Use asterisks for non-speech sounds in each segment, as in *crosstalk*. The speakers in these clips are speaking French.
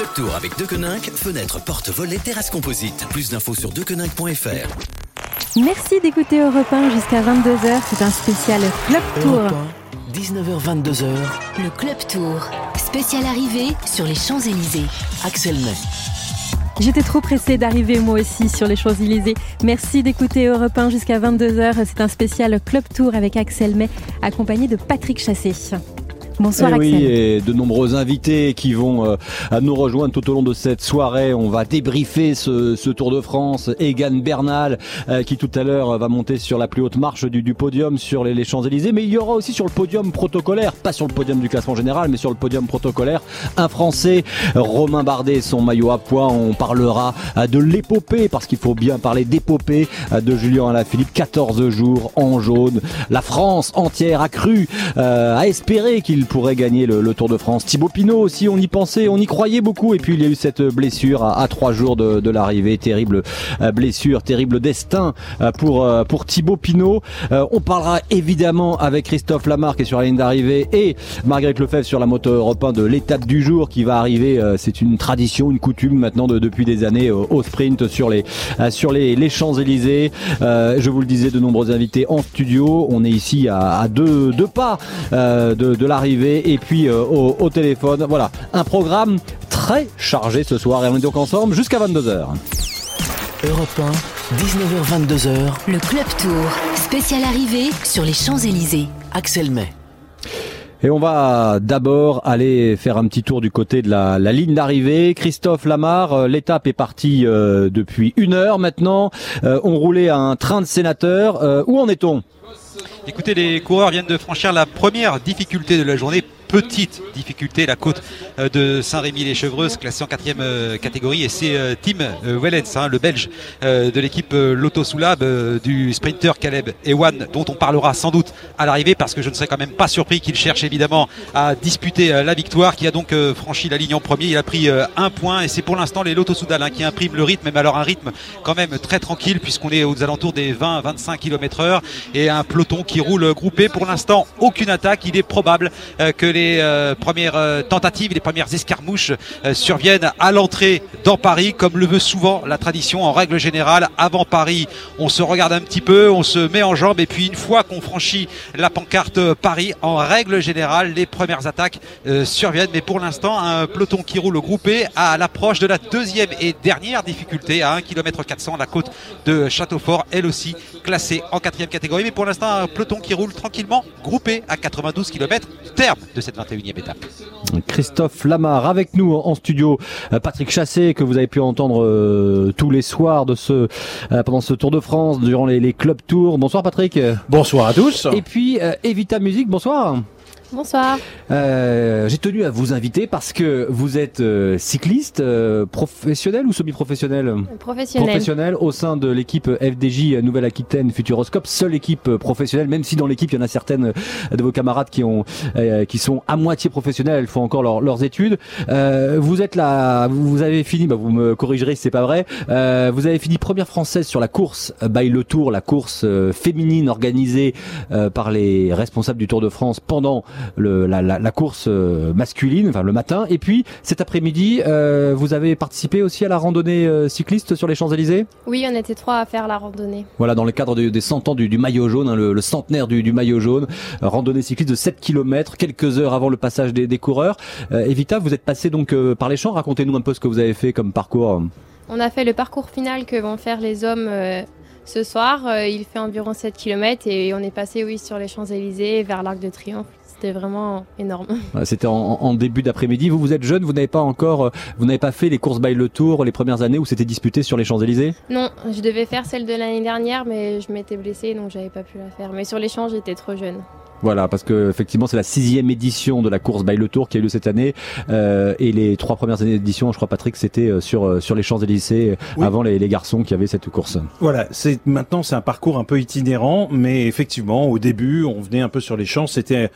Club Tour avec Deconinck, fenêtre, porte, volet, terrasse composite. Plus d'infos sur deconinck.fr. Merci d'écouter Europe 1 jusqu'à 22h. C'est un spécial Club Tour. 19h-22h. Le Club Tour. Spécial arrivée sur les Champs-Élysées. Axel May. J'étais trop pressée d'arriver moi aussi sur les Champs-Élysées. Merci d'écouter Europe 1 jusqu'à 22h. C'est un spécial Club Tour avec Axel May, accompagné de Patrick Chassé. Bonsoir Eh Axel. oui, et de nombreux invités qui vont euh, à nous rejoindre tout au long de cette soirée. On va débriefer ce, ce Tour de France. Egan Bernal euh, qui tout à l'heure va monter sur la plus haute marche du, du podium sur les, les Champs-Élysées. Mais il y aura aussi sur le podium protocolaire, pas sur le podium du classement général, mais sur le podium protocolaire, un Français, Romain Bardet, son maillot à poids. On parlera euh, de l'épopée, parce qu'il faut bien parler d'épopée euh, de Julien Alaphilippe. 14 jours en jaune. La France entière a cru, euh, a espéré qu'il pourrait gagner le, Tour de France. Thibaut Pinot aussi, on y pensait, on y croyait beaucoup. Et puis il y a eu cette blessure à, trois jours de, l'arrivée. Terrible euh, blessure, terrible destin euh, pour, euh, pour Thibaut Pinot. On parlera évidemment avec Christophe Lamarck sur la ligne d'arrivée et Marguerite Lefebvre sur la moto européen de l'étape du jour qui va arriver. C'est une tradition, une coutume maintenant de, depuis des années au, sprint sur les, sur les, Champs-Élysées. Je vous le disais, de nombreux invités en studio. On est ici à, deux, pas de l'arrivée et puis euh, au, au téléphone. Voilà, un programme très chargé ce soir et on est donc ensemble jusqu'à 22h. Europe 1, 19h-22h. Le Club Tour. Spécial arrivée sur les Champs-Élysées. Axel May. Et on va d'abord aller faire un petit tour du côté de la, la ligne d'arrivée. Christophe Lamar, euh, l'étape est partie euh, depuis une heure maintenant. Euh, on roulait à un train de sénateur. Euh, où en est-on? Écoutez, les coureurs viennent de franchir la première difficulté de la journée. Petite difficulté, la côte euh, de Saint-Rémy-les-Chevreuses, classée en quatrième euh, catégorie. Et c'est euh, Tim Wellens, hein, le belge de l'équipe Lotto Soulab, du sprinter Caleb Ewan, dont on parlera sans doute à l'arrivée, parce que je ne serais quand même pas surpris qu'il cherche évidemment à disputer la victoire, qui a donc franchi la ligne en premier. Il a pris un point, et c'est pour l'instant les Lotto Soudal hein, qui impriment le rythme, mais alors un rythme quand même très tranquille, puisqu'on est aux alentours des 20-25 km heure, et un peloton qui roule groupé. Pour l'instant, aucune attaque. Il est probable que les euh, premières euh, tentatives, les premières escarmouches euh, surviennent à l'entrée dans Paris, comme le veut souvent la tradition en règle générale. Avant Paris, on se regarde un petit peu, on se met en jambe, et puis une fois qu'on franchit la pancarte Paris, en règle générale, les premières attaques surviennent. Mais pour l'instant, un peloton qui roule groupé à l'approche de la deuxième et dernière difficulté, à 1 km 400, la côte de Châteaufort, elle aussi classée en quatrième catégorie. Mais pour l'instant, un peloton qui roule tranquillement, groupé à 92 km, terme de cette 21e étape. Christophe Lamar avec nous en studio. Euh, Patrick Chassé que vous avez pu entendre euh, tous les soirs de ce euh, pendant ce Tour de France durant les, les club tours. Bonsoir Patrick. Bonsoir à tous. Et puis euh, Evita Musique. Bonsoir. Bonsoir. Euh, J'ai tenu à vous inviter parce que vous êtes euh, cycliste euh, professionnel ou semi-professionnel? Professionnel. professionnel au sein de l'équipe FDJ Nouvelle-Aquitaine Futuroscope, seule équipe euh, professionnelle, même si dans l'équipe il y en a certaines euh, de vos camarades qui ont euh, qui sont à moitié professionnels, elles font encore leur- leurs études. Euh, vous êtes là, vous avez fini, bah, vous me corrigerez si c'est pas vrai. Euh, vous avez fini première française sur la course by le Tour, la course féminine organisée euh, par les responsables du Tour de France pendant le, la, la, la course euh, masculine, enfin le matin. Et puis cet après-midi, euh, vous avez participé aussi à la randonnée euh, cycliste sur les Champs-Élysées? Oui, on était trois à faire la randonnée. Voilà, dans le cadre de- des 100 ans du, du maillot jaune, hein, le, le centenaire du, du maillot jaune, euh, randonnée cycliste de 7 km, quelques heures avant le passage des, des coureurs. Evita, vous êtes passé donc par les champs. Racontez-nous un peu ce que vous avez fait comme parcours. On a fait le parcours final que vont faire les hommes ce soir. Il fait environ 7 km et on est passé, oui, sur les Champs-Élysées vers l'Arc de Triomphe. C'était vraiment énorme. *laughs* C'était en, en début d'après-midi. Vous, vous êtes jeune, vous n'avez pas encore, euh, vous n'avez pas fait les courses by le Tour les premières années où c'était disputé sur les Champs-Élysées? Non, je devais faire celle de l'année dernière, mais je m'étais blessée, donc j'avais pas pu la faire. Mais sur les champs, j'étais trop jeune. Voilà, parce que effectivement, c'est la sixième édition de la course by le Tour qui a eu lieu cette année, euh, et les trois premières éditions, je crois, Patrick, c'était euh, sur sur les Champs Élysées Oui. avant les, les garçons qui avaient cette course. Voilà, c'est maintenant c'est un parcours un peu itinérant, mais effectivement au début on venait un peu sur les champs, c'était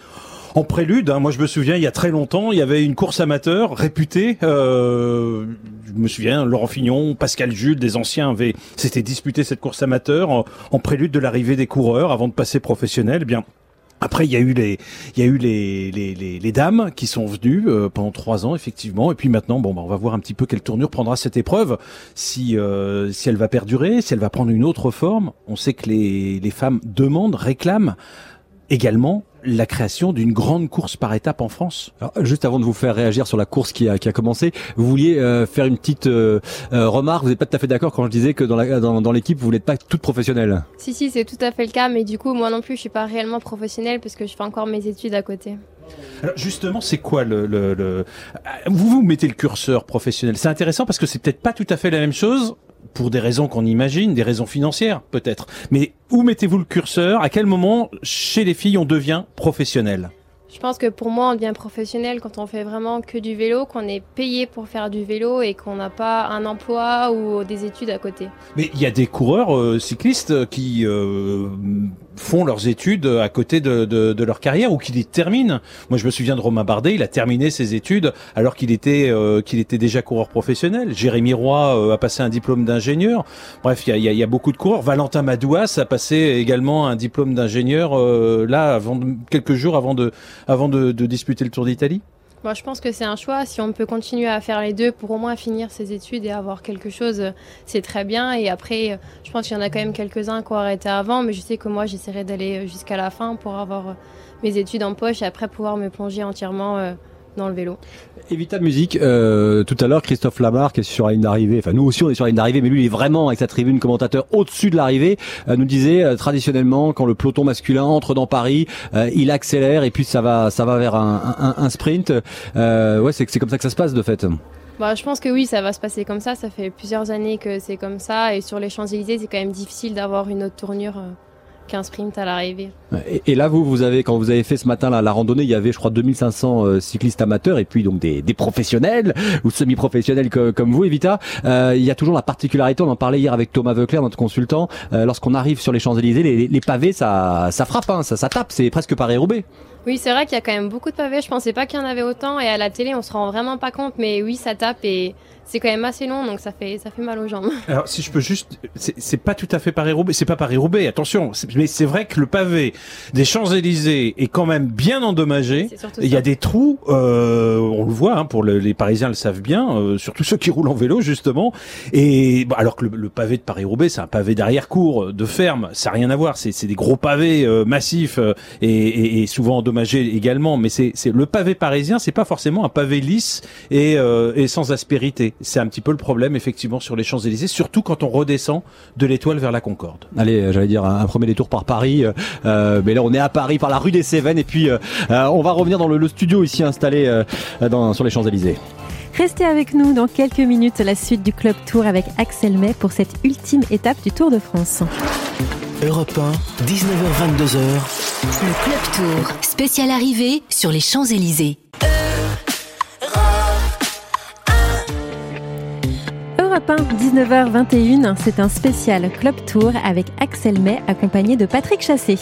en prélude. hein. Moi je me souviens il y a très longtemps il y avait une course amateur réputée. Euh, je me souviens Laurent Fignon, Pascal Jules, des anciens avaient s'étaient disputé cette course amateur en, prélude de l'arrivée des coureurs avant de passer professionnel. Eh bien Après, il y a eu les, il y a eu les, les, les, les dames qui sont venues euh, pendant trois ans, effectivement. Et puis maintenant, bon, bah, on va voir un petit peu quelle tournure prendra cette épreuve, si, euh, si elle va perdurer, si elle va prendre une autre forme. On sait que les, les femmes demandent, réclament également la création d'une grande course par étape en France? Alors, juste avant de vous faire réagir sur la course qui a, qui a commencé, vous vouliez euh, faire une petite euh, euh, remarque. Vous n'êtes pas tout à fait d'accord quand je disais que dans la- dans, dans l'équipe, vous n'êtes pas toutes professionnelles. Si, si, c'est tout à fait le cas, mais du coup, moi non plus, je suis pas réellement professionnelle parce que je fais encore mes études à côté. Alors justement, c'est quoi le, le, le- Vous vous mettez le curseur professionnel? C'est intéressant parce que c'est peut-être pas tout à fait la même chose pour des raisons qu'on imagine, des raisons financières peut-être. Mais où mettez-vous le curseur? À quel moment chez les filles on devient professionnel? Je pense que pour moi, on devient professionnel quand on fait vraiment que du vélo, qu'on est payé pour faire du vélo et qu'on n'a pas un emploi ou des études à côté. Mais il y a des coureurs euh, cyclistes qui euh, font leurs études à côté de, de, de leur carrière ou qui les terminent. Moi, je me souviens de Romain Bardet, il a terminé ses études alors qu'il était euh, qu'il était déjà coureur professionnel. Jérémy Roy euh, a passé un diplôme d'ingénieur. Bref, il y a, y a- beaucoup de coureurs. Valentin Madouas a passé également un diplôme d'ingénieur euh, là avant quelques jours avant de avant de disputer le Tour d'Italie. Moi, je pense que c'est un choix. Si on peut continuer à faire les deux pour au moins finir ses études et avoir quelque chose, c'est très bien. Et après, je pense qu'il y en a quand même quelques-uns qui ont arrêté avant, mais je sais que moi, j'essaierai d'aller jusqu'à la fin pour avoir mes études en poche et après pouvoir me plonger entièrement euh, dans le vélo. Evita Musique, euh, tout à l'heure, Christophe Lamarck est sur la ligne d'arrivée. Enfin, nous aussi, on est sur la ligne d'arrivée, mais lui, il est vraiment avec sa tribune commentateur au-dessus de l'arrivée. Euh, nous disait euh, traditionnellement, quand le peloton masculin entre dans Paris, euh, il accélère et puis ça va, ça va vers un, un, un sprint. Euh, ouais, c'est c'est comme ça que ça se passe de fait. Bah, je pense que oui, ça va se passer comme ça. Ça fait plusieurs années que c'est comme ça. Et sur les Champs-Élysées, c'est quand même difficile d'avoir une autre tournure euh, qu'un sprint à l'arrivée. Et, là, vous, vous avez, quand vous avez fait ce matin la, la randonnée, il y avait, je crois, 2500 euh, cyclistes amateurs et puis donc des, professionnels ou semi-professionnels comme vous, Evita. Euh, il y a toujours la particularité, on en parlait hier avec Thomas Veuclair, notre consultant, euh, lorsqu'on arrive sur les Champs-Élysées, les, les pavés, ça, ça frappe, hein, ça, ça tape, c'est presque Paris-Roubaix. Oui, c'est vrai qu'il y a quand même beaucoup de pavés. Je pensais pas qu'il y en avait autant. Et à la télé, on se rend vraiment pas compte. Mais oui, ça tape et c'est quand même assez long. Donc ça fait, ça fait mal aux jambes. *laughs* Alors, si je peux juste, c'est pas tout à fait Paris-Roubaix, c'est pas Paris-Roubaix, attention, c'est- mais c'est vrai que le pavé des Champs-Élysées est quand même bien endommagé. Il y a des trous, euh, on le voit, hein, pour le- les Parisiens le savent bien, euh, surtout ceux qui roulent en vélo justement. Et bon, alors que le, le pavé de Paris-Roubaix, c'est un pavé d'arrière-cour, de ferme, ça n'a rien à voir. C'est des gros pavés euh, massifs euh, et, et- et souvent endommagés également. Mais c'est le pavé parisien, c'est pas forcément un pavé lisse et, euh, et sans aspérité. C'est un petit peu le problème effectivement sur les Champs-Élysées, surtout quand on redescend de l'Étoile vers la Concorde. Allez, euh, j'allais dire un, premier détour par Paris, euh, mais là on est à Paris par la rue des Cévennes et puis on va revenir dans le, studio ici installé sur les Champs-Élysées. Restez avec nous dans quelques minutes, la suite du Club Tour avec Axel May pour cette ultime étape du Tour de France. Europe 1, 19h22h. Le Club Tour, spécial arrivée sur les Champs-Élysées. Europe 1, 19h21, c'est un spécial Club Tour avec Axel May accompagné de Patrick Chassé.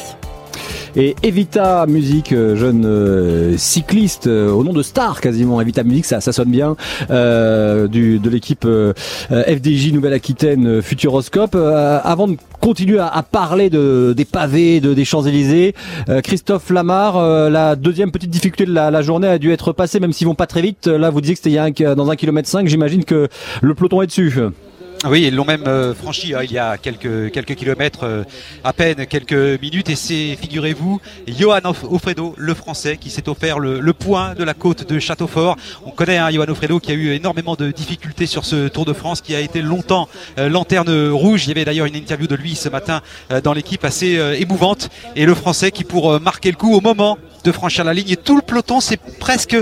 Et Evita Musique, euh, jeune euh, cycliste euh, au nom de star quasiment. Evita Musique, ça, ça sonne bien. du, de l'équipe FDJ Nouvelle-Aquitaine Futuroscope. Avant de continuer à, parler de, des pavés, de, des Champs-Élysées, Christophe Lamar, la deuxième petite difficulté de la, journée a dû être passée, même s'ils vont pas très vite. Là, vous disiez que c'était dans un kilomètre 5. J'imagine que le peloton est dessus. Oui, ils l'ont même euh, franchi hein, il y a quelques, quelques kilomètres, euh, à peine quelques minutes. Et c'est, figurez-vous, Johan Of- Offredo, le français, qui s'est offert le, le point de la côte de Châteaufort. On connaît hein, Johan Offredo qui a eu énormément de difficultés sur ce Tour de France, qui a été longtemps euh, lanterne rouge. Il y avait d'ailleurs une interview de lui ce matin euh, dans l'équipe assez émouvante. Et le français qui, pour marquer le coup au moment de franchir la ligne, et tout le peloton s'est presque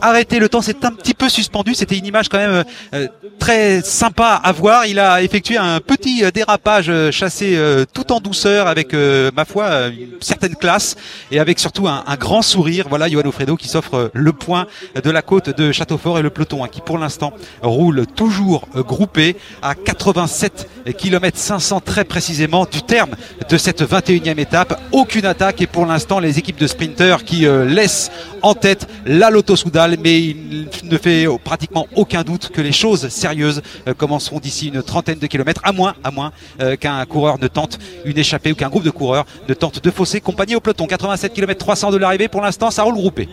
arrêté. Le temps s'est un petit peu suspendu. C'était une image quand même euh, très sympa à voir. Il a effectué un petit euh, dérapage euh, chassé euh, tout en douceur avec, ma foi, une certaine classe et avec surtout un, grand sourire. Voilà, Johan Ofredo qui s'offre le point de la côte de Châteaufort et le peloton hein, qui pour l'instant roule toujours groupé à 87 km 500 très précisément du terme de cette 21e étape. Aucune attaque et pour l'instant les équipes de sprinteurs qui laissent en tête la Lotto Soudal mais il ne fait pratiquement aucun doute que les choses sérieuses commenceront d'ici une une trentaine de kilomètres, à moins, à moins qu'un coureur ne tente une échappée ou qu'un groupe de coureurs ne tente de fausser compagnie au peloton. 87 km 300 de l'arrivée, pour l'instant ça roule groupé.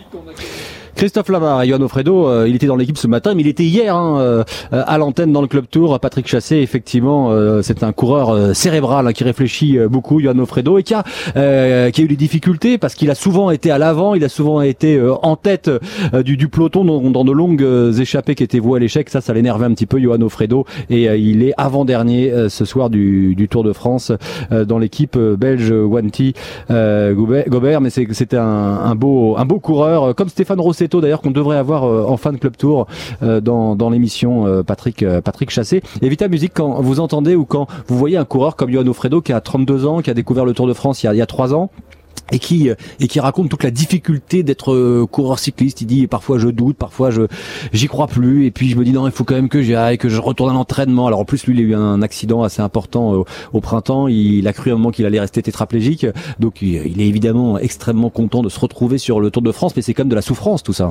Christophe Lamar et Johan euh, il était dans l'équipe ce matin, mais il était hier hein, euh, à l'antenne dans le club tour. Patrick Chassé, effectivement, euh, c'est un coureur cérébral hein, qui réfléchit beaucoup, Johan Fredo, et qui a, qui a eu des difficultés parce qu'il a souvent été à l'avant, il a souvent été en tête du, du, peloton dans, dans, de longues échappées qui étaient vouées à l'échec. Ça, ça l'énervait un petit peu, Johan Fredo, et il est avant-dernier ce soir du, du, Tour de France dans l'équipe belge Wanty Gobert, mais c'était un, un, beau, un beau coureur, comme Stéphane Rosset d'ailleurs qu'on devrait avoir euh, en fin de club tour euh, dans, dans l'émission euh, Patrick Patrick Chassé. Et Vita Musique quand vous entendez ou quand vous voyez un coureur comme Johan Fredo qui a 32 ans, qui a découvert le Tour de France il y a, il y a 3 ans et qui et qui raconte toute la difficulté d'être coureur cycliste. Il dit parfois je doute, parfois je j'y crois plus, et puis je me dis non, il faut quand même que j'y aille, que je retourne à l'entraînement. Alors en plus lui, il a eu un accident assez important au, printemps. Il, a cru un moment qu'il allait rester tétraplégique, donc il, il, est évidemment extrêmement content de se retrouver sur le Tour de France, mais c'est quand même de la souffrance tout ça.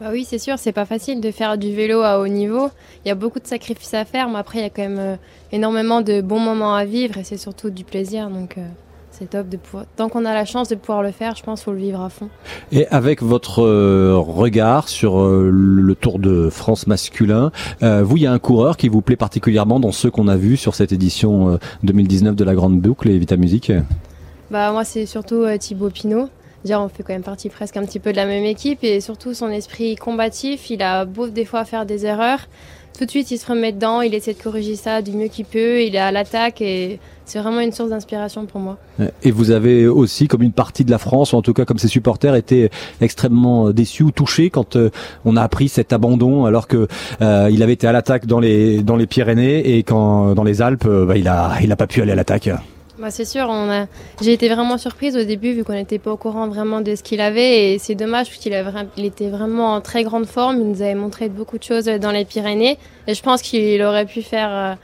Bah oui, c'est sûr, c'est pas facile de faire du vélo à haut niveau. Il y a beaucoup de sacrifices à faire, mais après il y a quand même euh, énormément de bons moments à vivre et c'est surtout du plaisir. Donc euh, c'est top de pouvoir. Tant qu'on a la chance de pouvoir le faire, je pense qu'il faut le vivre à fond. Et avec votre euh, regard sur euh, le Tour de France masculin, euh, vous, il y a un coureur qui vous plaît particulièrement dans ceux qu'on a vus sur cette édition 2019 de la Grande Boucle et Vita Musique Bah moi, c'est surtout Thibaut Pinot. Dire, on fait quand même partie presque un petit peu de la même équipe et surtout son esprit combatif. Il a beau des fois faire des erreurs, tout de suite il se remet dedans, il essaie de corriger ça du mieux qu'il peut, il est à l'attaque et c'est vraiment une source d'inspiration pour moi. Et vous avez aussi, comme une partie de la France, ou en tout cas comme ses supporters, été extrêmement déçus ou touchés quand euh, on a appris cet abandon alors que euh, avait été à l'attaque dans les dans les Pyrénées et quand dans les Alpes, euh, bah, il a il a pas pu aller à l'attaque. Bah c'est sûr, on a... j'ai été vraiment surprise au début vu qu'on n'était pas au courant vraiment de ce qu'il avait et c'est dommage parce qu'il il était vraiment en très grande forme, il nous avait montré beaucoup de choses dans les Pyrénées et je pense qu'il aurait pu faire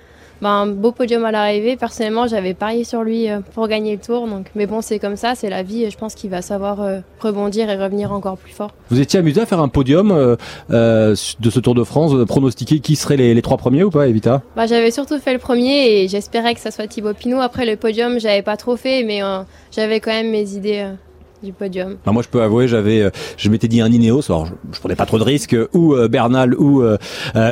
bah, un beau podium à l'arrivée. Personnellement, j'avais parié sur lui euh, pour gagner le tour. Donc, mais bon, c'est comme ça, c'est la vie. Et je pense qu'il va savoir euh, rebondir et revenir encore plus fort. Vous étiez amusé à faire un podium euh, de ce Tour de France, pronostiquer qui seraient les, trois premiers ou pas, Evita? Bah, J'avais surtout fait le premier et j'espérais que ça soit Thibaut Pinot. Après le podium, j'avais pas trop fait, mais j'avais quand même mes idées du podium Moi, je peux avouer, j'avais, euh, je m'étais dit un Ineos, alors je, je prenais pas trop de risques, ou euh, Bernal ou euh,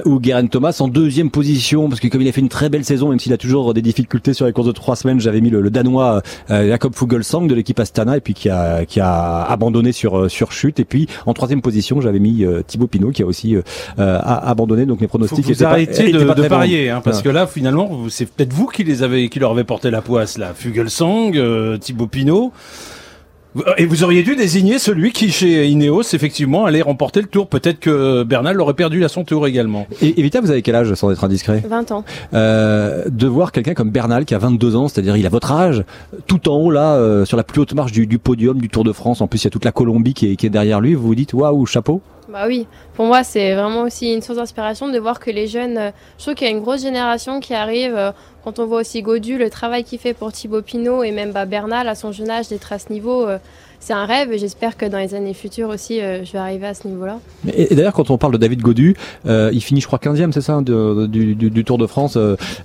ou Guerin Thomas en deuxième position, parce que comme il a fait une très belle saison, même s'il a toujours des difficultés sur les courses de trois semaines, j'avais mis le, danois Jacob Fuglsang de l'équipe Astana, et puis qui a qui a abandonné sur sur chute, et puis en troisième position, j'avais mis Thibaut Pinot qui a aussi abandonné, donc mes pronostics. Faut vous arrêtez de, de parier, hein, parce que là, finalement, c'est peut-être vous qui les avez, qui leur avez porté la poisse là, Fuglsang, Thibaut Pinot. Et vous auriez dû désigner celui qui, chez Ineos, effectivement, allait remporter le tour. Peut-être que Bernal l'aurait perdu à son tour également. Et Evita, vous avez quel âge, sans être indiscret? 20 ans. Euh, de voir quelqu'un comme Bernal, qui a 22 ans, c'est-à-dire il a votre âge, tout en haut, là, euh, sur la plus haute marche du, du, podium du Tour de France. En plus, il y a toute la Colombie qui est, qui est derrière lui. Vous vous dites, waouh, chapeau? Bah oui, pour moi c'est vraiment aussi une source d'inspiration de voir que les jeunes, euh, je trouve qu'il y a une grosse génération qui arrive, euh, quand on voit aussi Godu, le travail qu'il fait pour Thibaut Pinot et même bah, Bernal à son jeune âge d'être à ce niveau, euh, c'est un rêve et j'espère que dans les années futures aussi je vais arriver à ce niveau-là. Et, d'ailleurs quand on parle de David Godu, il finit je crois 15e c'est ça du, du, Tour de France,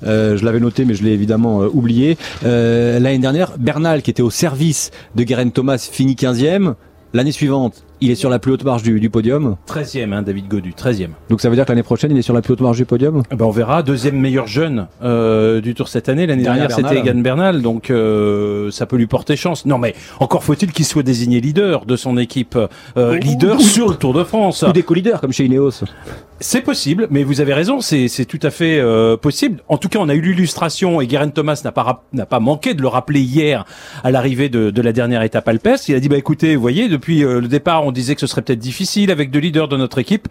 je l'avais noté mais je l'ai évidemment oublié. L'année dernière, Bernal qui était au service de Guerin Thomas finit 15e. L'année suivante, il est sur la plus haute marge du, podium 13e, hein, David Godu, 13e. Donc ça veut dire que l'année prochaine, il est sur la plus haute marge du podium? Eh ben On verra. Deuxième meilleur jeune euh, du Tour cette année. L'année dernière, c'était Egan Bernal, donc euh, ça peut lui porter chance. Non, mais encore faut-il qu'il soit désigné leader de son équipe, euh, leader sur le Tour de France. Ou des co-leaders, comme chez Ineos. C'est possible, mais vous avez raison, c'est tout à fait euh, possible. En tout cas, on a eu l'illustration, et Guerin Thomas n'a pas, n'a pas manqué de le rappeler hier à l'arrivée de, de, la dernière étape alpestre. Il a dit, bah écoutez, vous voyez, depuis le départ, on disait que ce serait peut-être difficile avec deux leaders de notre équipe.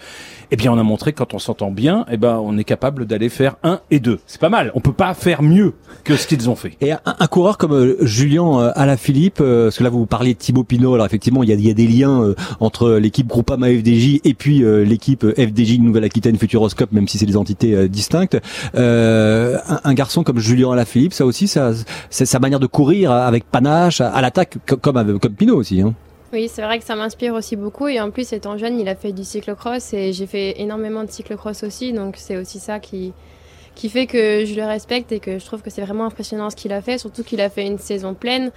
Eh bien, on a montré que quand on s'entend bien, eh ben, on est capable d'aller faire un et deux. C'est pas mal. On peut pas faire mieux que ce qu'ils ont fait. Et un, coureur comme euh, Julien euh, Alaphilippe, euh, parce que là vous parliez de Thibaut Pinot, alors effectivement il y a, y a, des liens entre l'équipe Groupama FDJ et puis l'équipe FDJ Nouvelle-Aquitaine Futuroscope, même si c'est des entités distinctes. Un, un, garçon comme Julien Alaphilippe, ça aussi, ça, c'est sa manière de courir avec panache à, l'attaque, comme, comme Pinot aussi. Hein. Oui, c'est vrai que ça m'inspire aussi beaucoup. Et en plus, étant jeune, il a fait du cyclocross et j'ai fait énormément de cyclocross aussi. Donc, c'est aussi ça qui, qui fait que je le respecte et que je trouve que c'est vraiment impressionnant ce qu'il a fait, surtout qu'il a fait une saison pleine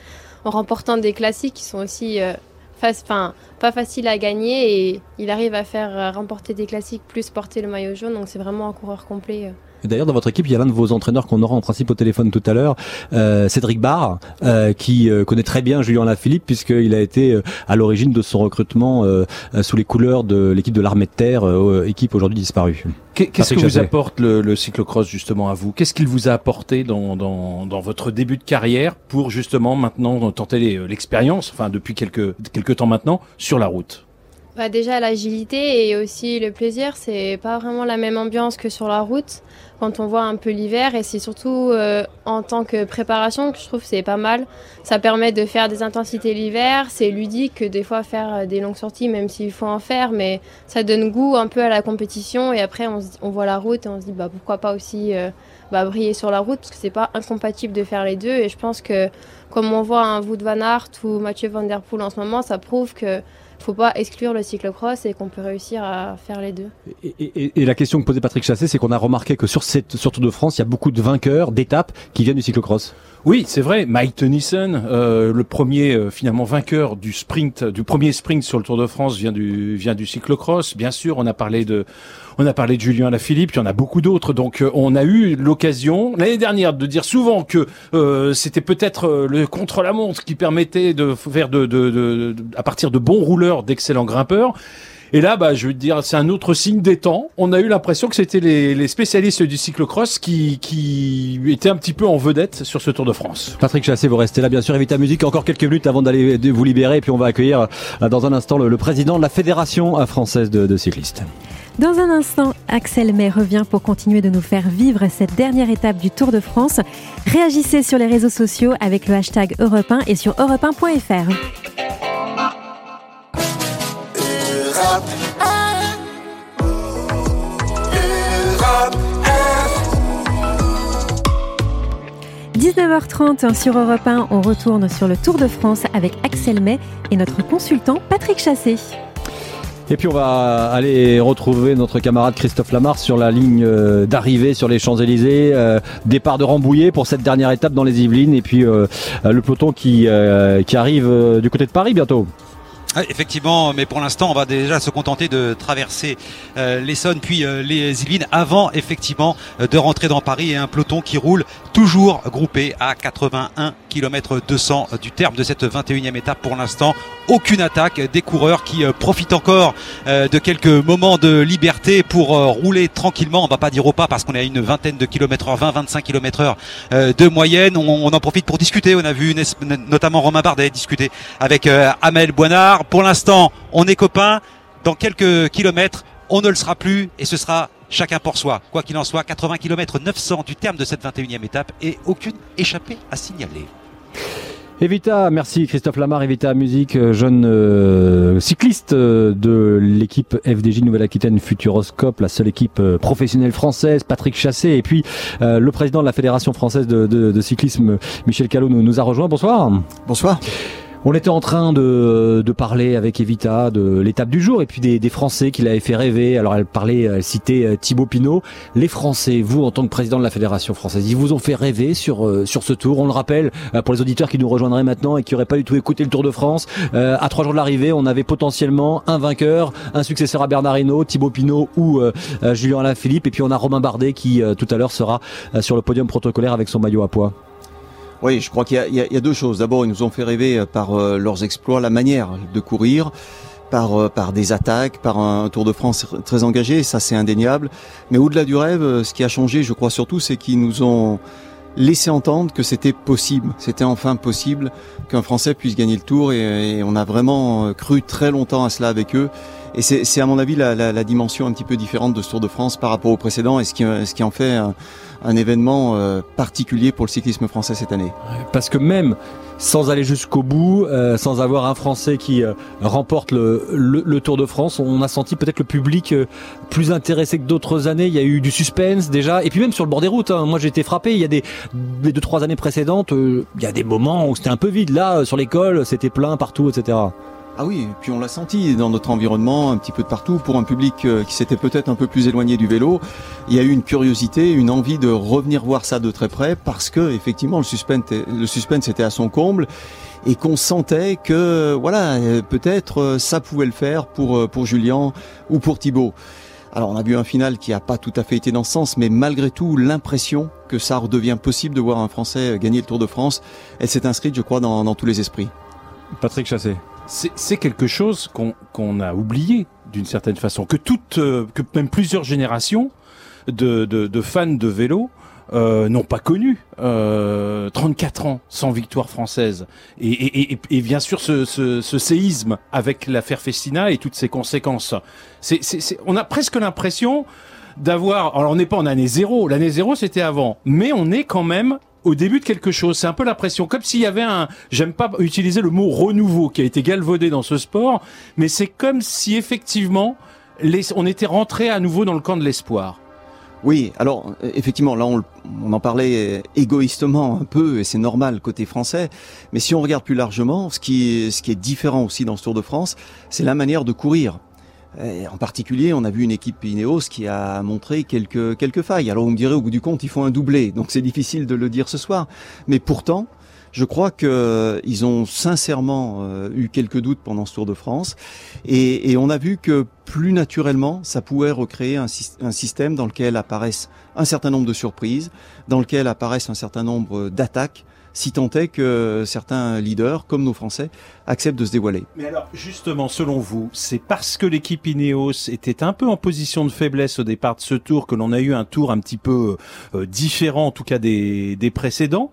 en remportant des classiques qui sont aussi euh, pas faciles à gagner et il arrive à faire euh, remporter des classiques plus porter le maillot jaune, donc c'est vraiment un coureur complet. Euh. D'ailleurs, dans votre équipe, il y a l'un de vos entraîneurs qu'on aura en principe au téléphone tout à l'heure, euh, Cédric Barr, euh, qui euh, connaît très bien Julien Lafilippe puisqu'il a été euh, à l'origine de son recrutement sous les couleurs de l'équipe de l'armée de terre, équipe aujourd'hui disparue. Qu'est-ce que vous apporte le, le, cyclocross justement à vous? Qu'est-ce qu'il vous a apporté dans, dans, dans, votre début de carrière pour justement maintenant tenter l'expérience, enfin depuis quelques, quelques temps maintenant, sur la route? Bah déjà l'agilité et aussi le plaisir, c'est pas vraiment la même ambiance que sur la route quand on voit un peu l'hiver et c'est surtout euh, en tant que préparation que je trouve c'est pas mal. Ça permet de faire des intensités l'hiver, c'est ludique que des fois faire euh, des longues sorties même s'il faut en faire, mais ça donne goût un peu à la compétition et après on, voit la route et on se dit bah pourquoi pas aussi euh, bah, briller sur la route parce que c'est pas incompatible de faire les deux et je pense que comme on voit un Wout van Aert ou Mathieu Van Der Poel en ce moment, ça prouve que faut pas exclure le cyclocross et qu'on peut réussir à faire les deux. Et, la question que posait Patrick Chassé, c'est qu'on a remarqué que sur cette sur Tour de France, il y a beaucoup de vainqueurs d'étapes qui viennent du cyclocross. Oui, c'est vrai. Mike Tennyson, euh, le premier euh, finalement vainqueur du sprint, du premier sprint sur le Tour de France, vient du vient du cyclocross. Bien sûr, on a parlé de on a parlé de Julien Alaphilippe, il y en a beaucoup d'autres. Donc euh, on a eu l'occasion l'année dernière de dire souvent que euh, c'était peut-être le contre-la-montre qui permettait de faire de, de, de, à partir de bons rouleurs d'excellents grimpeurs. Et là, bah, je veux dire, c'est un autre signe des temps. On a eu l'impression que c'était les, les, spécialistes du cyclocross qui, qui étaient un petit peu en vedette sur ce Tour de France. Patrick Chassé, vous restez là, bien sûr. Evita Musique, encore quelques minutes avant d'aller vous libérer. Et puis on va accueillir euh, dans un instant le, président de la Fédération française de, de cyclistes. Dans un instant, Axel May revient pour continuer de nous faire vivre cette dernière étape du Tour de France. Réagissez sur les réseaux sociaux avec le hashtag Europe 1 et sur europe1.fr. 19h30 sur Europe 1, on retourne sur le Tour de France avec Axel May et notre consultant Patrick Chassé. Et puis on va aller retrouver notre camarade Christophe Lamar sur la ligne euh, d'arrivée sur les Champs-Élysées. Euh, départ de Rambouillet pour cette dernière étape dans les Yvelines. Et puis euh, le peloton qui arrive du côté de Paris bientôt. Ah, effectivement, mais pour l'instant, on va déjà se contenter de traverser euh, l'Essonne puis euh, les Yvelines avant effectivement euh, de rentrer dans Paris et un peloton qui roule toujours groupé à 81 km 200 du terme de cette 21e étape pour l'instant. Aucune attaque des coureurs qui profitent encore de quelques moments de liberté pour rouler tranquillement. On va pas dire au pas parce qu'on est à une vingtaine de kilomètres heure, 20-25 km heure de moyenne. On, en profite pour discuter. On a vu notamment Romain Bardet discuter avec Amel Boinard pour l'instant, on est copains. Dans quelques kilomètres, on ne le sera plus et ce sera chacun pour soi. Quoi qu'il en soit, 80 km 900 du terme de cette 21e étape et aucune échappée à signaler. Evita, merci Christophe Lamar, Evita Musique, euh, jeune euh, cycliste euh, de l'équipe FDJ Nouvelle-Aquitaine Futuroscope, la seule équipe professionnelle française, Patrick Chassé, et puis le président de la Fédération française de, cyclisme, Michel Callot, nous, nous a rejoint. Bonsoir. Bonsoir. On était en train de, parler avec Evita de l'étape du jour et puis des, Français qui l'avaient fait rêver. Alors elle parlait, elle citait euh, Thibaut Pinot. Les Français, vous en tant que président de la Fédération française, ils vous ont fait rêver sur euh, sur ce tour. On le rappelle euh, pour les auditeurs qui nous rejoindraient maintenant et qui n'auraient pas du tout écouté le Tour de France. à trois jours de l'arrivée, on avait potentiellement un vainqueur, un successeur à Bernard Hinault, Thibaut Pinot ou Julien Alaphilippe. Et puis on a Romain Bardet qui tout à l'heure sera sur le podium protocolaire avec son maillot à poids. Oui, je crois qu'il y, y, a deux choses. D'abord, ils nous ont fait rêver euh, par euh, leurs exploits, la manière de courir, par, euh, par des attaques, par un Tour de France très engagé, ça c'est indéniable. Mais au-delà du rêve, ce qui a changé, je crois surtout, c'est qu'ils nous ont laissé entendre que c'était possible, c'était enfin possible qu'un Français puisse gagner le Tour et, on a vraiment cru très longtemps à cela avec eux. Et c'est à mon avis la, la, la, dimension un petit peu différente de ce Tour de France par rapport au précédent et ce qui, ce qui en fait un événement euh, particulier pour le cyclisme français cette année. Parce que même sans aller jusqu'au bout, euh, sans avoir un Français qui euh, remporte le, Tour de France, on a senti peut-être le public plus intéressé que d'autres années. Il y a eu du suspense déjà, et puis même sur le bord des routes. Hein. Moi, j'ai été frappé. Il y a des deux trois années précédentes, il y a des moments où c'était un peu vide. Là, sur l'école, c'était plein partout, etc. Ah oui, puis on l'a senti dans notre environnement, un petit peu de partout, pour un public euh, qui s'était peut-être un peu plus éloigné du vélo. Il y a eu une curiosité, une envie de revenir voir ça de très près, parce que effectivement le suspense, le suspense était à son comble et qu'on sentait que voilà, euh, peut-être euh, ça pouvait le faire pour pour Julien ou pour Thibaut. Alors on a vu un final qui n'a pas tout à fait été dans ce sens, mais malgré tout l'impression que ça redevient possible de voir un Français gagner le Tour de France, elle s'est inscrite, je crois, dans, dans tous les esprits. Patrick Chassé c'est quelque chose qu'on a oublié d'une certaine façon, que euh, même plusieurs générations de, fans de vélo euh, n'ont pas connu. Euh, 34 ans sans victoire française et, bien sûr ce, séisme avec l'affaire Festina et toutes ses conséquences. On a presque l'impression d'avoir. Alors on n'est pas en année zéro. L'année zéro c'était avant, mais on est quand même au début de quelque chose. C'est un peu l'impression, comme s'il y avait un, j'aime pas utiliser le mot renouveau qui a été galvaudé dans ce sport, mais c'est comme si effectivement on était rentré à nouveau dans le camp de l'espoir. Oui, alors effectivement, là on, en parlait égoïstement un peu, et c'est normal côté français, mais si on regarde plus largement, ce qui ce qui est différent aussi dans ce Tour de France, c'est la manière de courir en particulier, on a vu une équipe Ineos qui a montré quelques, quelques failles. Alors vous me direz, au bout du compte, ils font un doublé, donc c'est difficile de le dire ce soir. Mais pourtant, je crois qu'ils ont sincèrement euh, eu quelques doutes pendant ce Tour de France. Et, on a vu que plus naturellement, ça pouvait recréer un, un, système dans lequel apparaissent un certain nombre de surprises, dans lequel apparaissent un certain nombre d'attaques si tant est que certains leaders, comme nos Français, acceptent de se dévoiler. Mais alors, justement, selon vous, c'est parce que l'équipe Ineos était un peu en position de faiblesse au départ de ce tour que l'on a eu un tour un petit peu euh, différent, en tout cas des, des précédents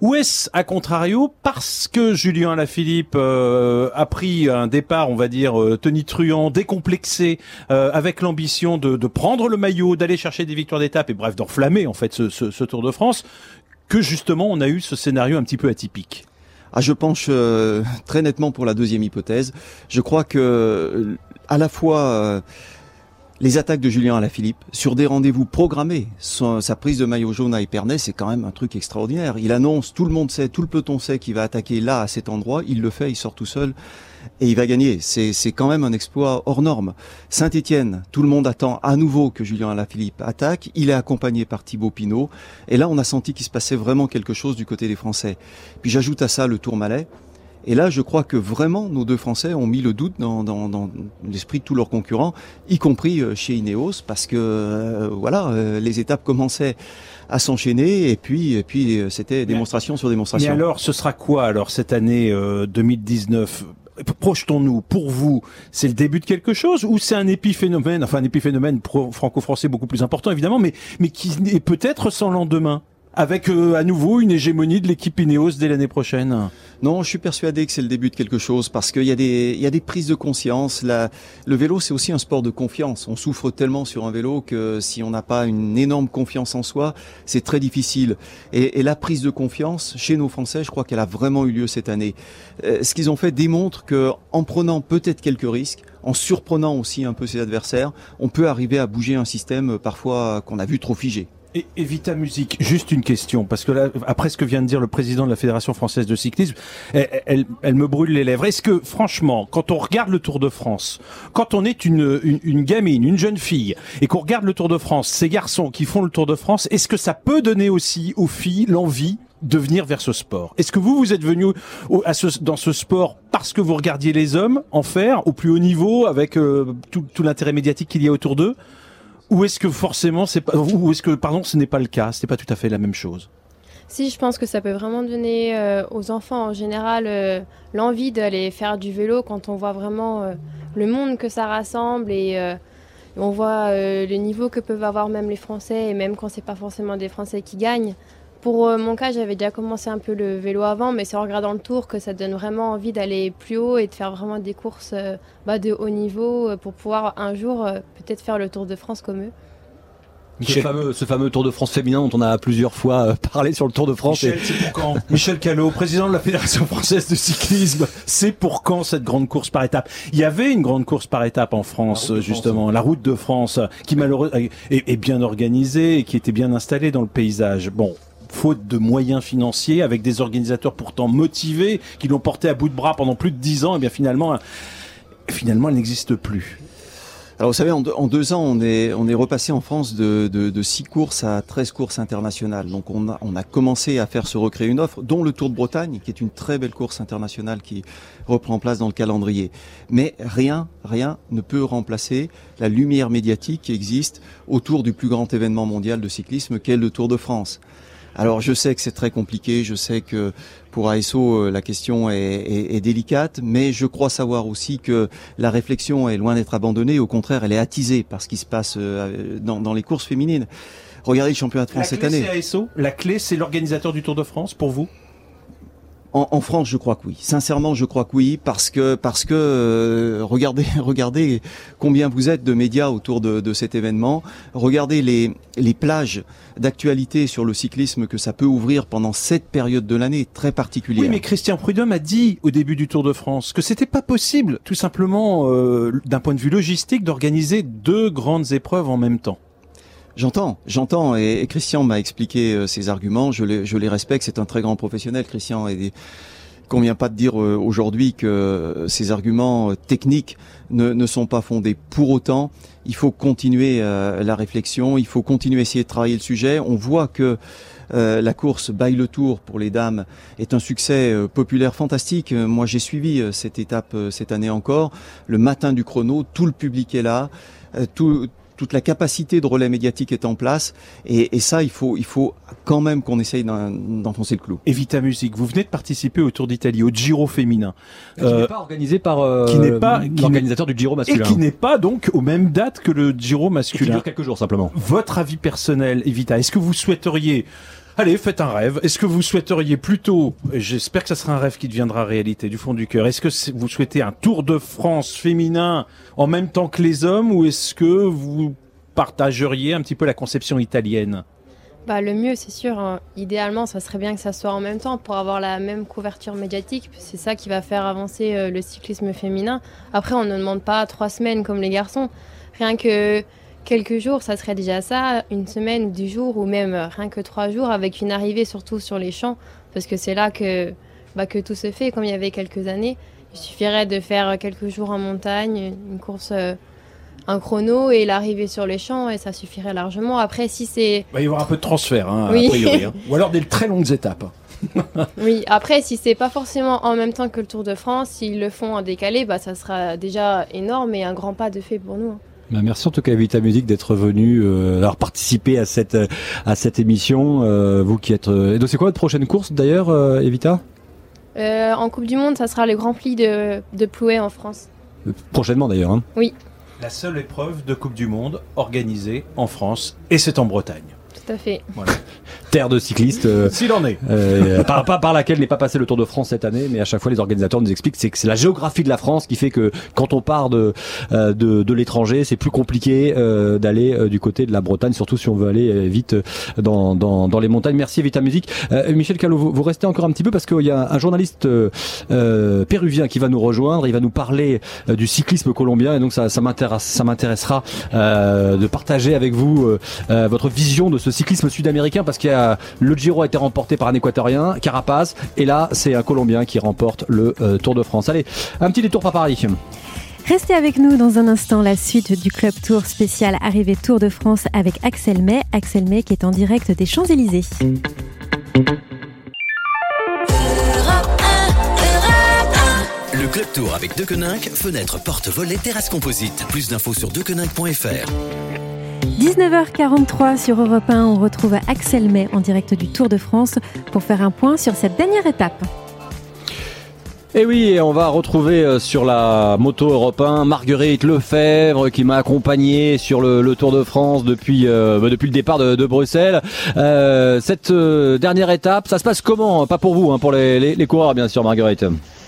ou est-ce, à contrario, parce que Julien Alaphilippe euh, a pris un départ, on va dire, euh, tonitruant, décomplexé, euh, avec l'ambition de, de, prendre le maillot, d'aller chercher des victoires d'étape et bref, d'enflammer en fait ce, ce, ce Tour de France, que justement on a eu ce scénario un petit peu atypique ah, je penche euh, très nettement pour la deuxième hypothèse. Je crois que euh, à la fois euh, les attaques de Julien Alaphilippe sur des rendez-vous programmés, sa prise de maillot jaune à Épernay, c'est quand même un truc extraordinaire. Il annonce, tout le monde sait, tout le peloton sait qu'il va attaquer là à cet endroit. Il le fait, il sort tout seul et il va gagner. C'est, quand même un exploit hors norme. Saint-Etienne, tout le monde attend à nouveau que Julien Alaphilippe attaque. Il est accompagné par Thibaut Pinot. Et là, on a senti qu'il se passait vraiment quelque chose du côté des Français. Puis j'ajoute à ça le Tour Malais. Et là, je crois que vraiment, nos deux Français ont mis le doute dans, dans, l'esprit de tous leurs concurrents, y compris euh, chez Ineos, parce que euh, voilà, euh, les étapes commençaient à s'enchaîner, et puis, et puis c'était démonstration sur démonstration. Mais alors, ce sera quoi alors cette année 2019 projetons-nous, pour vous, c'est le début de quelque chose ou c'est un épiphénomène, enfin un épiphénomène franco-français beaucoup plus important évidemment, mais, mais qui est peut-être sans lendemain? Avec euh, à nouveau une hégémonie de l'équipe Ineos dès l'année prochaine Non, je suis persuadé que c'est le début de quelque chose parce qu'il y, a des, y a des prises de conscience. La, le vélo, c'est aussi un sport de confiance. On souffre tellement sur un vélo que si on n'a pas une énorme confiance en soi, c'est très difficile. Et, et, la prise de confiance chez nos Français, je crois qu'elle a vraiment eu lieu cette année. Euh, ce qu'ils ont fait démontre que en prenant peut-être quelques risques, en surprenant aussi un peu ses adversaires, on peut arriver à bouger un système euh, parfois qu'on a vu trop figé. Et, Vita Musique, juste une question, parce que là, après ce que vient de dire le président de la Fédération française de cyclisme, elle, elle, me brûle les lèvres. Est-ce que, franchement, quand on regarde le Tour de France, quand on est une, une, une gamine, une jeune fille, et qu'on regarde le Tour de France, ces garçons qui font le Tour de France, est-ce que ça peut donner aussi aux filles l'envie de venir vers ce sport? Est-ce que vous, vous êtes venu à ce, dans ce sport parce que vous regardiez les hommes en faire au plus haut niveau, avec euh, tout, tout l'intérêt médiatique qu'il y a autour d'eux? Ou est-ce que forcément c'est pas, ou est-ce que pardon, ce n'est pas le cas, c'est pas tout à fait la même chose. Si, je pense que ça peut vraiment donner euh, aux enfants en général euh, l'envie d'aller faire du vélo quand on voit vraiment euh, le monde que ça rassemble et on voit le niveau que peuvent avoir même les Français et même quand c'est pas forcément des Français qui gagnent. Pour euh, mon cas, j'avais déjà commencé un peu le vélo avant, mais c'est en regardant le tour que ça donne vraiment envie d'aller plus haut et de faire vraiment des courses euh, bah, de haut niveau euh, pour pouvoir un jour peut-être faire le Tour de France comme eux. Ce, fameux, ce fameux Tour de France féminin dont on a plusieurs fois *laughs* parlé sur le Tour de France. Michel, c'est pour quand *laughs* Michel Callot, président de la Fédération française de cyclisme, c'est pour quand cette grande course par étape? Il y avait une grande course par étape en France, justement, la route de France, qui malheureusement est, est bien organisée et qui était bien installée dans le paysage. Bon, faute de moyens financiers, avec des organisateurs pourtant motivés, qui l'ont porté à bout de bras pendant plus de dix ans, et bien finalement, finalement, elle n'existe plus. Alors vous savez, en deux, ans, on est, on est repassé en France de, de, de 6 courses à 13 courses internationales. Donc on a, on a commencé à faire se recréer une offre, dont le Tour de Bretagne, qui est une très belle course internationale qui reprend place dans le calendrier. Mais rien, rien ne peut remplacer la lumière médiatique qui existe autour du plus grand événement mondial de cyclisme qu'est le Tour de France. Alors je sais que c'est très compliqué, je sais que pour ASO euh, la question est, délicate, mais je crois savoir aussi que la réflexion est loin d'être abandonnée, au contraire elle est attisée par ce qui se passe euh, dans, les courses féminines. Regardez le championnat de France cette année. ASO, la clé c'est l'organisateur du Tour de France pour vous? En, France, je crois que oui. Sincèrement, je crois que oui, parce que parce que euh, regardez *laughs* regardez combien vous êtes de médias autour de, cet événement. Regardez les les plages d'actualité sur le cyclisme que ça peut ouvrir pendant cette période de l'année très particulière. Oui, mais Christian Prudhomme a dit au début du Tour de France que c'était pas possible, tout simplement euh, d'un point de vue logistique, d'organiser deux grandes épreuves en même temps. J'entends, j'entends, et, Christian m'a expliqué euh, ses arguments. Je les, je les respecte. C'est un très grand professionnel, Christian, et convient pas de dire euh, aujourd'hui que ces arguments euh, techniques ne, ne, sont pas fondés. Pour autant, il faut continuer la réflexion, il faut continuer à essayer de travailler le sujet. On voit que la course Baille le Tour pour les dames est un succès populaire fantastique. Moi, j'ai suivi cette étape cette année encore. Le matin du chrono, tout le public est là. Tout, toute la capacité de relais médiatique est en place. Et, ça, il faut, il faut quand même qu'on essaye d'enfoncer le clou. Evita Music, vous venez de participer au Tour d'Italie, au Giro féminin. Qui n'est euh, pas organisé par euh, qui n'est pas l'organisateur du Giro masculin. Et qui n'est pas donc aux mêmes dates que le Giro masculin. qui dure quelques jours simplement. Votre avis personnel, Evita, est-ce que vous souhaiteriez Allez, faites un rêve. Est-ce que vous souhaiteriez plutôt, j'espère que ça sera un rêve qui deviendra réalité du fond du cœur, est-ce que vous souhaitez un Tour de France féminin en même temps que les hommes ou est-ce que vous partageriez un petit peu la conception italienne? Bah, le mieux, c'est sûr. Hein. Idéalement, ça serait bien que ça soit en même temps pour avoir la même couverture médiatique. C'est ça qui va faire avancer euh, le cyclisme féminin. Après, on ne demande pas trois semaines comme les garçons. Rien que quelques jours, ça serait déjà ça, une semaine, dix jours, ou même rien que trois jours, avec une arrivée surtout sur les champs, parce que c'est là que, bah, que tout se fait, comme il y avait quelques années. Il suffirait de faire quelques jours en montagne, une course, euh, un chrono et l'arrivée sur les champs, et ça suffirait largement. Après, si c'est... Il va y avoir un peu de transfert, hein, a priori, hein. *laughs* ou alors des très longues étapes. *laughs* oui, après, si c'est pas forcément en même temps que le Tour de France, s'ils le font en décalé, bah, ça sera déjà énorme et un grand pas de fait pour nous. Bah, merci en tout cas Evita Musique d'être venu euh, alors participer à cette à cette émission. Euh, vous qui êtes. Euh, et donc c'est quoi votre prochaine course d'ailleurs, euh, Evita? En Coupe du Monde, ça sera le Grand Prix de de Plouay en France. Prochainement d'ailleurs. Hein. Oui. La seule épreuve de Coupe du Monde organisée en France et c'est en Bretagne. Tout à fait. Voilà. Terre de cyclistes. Euh, S'il en est. Euh, par, par, laquelle n'est pas passé le Tour de France cette année, mais à chaque fois les organisateurs nous expliquent c'est que c'est la géographie de la France qui fait que quand on part de euh, de, de l'étranger, c'est plus compliqué euh, d'aller euh, du côté de la Bretagne, surtout si on veut aller vite dans, dans, dans les montagnes. Merci Vita Musique. Michel Callot, vous, vous, restez encore un petit peu parce qu'il y a un journaliste péruvien qui va nous rejoindre. Il va nous parler du cyclisme colombien et donc ça, ça m'intéresse, ça m'intéressera de partager avec vous votre vision de ce cyclisme sud-américain parce qu'il y a le Giro a été remporté par un équatorien, Carapaz, et là c'est un Colombien qui remporte le euh, Tour de France. Allez, un petit détour par Paris. Restez avec nous dans un instant, la suite du Club Tour spécial arrivée Tour de France avec Axel May. Axel May qui est en direct des Champs-Élysées. Le Club Tour avec Deconinck, fenêtre, porte, volet, terrasse composite. Plus d'infos sur deconinck.fr. 19h43 sur Europe 1, on retrouve Axel May en direct du Tour de France pour faire un point sur cette dernière étape. Et oui, on va retrouver euh, sur la moto Europe 1 Marguerite Lefebvre qui m'a accompagné sur le, Tour de France depuis euh, bah, le départ de, Bruxelles. Euh, cette dernière étape, ça se passe comment? Pas pour vous, hein, pour les, coureurs bien sûr, Marguerite.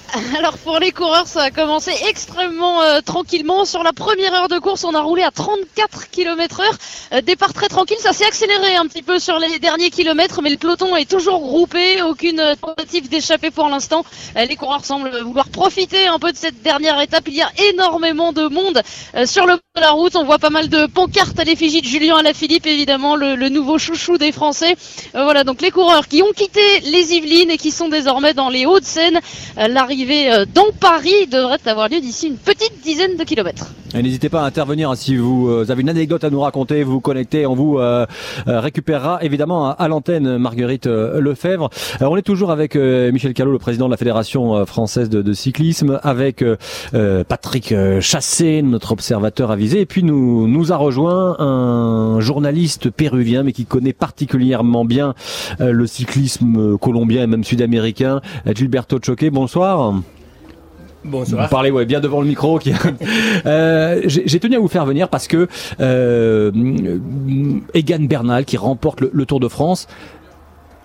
*laughs* Alors pour les coureurs, ça a commencé extrêmement euh, tranquillement. Sur la première heure de course, on a roulé à 34 km heure. Euh, départ très tranquille, ça s'est accéléré un petit peu sur les derniers kilomètres, mais le peloton est toujours groupé. Aucune tentative d'échapper pour l'instant. Euh, les coureurs semblent vouloir profiter un peu de cette dernière étape. Il y a énormément de monde sur le de la route. On voit pas mal de pancartes à l'effigie de Julien Alaphilippe, évidemment, le, le, nouveau chouchou des Français. voilà, donc les coureurs qui ont quitté les Yvelines et qui sont désormais dans les Hauts-de-Seine. Dans Paris devrait avoir lieu d'ici une petite dizaine de kilomètres. N'hésitez pas à intervenir hein, si vous euh, avez une anecdote à nous raconter, vous connectez, on vous euh, euh, récupérera évidemment à, l'antenne Marguerite Lefebvre. on est toujours avec Michel Callot, le président de la Fédération française de, cyclisme, avec Patrick Chassé, notre observateur avisé, et puis nous nous a rejoint un journaliste péruvien, mais qui connaît particulièrement bien le cyclisme colombien et même sud-américain, Gilberto Choquet. Bonsoir. Bonsoir. Vous parlez ouais, bien devant le micro. *laughs* euh, J'ai tenu à vous faire venir parce que euh, Egan Bernal, qui remporte le, Tour de France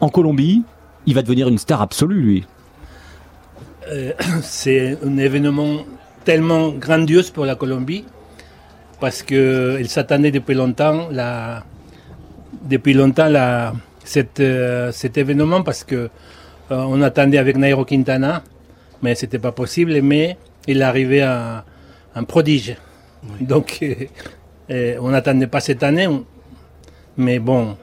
en Colombie, il va devenir une star absolue, lui. Euh, *clears throat* C'est un événement tellement grandiose pour la Colombie parce qu'il s'attendait depuis longtemps la, depuis longtemps la, cet événement parce que on attendait avec Nairo Quintana mais c'était pas possible. Mais il est arrivé à un prodige. Donc, *laughs* euh, euh, on n'attendait pas cette année, mais bon,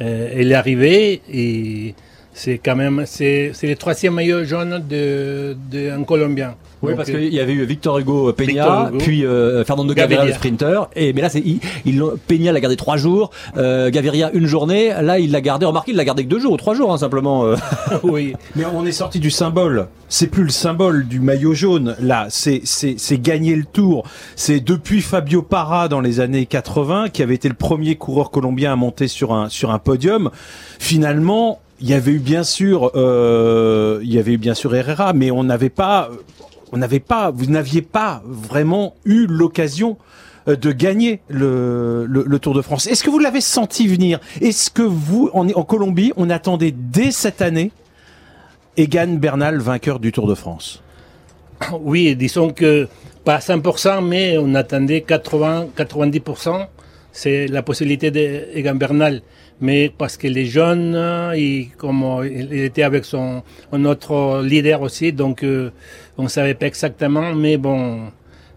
euh, il est arrivé et c'est quand même c'est le troisième meilleur jaune de, de un Colombien. Oui, parce qu'il y avait eu Victor Hugo Peña, puis euh, Fernando Gaviria, le sprinter. Et mais là, c'est il, Peña l'a gardé trois jours, euh, Gaviria une journée. Là, il l'a gardé. Remarquez, il l'a gardé que deux jours ou trois jours, hein, simplement. Euh. *laughs* oui, mais on est sorti du symbole. C'est plus le symbole du maillot jaune. Là, c'est c'est c'est gagner le Tour. C'est depuis Fabio Parra dans les années 80 qui avait été le premier coureur colombien à monter sur un sur un podium. Finalement, il y avait eu bien sûr, euh, il y avait eu bien sûr Herrera, mais on n'avait pas, vous n'aviez pas vraiment eu l'occasion euh, de gagner le, Tour de France. Est-ce que vous l'avez senti venir? Est-ce que vous, en, Colombie, on attendait dès cette année Egan Bernal vainqueur du Tour de France? Oui, disons que pas 100%, mais on attendait 80-90%. C'est la possibilité d'Egan Bernal mais parce que les jeunes, comme il était avec son notre leader aussi, donc on savait pas exactement, mais bon,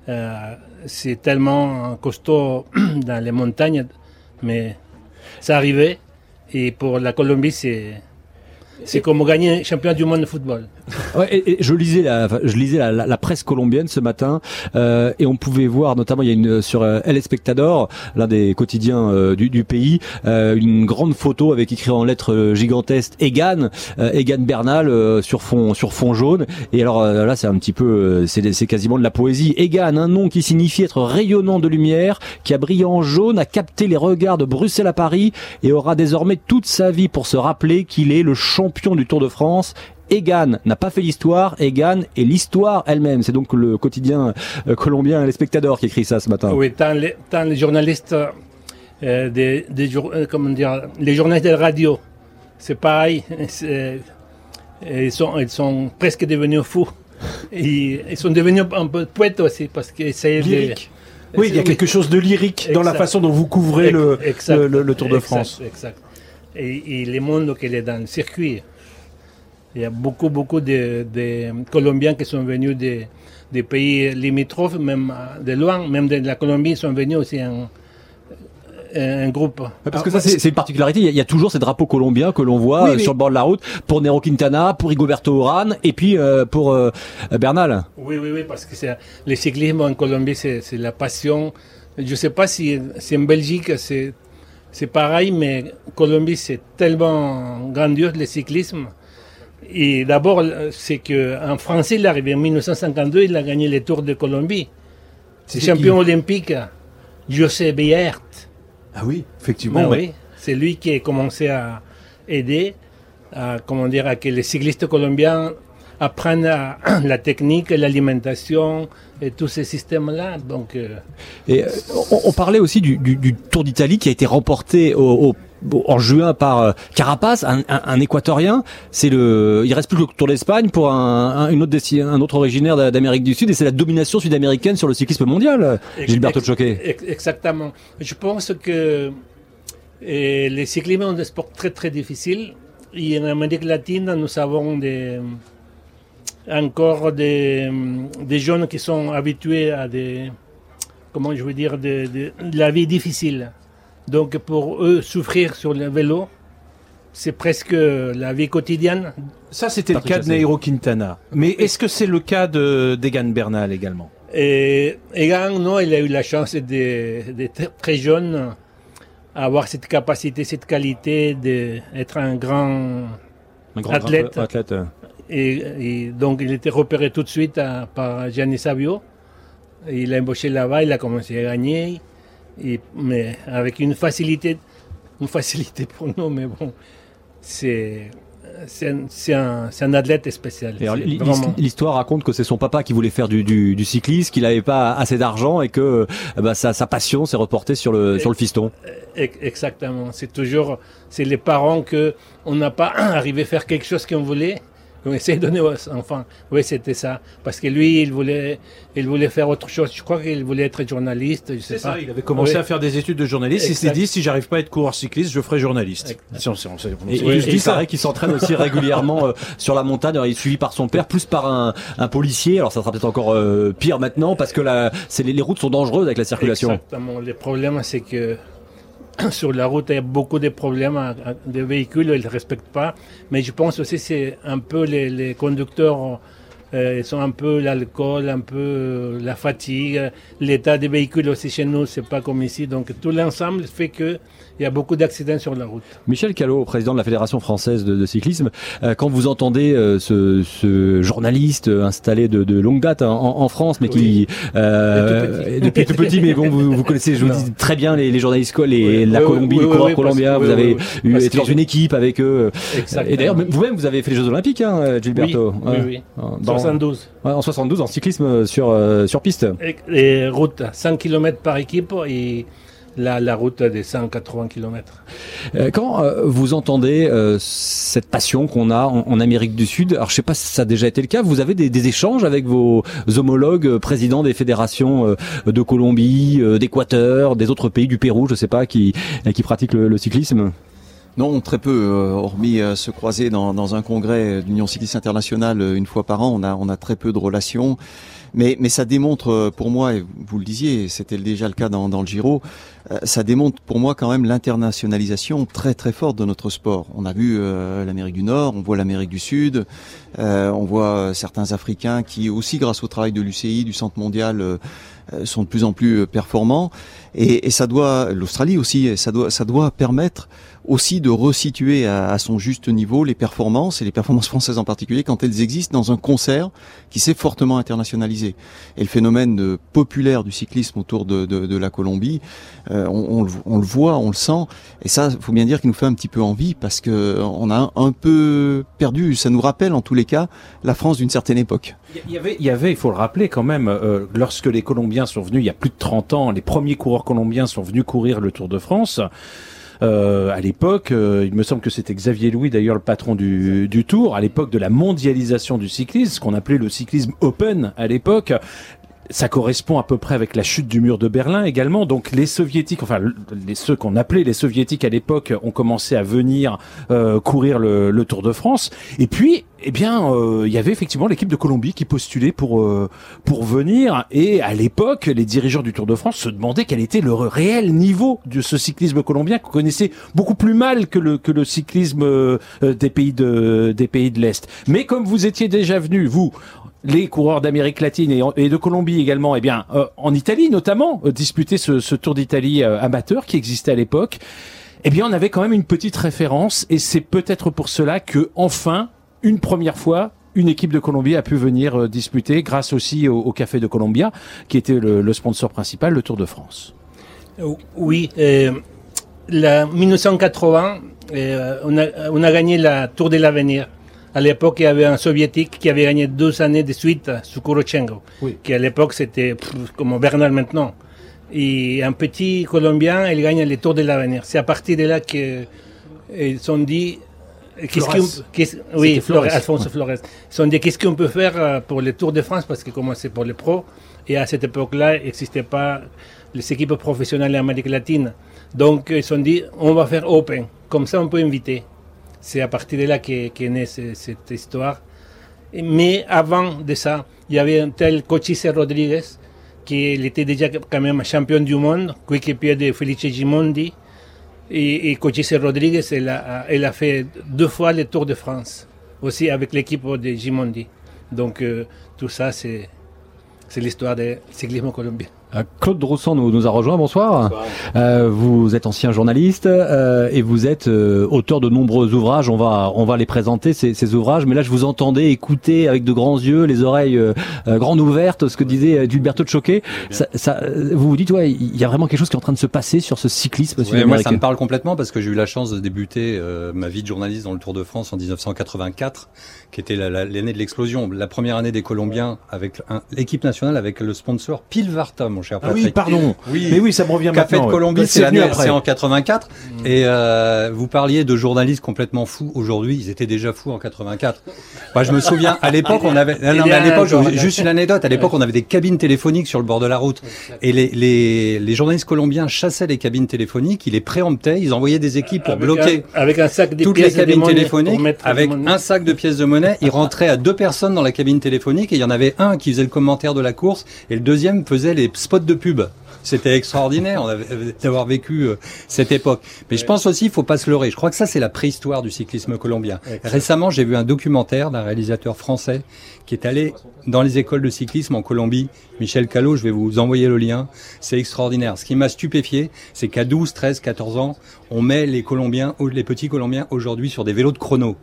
euh, c'est tellement costaud *clears throat* dans les montagnes, mais ça arrivait. Et pour la Colombie, c'est c'est comme gagner champion du monde de football. *laughs* Ouais, et, je lisais la, je lisais la, la, presse colombienne ce matin euh, et on pouvait voir notamment il y a une sur euh, El Espectador, l'un des quotidiens euh, du, du, pays, euh, une grande photo avec écrit en lettres gigantesques Egan, Egan Bernal sur fond sur fond jaune. Et alors là c'est un petit peu, c'est quasiment de la poésie. Egan, un nom qui signifie être rayonnant de lumière, qui a brillé en jaune, a capté les regards de Bruxelles à Paris et aura désormais toute sa vie pour se rappeler qu'il est le champion du Tour de France Egan n'a pas fait l'histoire, Egan est l'histoire elle-même. C'est donc le quotidien euh, colombien Les Spectadors qui écrit ça ce matin. Oui, tant les, les journalistes, euh, des, des euh, comment dire, les journalistes de radio, c'est pareil. *laughs* Ils sont, ils sont presque devenus fous. ils sont devenus un peu poètes aussi parce que c'est lyrique. oui, il y a quelque chose de lyrique dans la façon dont vous couvrez le, le, Tour de France. Exact. Et, et les mondes qu'il est dans le circuit. Il y a beaucoup, beaucoup de, Colombiens qui sont venus des, pays limitrophes, même de loin, même de la Colombie, ils sont venus aussi en, un groupe. Parce que ça, c'est une particularité. Il y, a, toujours ces drapeaux colombiens que l'on voit euh, sur le bord de la route pour Nero Quintana, pour Rigoberto Urán et puis euh, pour euh, Bernal. Oui, oui, oui, parce que le cyclisme en Colombie, c'est la passion. Je ne sais pas si, si en Belgique c'est pareil, mais Colombie, c'est tellement grandiose le cyclisme et d'abord, c'est qu'en Français, il est arrivé en 1952, il a gagné le Tour de Colombie. C'est champion olympique, José Biert. Ah oui, effectivement. oui. C'est lui qui a commencé à aider, à, comment dire, à que les cyclistes colombiens apprennent *clears throat* la technique, l'alimentation et tous ces systèmes-là. Donc, euh, et euh, on, parlait aussi du, Tour d'Italie qui a été remporté au en juin par euh, Carapace, un, un, un équatorien. C'est le, il reste plus que le Tour d'Espagne pour un, une autre un autre originaire d'Amérique du Sud et c'est la domination sud-américaine sur le cyclisme mondial. Gilberto Choquet. Exactement. Je pense que les cyclisme est un sport très très difficile. Et en Amérique latine, nous avons des, encore des, des jeunes qui sont habitués à des, comment je veux dire, de, de, la vie difficile. Donc pour eux, souffrir sur le vélo, c'est presque la vie quotidienne. Ça, c'était le cas de Nairo Quintana. Mais est-ce que c'est le cas de d'Egan Bernal également? Et Egan, non, il a eu la chance d'être très jeune, avoir cette capacité, cette qualité d'être un grand, un grand athlète. athlète. Et, et, donc, il était repéré tout de suite à, par Gianni Savio. Il a embauché là-bas, il a commencé à gagner, et, mais avec une facilité, une facilité pour nous, mais bon, c'est c'est un, un, athlète spécial. L'histoire raconte que c'est son papa qui voulait faire du, du, du cyclisme, qu'il n'avait pas assez d'argent et que bah, sa, sa, passion s'est reportée sur le, sur le fiston. Exactement. C'est toujours, c'est les parents que on n'a pas *clears throat* arrivé à faire quelque chose qu'on voulait on essaie de donner aux enfants. Oui, c'était ça. Parce que lui, il voulait, il voulait faire autre chose. Je crois qu'il voulait être journaliste. Je sais pas. Ça, il avait commencé oui. à faire des études de journaliste. Il s'est dit, si j'arrive pas à être coureur cycliste, je ferai journaliste. Si on, on, on, et, et, il paraît qu'il s'entraîne aussi régulièrement euh, sur la montagne. il est suivi par son père, plus par un, un policier. Alors ça sera peut-être encore euh, pire maintenant parce que la, les, les routes sont dangereuses avec la circulation. Exactement. Le problème, c'est que *clears throat* sur la route, il y a beaucoup de problèmes de véhicules, ils ne respectent pas. Mais je pense aussi que c'est un peu les, conducteurs, euh, sont un peu l'alcool, un peu euh, la fatigue. L'état des véhicules aussi chez nous, c'est pas comme ici. Donc tout l'ensemble fait que il y a beaucoup d'accidents sur la route. Michel Callot, président de la Fédération française de, de cyclisme, euh, quand vous entendez euh, ce, ce, journaliste installé de, de longue date en, en, France, mais qui euh, depuis tout petit, mais bon, vous, vous connaissez, je vous dis très bien les, les journalistes, les, oui. la Colombie, oui, les coureurs colombiens. vous avez eu, été dans une équipe avec eux. Exactement. Et d'ailleurs, vous-même, vous avez fait les Jeux Olympiques, hein, Gilberto. Oui, oui, Dans, 72. En 72, en cyclisme sur sur piste. Et, et route, 100 km par équipe et la, la, route des 180 km. Euh, quand euh, vous entendez euh, cette passion qu'on a en, en, Amérique du Sud, alors je sais pas si ça a déjà été le cas, vous avez des, des échanges avec vos homologues présidents des fédérations de Colombie, d'Équateur, des autres pays du Pérou, je sais pas, qui, qui pratiquent le, le cyclisme? Non, très peu, euh, hormis euh, se croiser dans, dans, un congrès d'Union cycliste internationale euh, une fois par an, on a, on a très peu de relations. Mais, mais ça démontre pour moi, et vous le disiez, c'était déjà le cas dans, dans le Giro, ça démontre pour moi quand même l'internationalisation très très forte de notre sport. On a vu euh, l'Amérique du Nord, on voit l'Amérique du Sud, euh, on voit certains Africains qui aussi grâce au travail de l'UCI, du Centre mondial, euh, sont de plus en plus performants. Et, et ça doit, l'Australie aussi, ça doit, ça doit permettre aussi de resituer à, à, son juste niveau les performances, et les performances françaises en particulier, quand elles existent dans un concert qui s'est fortement internationalisé. Et le phénomène populaire du cyclisme autour de, de, de la Colombie, euh, on, on, on, le voit, on le sent, et ça, faut bien dire qu'il nous fait un petit peu envie, parce que on a un, un peu perdu, ça nous rappelle en tous les cas la France d'une certaine époque. Il y avait, il y avait, il faut le rappeler quand même, euh, lorsque les Colombiens sont venus, il y a plus de 30 ans, les premiers coureurs colombiens sont venus courir le Tour de France. Euh, à l'époque, euh, il me semble que c'était Xavier Louis, d'ailleurs le patron du, du Tour, à l'époque de la mondialisation du cyclisme, ce qu'on appelait le cyclisme open à l'époque ça correspond à peu près avec la chute du mur de Berlin également. Donc les soviétiques, enfin les, ceux qu'on appelait les soviétiques à l'époque, ont commencé à venir euh, courir le, le, Tour de France. Et puis, eh bien, euh, il y avait effectivement l'équipe de Colombie qui postulait pour euh, pour venir. Et à l'époque, les dirigeants du Tour de France se demandaient quel était le réel niveau de ce cyclisme colombien qu'on connaissait beaucoup plus mal que le que le cyclisme euh, des pays de des pays de l'Est. Mais comme vous étiez déjà venu, vous les coureurs d'Amérique latine et, de Colombie également, eh bien, euh, en Italie notamment, euh, ce, ce, Tour d'Italie euh, amateur qui existait à l'époque, eh bien, on avait quand même une petite référence et c'est peut-être pour cela que, enfin, une première fois, une équipe de Colombie a pu venir disputer grâce aussi au, au Café de Colombia, qui était le, le, sponsor principal, le Tour de France. Oui, euh, la 1980, euh, on, a, on a gagné la Tour de l'Avenir. À l'époque, il y avait un soviétique qui avait gagné deux années de suite, Sukurochenko, oui. qui à l'époque c'était comme Bernal maintenant. Et un petit Colombien, il gagne le Tour de l'Avenir. C'est à partir de là qu'ils ont dit Qu'est-ce qu'on, qu'est-ce- oui, Flores, Alfonso Flores. Ils se sont dit qu'est-ce qu'on peut faire euh, pour le Tour de France? Parce que comment c'est pour les pros et à cette époque-là, il n'existait pas les équipes professionnelles en Amérique latine. Donc ils se sont dit on va faire Open, comme ça on peut inviter. C'est à partir de là qu'est, qu'est née ce- cette histoire. Mais avant de ça, il y avait un tel Cochise Rodriguez qui était déjà quand même champion du monde, coéquipier de Felice Gimondi. Et, et Cochise Rodriguez, elle a, fait deux fois le Tour de France, aussi avec l'équipe de Gimondi. Donc euh, tout ça, c'est l'histoire du cyclisme colombien. Euh, Claude Droussan nous, nous a rejoint, bonsoir. Euh, vous êtes ancien journaliste euh, et vous êtes euh, auteur de nombreux ouvrages. On va on va les présenter ces, ces ouvrages. Mais là, je vous entendais écouter avec de grands yeux, les oreilles euh, euh, grandes ouvertes, ce que disait Gilberto Choquet. Ça, ça, vous vous dites ouais, il y a vraiment quelque chose qui est en train de se passer sur ce cyclisme Ouais, moi, ça me parle complètement parce que j'ai eu la chance de débuter euh, ma vie de journaliste dans le Tour de France en 1984, qui était la- la- l'année de l'explosion. La première année des Colombiens avec l'équipe nationale avec le sponsor Pilvarta, mon cher Ah Patrick. oui, pardon. Oui. Mais oui, ça me revient Café maintenant. de ouais. Colombie, c'est venu l'année, après. c'est en 84. Et euh, vous parliez de journalistes complètement fous. Aujourd'hui, ils étaient déjà fous en 84. Moi, je me souviens, à l'époque, on avait, *laughs* non, non, mais à l'époque, juste une anecdote. À l'époque, on avait des cabines téléphoniques sur le bord de la route. Et les, les, les journalistes colombiens chassaient les cabines téléphoniques, ils les préemptaient, ils envoyaient des équipes pour Avec bloquer un- avec un sac de toutes les pièces de cabines téléphoniques avec des un sac de pièces de monnaie. Ils rentraient à deux personnes dans la cabine téléphonique et il y en avait un qui faisait le commentaire de la course et le deuxième faisait les spots de pub. C'était extraordinaire avait- d'avoir vécu euh, cette époque. Mais je pense aussi, il faut pas se leurrer. Je crois que ça, c'est la préhistoire du cyclisme colombien. Récemment, j'ai vu un documentaire d'un réalisateur français qui est allé dans les écoles de cyclisme en Colombie. Michel Callot, je vais vous envoyer le lien. C'est extraordinaire. Ce qui m'a stupéfié, c'est qu'à 12, 13, 14 ans, on met les Colombiens, les petits Colombiens aujourd'hui sur des vélos de chrono.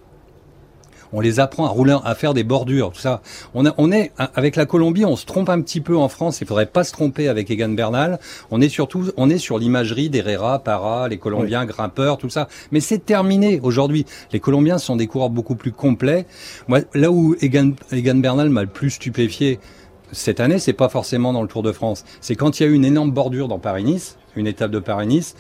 On les apprend à rouler, à faire des bordures, tout ça. On, a- on est avec la Colombie, on se trompe un petit peu en France. Il faudrait pas se tromper avec Egan Bernal. On est surtout, on est sur l'imagerie d'Herrera, Para, les Colombiens grimpeurs, tout ça. Mais c'est terminé aujourd'hui. Les Colombiens sont des coureurs beaucoup plus complets. Moi, là où Egan, Egan Bernal m'a le plus stupéfié cette année, c'est pas forcément dans le Tour de France. C'est quand il y a eu une énorme bordure dans Paris-Nice, une étape de Paris-Nice.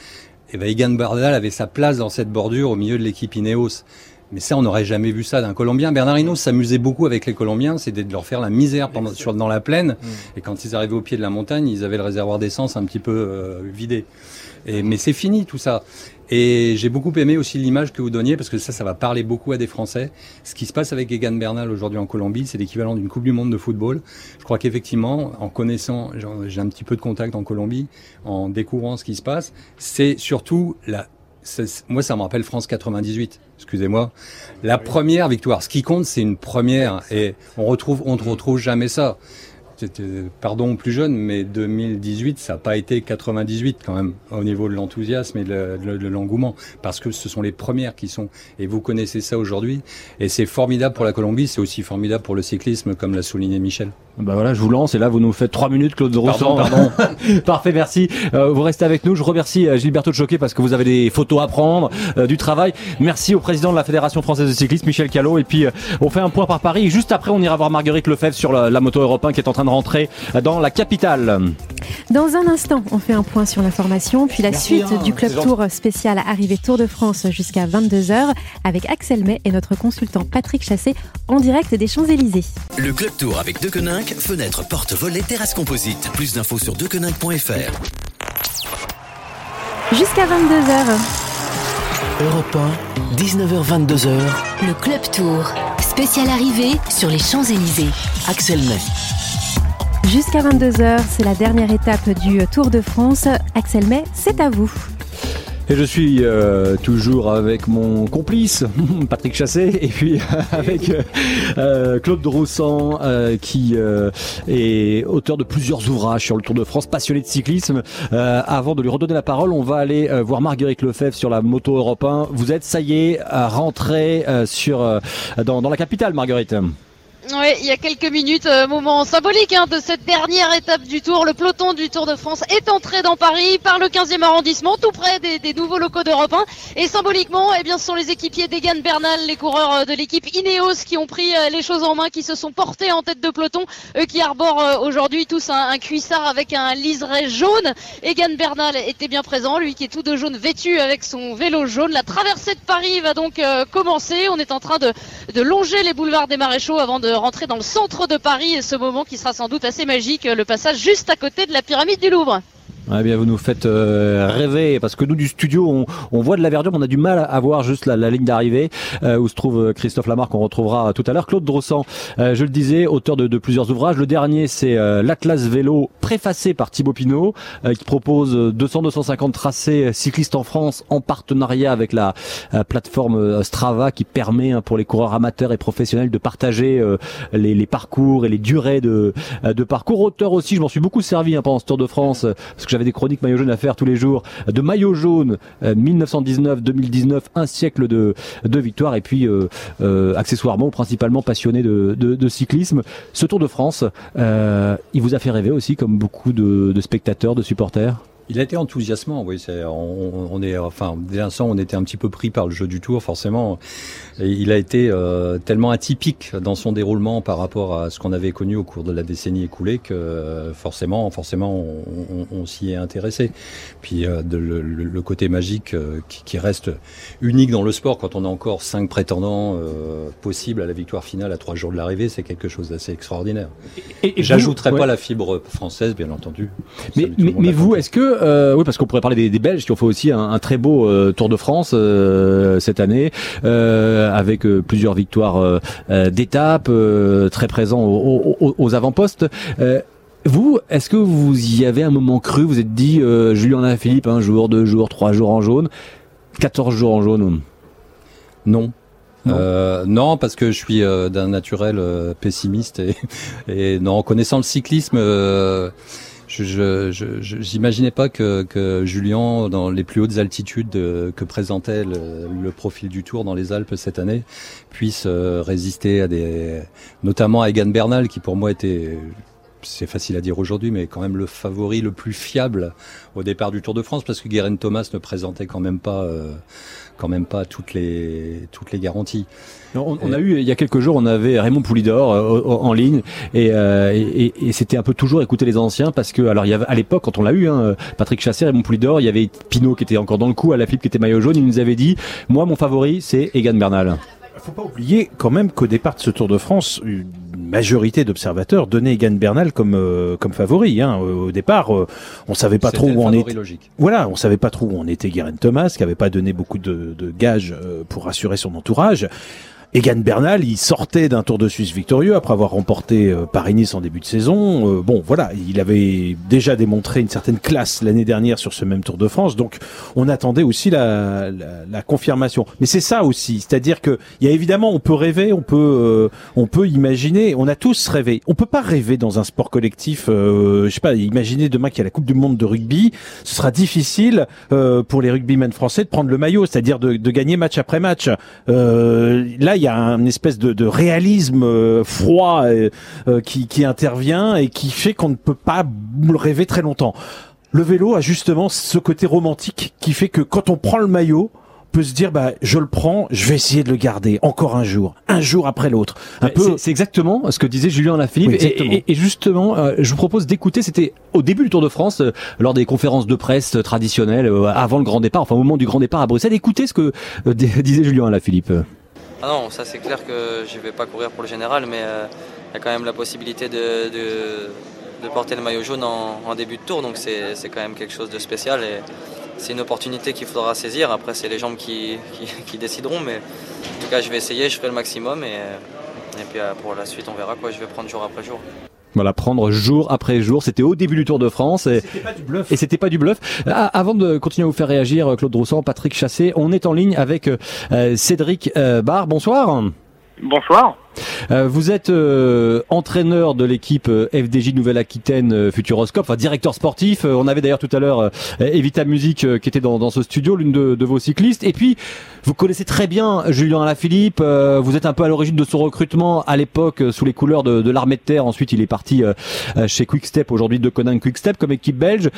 Et ben Egan Bernal avait sa place dans cette bordure au milieu de l'équipe Ineos. Mais ça, on n'aurait jamais vu ça d'un Colombien. Bernard Hinault s'amusait beaucoup avec les Colombiens, c'était de leur faire la misère pendant, sur, dans la plaine. Et quand ils arrivaient au pied de la montagne, ils avaient le réservoir d'essence un petit peu euh, vidé. Et, mais c'est fini tout ça. Et j'ai beaucoup aimé aussi l'image que vous donniez, parce que ça, ça va parler beaucoup à des Français. Ce qui se passe avec Egan Bernal aujourd'hui en Colombie, c'est l'équivalent d'une Coupe du Monde de football. Je crois qu'effectivement, en connaissant, j'ai un petit peu de contact en Colombie, en découvrant ce qui se passe, c'est surtout la moi, ça me rappelle France 98. Excusez-moi. La première victoire. Ce qui compte, c'est une première. Et on retrouve, on ne retrouve jamais ça. C'était- Pardon, plus jeune, mais 2018, ça n'a pas été 98 quand même, au niveau de l'enthousiasme et de, de- de l'engouement. Parce que ce sont les premières qui sont. Et vous connaissez ça aujourd'hui. Et c'est formidable pour la Colombie, c'est aussi formidable pour le cyclisme, comme l'a souligné Michel. Bah voilà, je vous lance et là vous nous faites trois minutes, Claude Roussan. Pardon, *laughs* Parfait, merci. Euh, vous restez avec nous. Je remercie euh, Gilberto de Choquet parce que vous avez des photos à prendre, euh, du travail. Merci au président de la Fédération française de cyclisme, Michel Callot. Et puis euh, on fait un point par Paris. Et juste après, on ira voir Marguerite Lefebvre sur la, la moto européen qui est en train de rentrer dans la capitale. Dans un instant, on fait un point sur la formation, puis la Merci, suite hein, du Club Tour spécial arrivé Tour de France jusqu'à 22h avec Axel May et notre consultant Patrick Chassé en direct des Champs-Élysées. Le Club Tour avec Deconinck, fenêtre, porte, volet, terrasse composite. Plus d'infos sur deconinck.fr. Jusqu'à 22h. Europe 1, 19h-22h, Le Club Tour. Spécial arrivée sur les Champs-Élysées. Axel May. Jusqu'à 22h, c'est la dernière étape du Tour de France. Axel May, c'est à vous. Et je suis euh, toujours avec mon complice, *laughs* Patrick Chassé, et puis *laughs* avec euh, euh, Claude Droussan, euh, qui euh, est auteur de plusieurs ouvrages sur le Tour de France, passionné de cyclisme. Euh, avant de lui redonner la parole, on va aller euh, voir Marguerite Lefebvre sur la moto Europe 1. Vous êtes, ça y est, euh, rentrée euh, sur, euh, dans, dans la capitale, Marguerite. Oui, il y a quelques minutes, euh, moment symbolique hein, de cette dernière étape du Tour. Le peloton du Tour de France est entré dans Paris par le 15e arrondissement, tout près des, des nouveaux locaux d'Europe 1. Et symboliquement, eh bien, ce sont les équipiers d'Egan Bernal, les coureurs euh, de l'équipe Ineos, qui ont pris euh, les choses en main, qui se sont portés en tête de peloton, eux qui arborent euh, aujourd'hui tous un, cuissard avec un liseré jaune. Egan Bernal était bien présent, lui qui est tout de jaune vêtu avec son vélo jaune. La traversée de Paris va donc commencer. On est en train de, de longer les boulevards des Maréchaux avant de rentrer dans le centre de Paris et ce moment qui sera sans doute assez magique, le passage juste à côté de la pyramide du Louvre. Eh bien, vous nous faites euh, rêver parce que nous du studio, on, on voit de la verdure, mais on a du mal à voir juste la, la ligne d'arrivée euh, où se trouve euh, Christophe Lamarck. On retrouvera tout à l'heure Claude Drossan. euh, je le disais, auteur de, de plusieurs ouvrages. Le dernier, c'est euh, l'Atlas vélo préfacé par Thibaut Pinot, euh, qui propose 200-250 tracés cyclistes en France en partenariat avec la plateforme Strava, qui permet hein, pour les coureurs amateurs et professionnels de partager les, les parcours et les durées de, de parcours. Auteur aussi, je m'en suis beaucoup servi hein, pendant ce Tour de France, parce que des chroniques maillot jaune à faire tous les jours. De maillot jaune, euh, 1919-2019, un siècle de, de victoire, et puis euh, euh, accessoirement, principalement passionné de, cyclisme. Ce Tour de France, il vous a fait rêver aussi, comme beaucoup de, spectateurs, de supporters? Il a été enthousiasmant, oui. C'est, on, on est, enfin, dès l'instant, on était un petit peu pris par le jeu du tour, forcément. Et il a été euh, tellement atypique dans son déroulement par rapport à ce qu'on avait connu au cours de la décennie écoulée que euh, forcément, forcément, on, on- on s'y est intéressé. Puis euh, de, le, côté magique qui, qui reste unique dans le sport quand on a encore cinq prétendants possibles à la victoire finale à trois jours de l'arrivée, c'est quelque chose d'assez extraordinaire. Et- et J'ajouterai pas ouais. la fibre française, bien entendu. Mais, vous, est-ce que oui, parce qu'on pourrait parler des, des Belges qui ont fait aussi un, un très beau Tour de France cette année, euh, avec euh, plusieurs victoires euh, euh, d'étape, euh, très présents aux, aux- aux avant-postes. Euh, vous, est-ce que vous y avez un moment cru? Vous êtes dit, euh, Julien Alaphilippe, un jour, deux jours, trois jours en jaune, 14 jours en jaune Non. Euh, non, parce que je suis euh, d'un naturel euh, pessimiste et, et non, en connaissant le cyclisme, euh, je, j'imaginais pas que, Julien, dans les plus hautes altitudes euh, que présentait le, le profil du Tour dans les Alpes cette année, puisse euh, résister à des, notamment à Egan Bernal, qui pour moi était c'est facile à dire aujourd'hui, mais quand même le favori le plus fiable au départ du Tour de France, parce que Guérin Thomas ne présentait quand même pas, euh, quand même pas toutes les toutes les garanties. On, on a eu il y a quelques jours, on avait Raymond Poulidor euh, en ligne et, euh, et, c'était un peu toujours écouter les anciens parce que alors il y avait à l'époque quand on l'a eu, hein, Patrick Chassé, Raymond Poulidor, il y avait Pinot qui était encore dans le coup, à la flip qui était maillot jaune, il nous avait dit moi mon favori c'est Egan Bernal. Faut pas oublier quand même qu'au départ de ce Tour de France, une majorité d'observateurs donnaient Egan Bernal comme euh, comme favori. Hein. Au départ, euh, on savait pas trop où on était. logique. Voilà, on savait pas trop où on était. Guerin Thomas, qui avait pas donné beaucoup de, de gages euh, pour rassurer son entourage. Egan Bernal, il sortait d'un Tour de Suisse victorieux après avoir remporté euh, Paris-Nice en début de saison. Euh, bon, voilà, il avait déjà démontré une certaine classe l'année dernière sur ce même Tour de France, donc on attendait aussi la, la, la confirmation. Mais c'est ça aussi, c'est-à-dire que il y a évidemment, on peut rêver, on peut, euh, on peut imaginer, on a tous rêvé. On peut pas rêver dans un sport collectif. Euh, je sais pas, imaginer demain qu'il y a la Coupe du Monde de rugby, ce sera difficile euh, pour les rugbymen français de prendre le maillot, c'est-à-dire de, de gagner match après match. Euh, là, il y a un espèce de, de réalisme euh, froid euh, euh, qui, qui intervient et qui fait qu'on ne peut pas le rêver très longtemps. Le vélo a justement ce côté romantique qui fait que quand on prend le maillot, on peut se dire bah je le prends, je vais essayer de le garder encore un jour, un jour après l'autre. Un peu c'est- exactement ce que disait Julien Alaphilippe. Oui, et, exactement. et- et justement, euh, je vous propose d'écouter. C'était au début du Tour de France, euh, lors des conférences de presse euh, traditionnelles, euh, avant le grand départ, enfin au moment du grand départ à Bruxelles. Écoutez ce que euh, *laughs* disait Julien Alaphilippe. Ah non, ça c'est clair que je ne vais pas courir pour le général, mais euh, il y a quand même la possibilité de, porter le maillot jaune en, début de tour, donc c'est quand même quelque chose de spécial et c'est une opportunité qu'il faudra saisir. Après, c'est les jambes qui, qui- décideront, mais en tout cas, je vais essayer, je ferai le maximum et, et puis euh, pour la suite, on verra quoi je vais prendre jour après jour. Voilà, prendre jour après jour. C'était au début du Tour de France. Et, et c'était pas du bluff. Ah, avant de continuer à vous faire réagir, Claude Droussan, Patrick Chassé, on est en ligne avec euh, Cédric euh, Barre. Bonsoir. Bonsoir. Euh, vous êtes euh, entraîneur de l'équipe euh, FDJ Nouvelle-Aquitaine Futuroscope, enfin directeur sportif. on avait d'ailleurs tout à l'heure Evita Musique qui était dans, dans ce studio, l'une de, de, vos cyclistes. Et puis, vous connaissez très bien Julien Alaphilippe. vous êtes un peu à l'origine de son recrutement à l'époque sous les couleurs de, de l'armée de terre. Ensuite, il est parti chez Quickstep, aujourd'hui de Conan Quickstep comme équipe belge.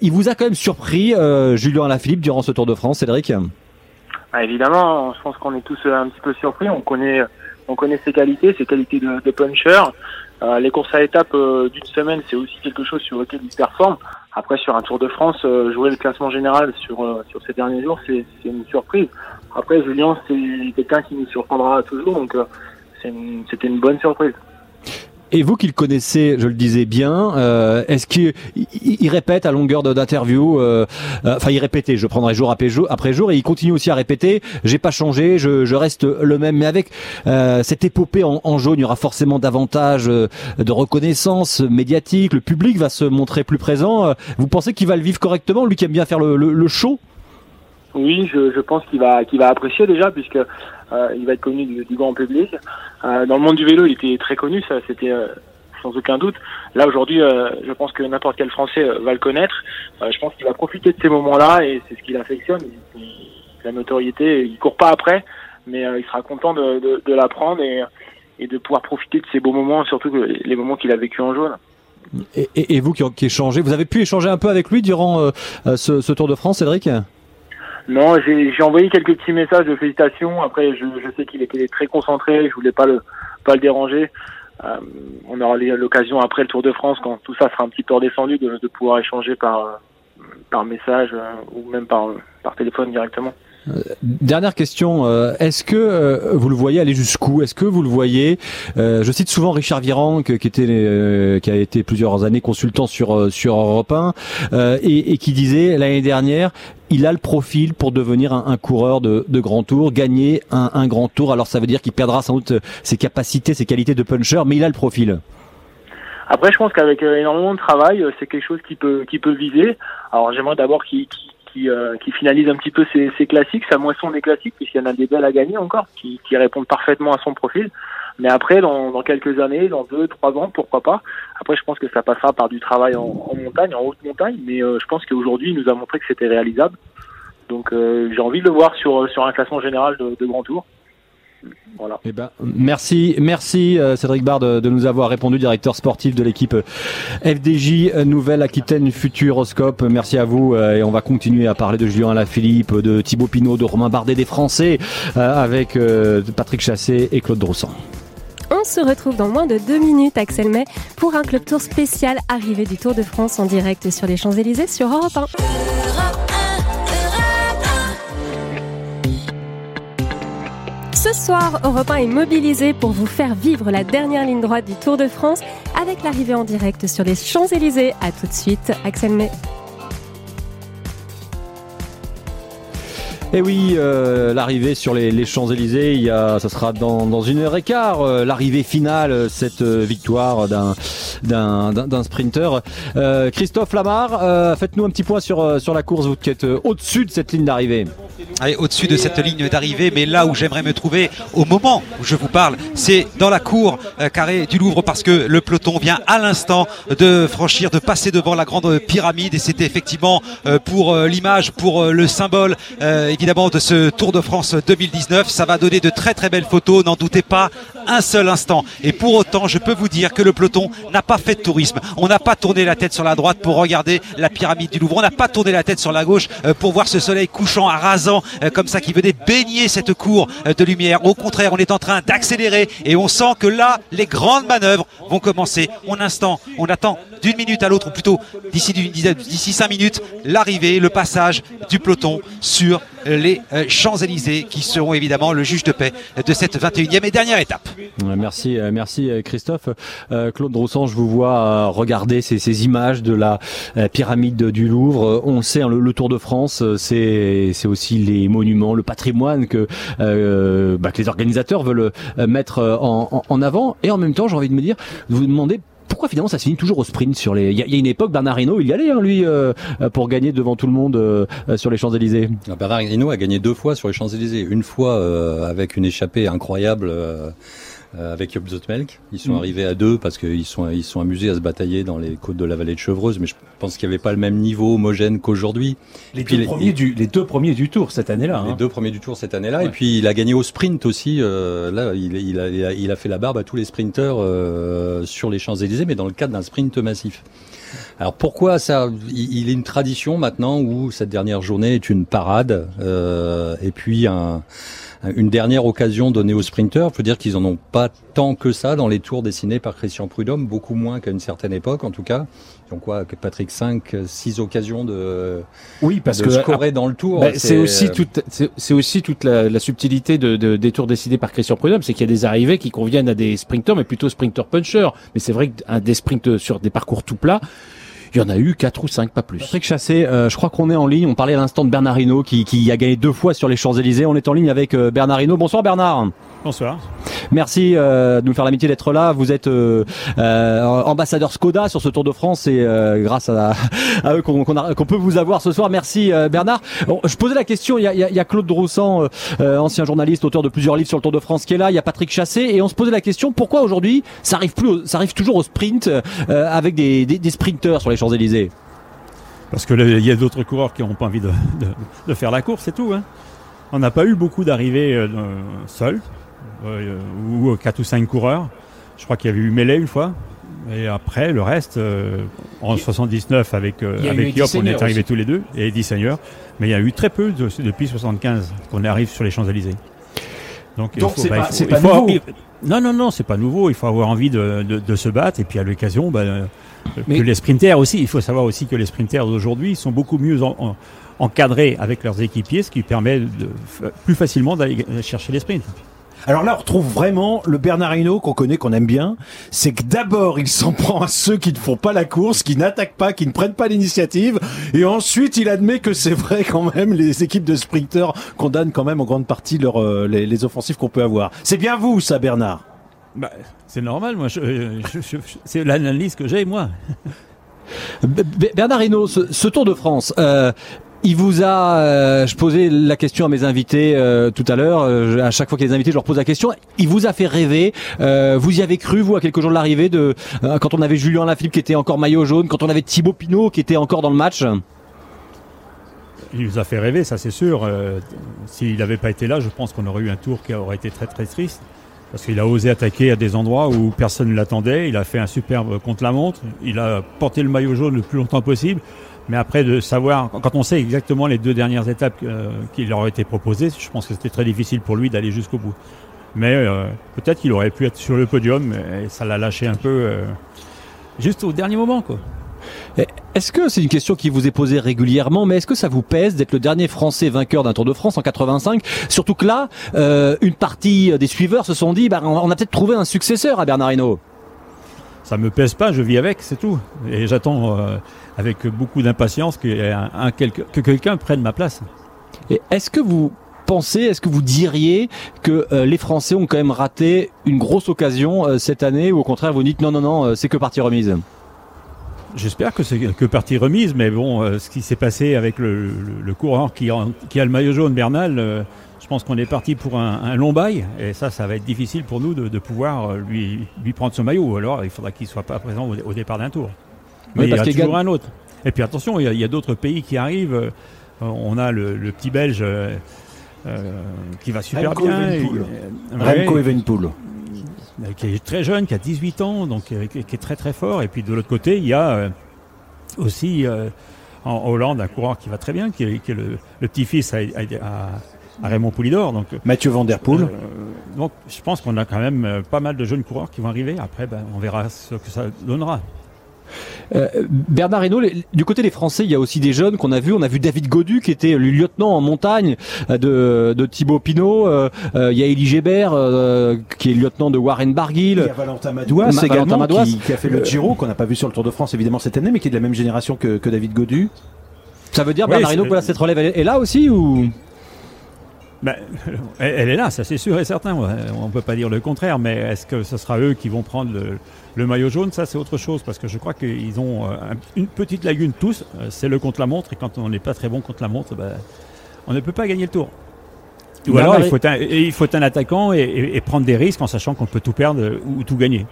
il vous a quand même surpris, Julien Alaphilippe, durant ce Tour de France, Cédric? Ah, Évidemment, je pense qu'on est tous un petit peu surpris. On connaît on connaît ses qualités, ses qualités de, de puncher. Euh, les courses à étapes euh, d'une semaine, c'est aussi quelque chose sur lequel il performe. Après, sur un Tour de France, euh, jouer le classement général sur sur ces derniers jours, c'est une surprise. Après, Julien, c'est quelqu'un qui nous surprendra toujours, donc c'était une bonne surprise. Et vous qui le connaissez, je le disais bien, euh, est-ce qu'il il, répète à longueur d'interview, euh, euh, enfin il répétait, je prendrai jour après jour, après jour, et il continue aussi à répéter, j'ai pas changé, je, je, reste le même, mais avec cette épopée en, en, jaune, il y aura forcément davantage de reconnaissance médiatique, le public va se montrer plus présent. Vous pensez qu'il va le vivre correctement, lui qui aime bien faire le, le, le show? Oui, je, je pense qu'il va, qu'il va apprécier déjà, puisque euh, il va être connu du, grand public. Euh, dans le monde du vélo, il était très connu, ça c'était euh, sans aucun doute. Là aujourd'hui, je pense que n'importe quel Français va le connaître. je pense qu'il va profiter de ces moments-là et c'est ce qu'il affectionne. la notoriété, il court pas après, mais il sera content de, l'apprendre et, de pouvoir profiter de ces beaux moments, surtout les moments qu'il a vécu en jaune. Et, et, vous qui, qui échangez, vous avez pu échanger un peu avec lui durant ce, ce Tour de France, Cédric? Non, j'ai envoyé quelques petits messages de félicitations. Après, je, je sais qu'il était très concentré. Je voulais pas le pas le déranger. Euh, on aura l'occasion après le Tour de France, quand tout ça sera un petit peu redescendu, de, de pouvoir échanger par par message euh, ou même par par téléphone directement. Euh, dernière question, euh, est-ce que euh, vous le voyez aller jusqu'où? Est-ce que vous le voyez? Je cite souvent Richard Virenque, qui était, qui a été plusieurs années consultant sur sur Europe 1, et, et, qui disait l'année dernière, il a le profil pour devenir un, un coureur de, de, grand tour, gagner un, un grand tour. Alors ça veut dire qu'il perdra sans doute ses capacités, ses qualités de puncher, mais il a le profil. Après, je pense qu'avec énormément de travail, c'est quelque chose qui peut qui peut viser. Alors j'aimerais d'abord qu'il qui, euh, qui finalise un petit peu ses, ses, classiques, sa moisson des classiques, puisqu'il y en a des belles à gagner encore, qui, qui répondent parfaitement à son profil. Mais après, dans, dans, quelques années, dans deux, trois ans, pourquoi pas. Après, je pense que ça passera par du travail en, en montagne, en haute montagne. Mais euh, je pense qu'aujourd'hui, il nous a montré que c'était réalisable. Donc, euh, j'ai envie de le voir sur sur un classement général de, de grand tour. Voilà. Eh ben, merci, merci euh, Cédric Bard de, de, nous avoir répondu, directeur sportif de l'équipe euh, FDJ euh, Nouvelle-Aquitaine Futuroscope. Merci à vous et on va continuer à parler de Julien Alaphilippe, de Thibaut Pinot, de Romain Bardet des Français avec Patrick Chassé et Claude Droussan. On se retrouve dans moins de deux minutes, Axel May, pour un club tour spécial arrivé du Tour de France en direct sur les Champs-Élysées sur Europe 1. Soir, Europe 1 est mobilisé pour vous faire vivre la dernière ligne droite du Tour de France avec l'arrivée en direct sur les Champs-Élysées. A tout de suite, Axel May. Et eh oui, euh, l'arrivée sur les, Champs-Élysées, ça sera dans, une heure et quart, euh, l'arrivée finale, euh, cette victoire d'un d'un sprinter. Euh, Christophe Lamar, faites-nous un petit point sur, la course, vous qui êtes au-dessus de cette ligne d'arrivée. Au-dessus de cette ligne d'arrivée, mais là où j'aimerais me trouver au moment où je vous parle, c'est dans la cour carrée du Louvre parce que le peloton vient à l'instant de franchir, de passer devant la grande pyramide. Et c'était effectivement pour l'image, pour le symbole évidemment de ce Tour de France 2019. Ça va donner de très très belles photos, n'en doutez pas un seul instant. Et pour autant, je peux vous dire que le peloton n'a pas fait de tourisme. On n'a pas tourné la tête sur la droite pour regarder la pyramide du Louvre. On n'a pas tourné la tête sur la gauche pour voir ce soleil couchant à rasant euh, comme ça qui venait baigner cette cour euh, de lumière. Au contraire, on est en train d'accélérer et on sent que là, les grandes manœuvres vont commencer. On instant, on attend d'une minute à l'autre, ou plutôt d'ici d'ici cinq minutes, l'arrivée, le passage du peloton sur les euh, Champs-Élysées, qui seront évidemment le juge de paix de cette 21e et dernière étape. Merci, merci Christophe. Claude Droussan, je vous vois regarder ces, ces images de la pyramide du Louvre. On sait, hein, le, Tour de France, c'est aussi les monuments, le patrimoine que, euh, bah, que les organisateurs veulent euh, mettre en, en, avant. Et en même temps, j'ai envie de me dire, vous demandez pourquoi finalement ça se finit toujours au sprint sur les. Il y, a- une époque, Bernard Hinault, il y allait, hein, lui, euh, pour gagner devant tout le monde euh, euh, sur les Champs-Élysées. Ah, Bernard Hinault a gagné deux fois sur les Champs-Élysées. Une fois avec une échappée incroyable avec Job Zoutmelk. Ils sont Mm. arrivés à deux parce qu'ils sont, ils sont amusés à se batailler dans les côtes de la vallée de Chevreuse, mais je pense qu'il n'y avait pas le même niveau homogène qu'aujourd'hui. Les, deux les- premiers du, les deux premiers du tour cette année-là. les hein. deux premiers du tour cette année-là. Et puis il a gagné au sprint aussi. euh, là, il, il, a, il, a, il a fait la barbe à tous les sprinteurs euh, sur les Champs-Élysées, mais dans le cadre d'un sprint massif. Alors pourquoi ça Il il est une tradition maintenant où cette dernière journée est une parade euh, et puis un, une dernière occasion donnée aux sprinteurs. Il faut dire qu'ils en ont pas tant que ça dans les tours dessinés par Christian Prudhomme, beaucoup moins qu'à une certaine époque en tout cas. Ils ont quoi que Patrick 5, 6 occasions de, Oui, parce de que scorer dans le tour. Bah, c'est aussi toute, c'est aussi toute la, la subtilité de, de- des tours décidés par Christian Prudhomme, c'est qu'il y a des arrivées qui conviennent à des sprinteurs, mais plutôt sprinter puncher. Mais c'est vrai qu'un des sprints sur des parcours tout plats, il y en a eu quatre ou cinq, pas plus. Patrick Chassé, euh, je crois qu'on est en ligne. On parlait à l'instant de Bernard Hinault qui, qui a gagné deux fois sur les Champs-Élysées. On est en ligne avec euh, Bernard Hinault. Bonsoir Bernard. Bonsoir. Merci euh, de nous faire l'amitié d'être là. Vous êtes euh, euh, ambassadeur Skoda sur ce Tour de France et euh, grâce à, à eux qu'on qu'on a- qu'on peut vous avoir ce soir. Merci euh, Bernard. Bon, je posais la question, il y a, il y a- il y a Claude Droussant, euh, euh, ancien journaliste, auteur de plusieurs livres sur le Tour de France qui est là. Il y a Patrick Chassé et on se posait la question pourquoi aujourd'hui ça arrive plus, au- ça arrive toujours au sprint euh, avec des, des, des sprinteurs sur les Champs-Élysées. Parce que le- il y a d'autres coureurs qui n'ont pas envie de, de- de faire la course, c'est tout. hein. On n'a pas eu beaucoup d'arrivées euh, euh, seuls, euh, ou euh, quatre ou cinq coureurs. Je crois qu'il y avait eu Melee une fois. Et après, le reste, euh, en 79 avec, euh, avec Yop, on est arrivés aussi. tous les deux, et Eddie Seigneur. Mais il y a eu très peu de- depuis 75 qu'on arrive sur les Champs-Élysées. Donc c'est bah, pas- c'est il pas nouveau. il- non, non, non, c'est pas nouveau. Il faut avoir envie de, de- de se battre. Et puis à l'occasion, bah, euh, Mais- que les sprinters aussi. Il faut savoir aussi que les sprinters d'aujourd'hui sont beaucoup mieux en- en- encadrés avec leurs équipiers, ce qui permet de, plus facilement d'aller chercher les sprints. Alors là, on retrouve vraiment le Bernard Hinault qu'on connaît, qu'on aime bien. C'est que d'abord, il s'en *laughs* prend à ceux qui ne font pas la course, qui n'attaquent pas, qui ne prennent pas l'initiative. Et ensuite, il admet que c'est vrai quand même, les équipes de sprinteurs condamnent quand même en grande partie leur, euh, les, les offensifs qu'on peut avoir. C'est bien vous, ça, Bernard? Bah, c'est normal, moi. je- je- je- je- c'est l'analyse que j'ai, moi. Bernard Hinault, ce, ce Tour de France, euh, il vous a, euh, je posais la question à mes invités euh, tout à l'heure, euh, à chaque fois qu'il y a des invités, je leur pose la question, il vous a fait rêver, vous y avez cru, vous, à quelques jours de l'arrivée, de quand on avait Julien Lafilippe qui était encore maillot jaune, quand on avait Thibaut Pinot qui était encore dans le match? Il nous a fait rêver, ça c'est sûr. S'il n'avait pas été là, je pense qu'on aurait eu un tour qui aurait été très très triste. Parce qu'il a osé attaquer à des endroits où personne ne l'attendait. Il a fait un superbe contre-la-montre. Il a porté le maillot jaune le plus longtemps possible. Mais après, de savoir, quand on sait exactement les deux dernières étapes euh, qui leur ont été proposées, je pense que c'était très difficile pour lui d'aller jusqu'au bout. Mais euh, peut-être qu'il aurait pu être sur le podium et ça l'a lâché un peu euh, juste au dernier moment. Quoi. Eh, Est-ce que c'est une question qui vous est posée régulièrement, mais est-ce que ça vous pèse d'être le dernier Français vainqueur d'un Tour de France en 85 Surtout que là, euh, une partie des suiveurs se sont dit, bah, on a peut-être trouvé un successeur à Bernard Hinault. Ça me pèse pas, je vis avec, c'est tout. Et j'attends euh, avec beaucoup d'impatience que, quelqu'un prenne ma place. Et est-ce que vous pensez, est-ce que vous diriez que euh, les Français ont quand même raté une grosse occasion euh, cette année, ou au contraire vous dites non, non, non, euh, c'est que partie remise? J'espère que c'est que partie remise, mais bon, euh, ce qui s'est passé avec le, le- le coureur qui, en- qui a le maillot jaune, Bernal, euh, je pense qu'on est parti pour un, un long bail, et ça, ça va être difficile pour nous de, de pouvoir euh, lui, lui prendre son maillot, ou alors il faudra qu'il soit pas présent au, au départ d'un tour. Mais Oui, il y parce a toujours gagne- un autre. Et puis attention, il y a, a d'autres pays qui arrivent. euh, on a le, le petit Belge euh, euh, qui va super Remco bien. Et- Remco ouais. Euh, qui est très jeune, qui a 18 ans, donc euh, qui est très très fort. Et puis de l'autre côté, il y a euh, aussi en Hollande un coureur qui va très bien, qui est, qui est le, le petit-fils à, à- à Raymond Poulidor. Donc, Mathieu Van Der Poel. euh, donc je pense qu'on a quand même pas mal de jeunes coureurs qui vont arriver. Après, ben, on verra ce que ça donnera. Euh, Bernard Hinault, les- du côté des Français, il y a aussi des jeunes qu'on a vu. On a vu David Godu qui était le lieutenant en montagne euh, de, de Thibaut Pinot. Euh, euh, il y a Elie Gébert euh, qui est lieutenant de Warren Il Barguil. y a Valentin Madouas Ma- Valentin également, Madouas. Qui, qui a fait le Giro, qu'on n'a pas vu sur le Tour de France évidemment cette année, mais qui est de la même génération que, que David Godu. Ça veut dire Oui, Bernard c'est- Hinault que là, cette relève elle est là aussi ou? Ben, elle est là, ça c'est sûr et certain. On ne peut pas dire le contraire, mais est-ce que ce sera eux qui vont prendre le, le maillot jaune Ça c'est autre chose, parce que je crois qu'ils ont euh, un- une petite lagune tous. Euh, C'est le contre-la-montre, et quand on n'est pas très bon contre la montre, ben, on ne peut pas gagner le tour. Ou alors il faut, un, et il faut être un attaquant et, et- et prendre des risques en sachant qu'on peut tout perdre euh, ou tout gagner.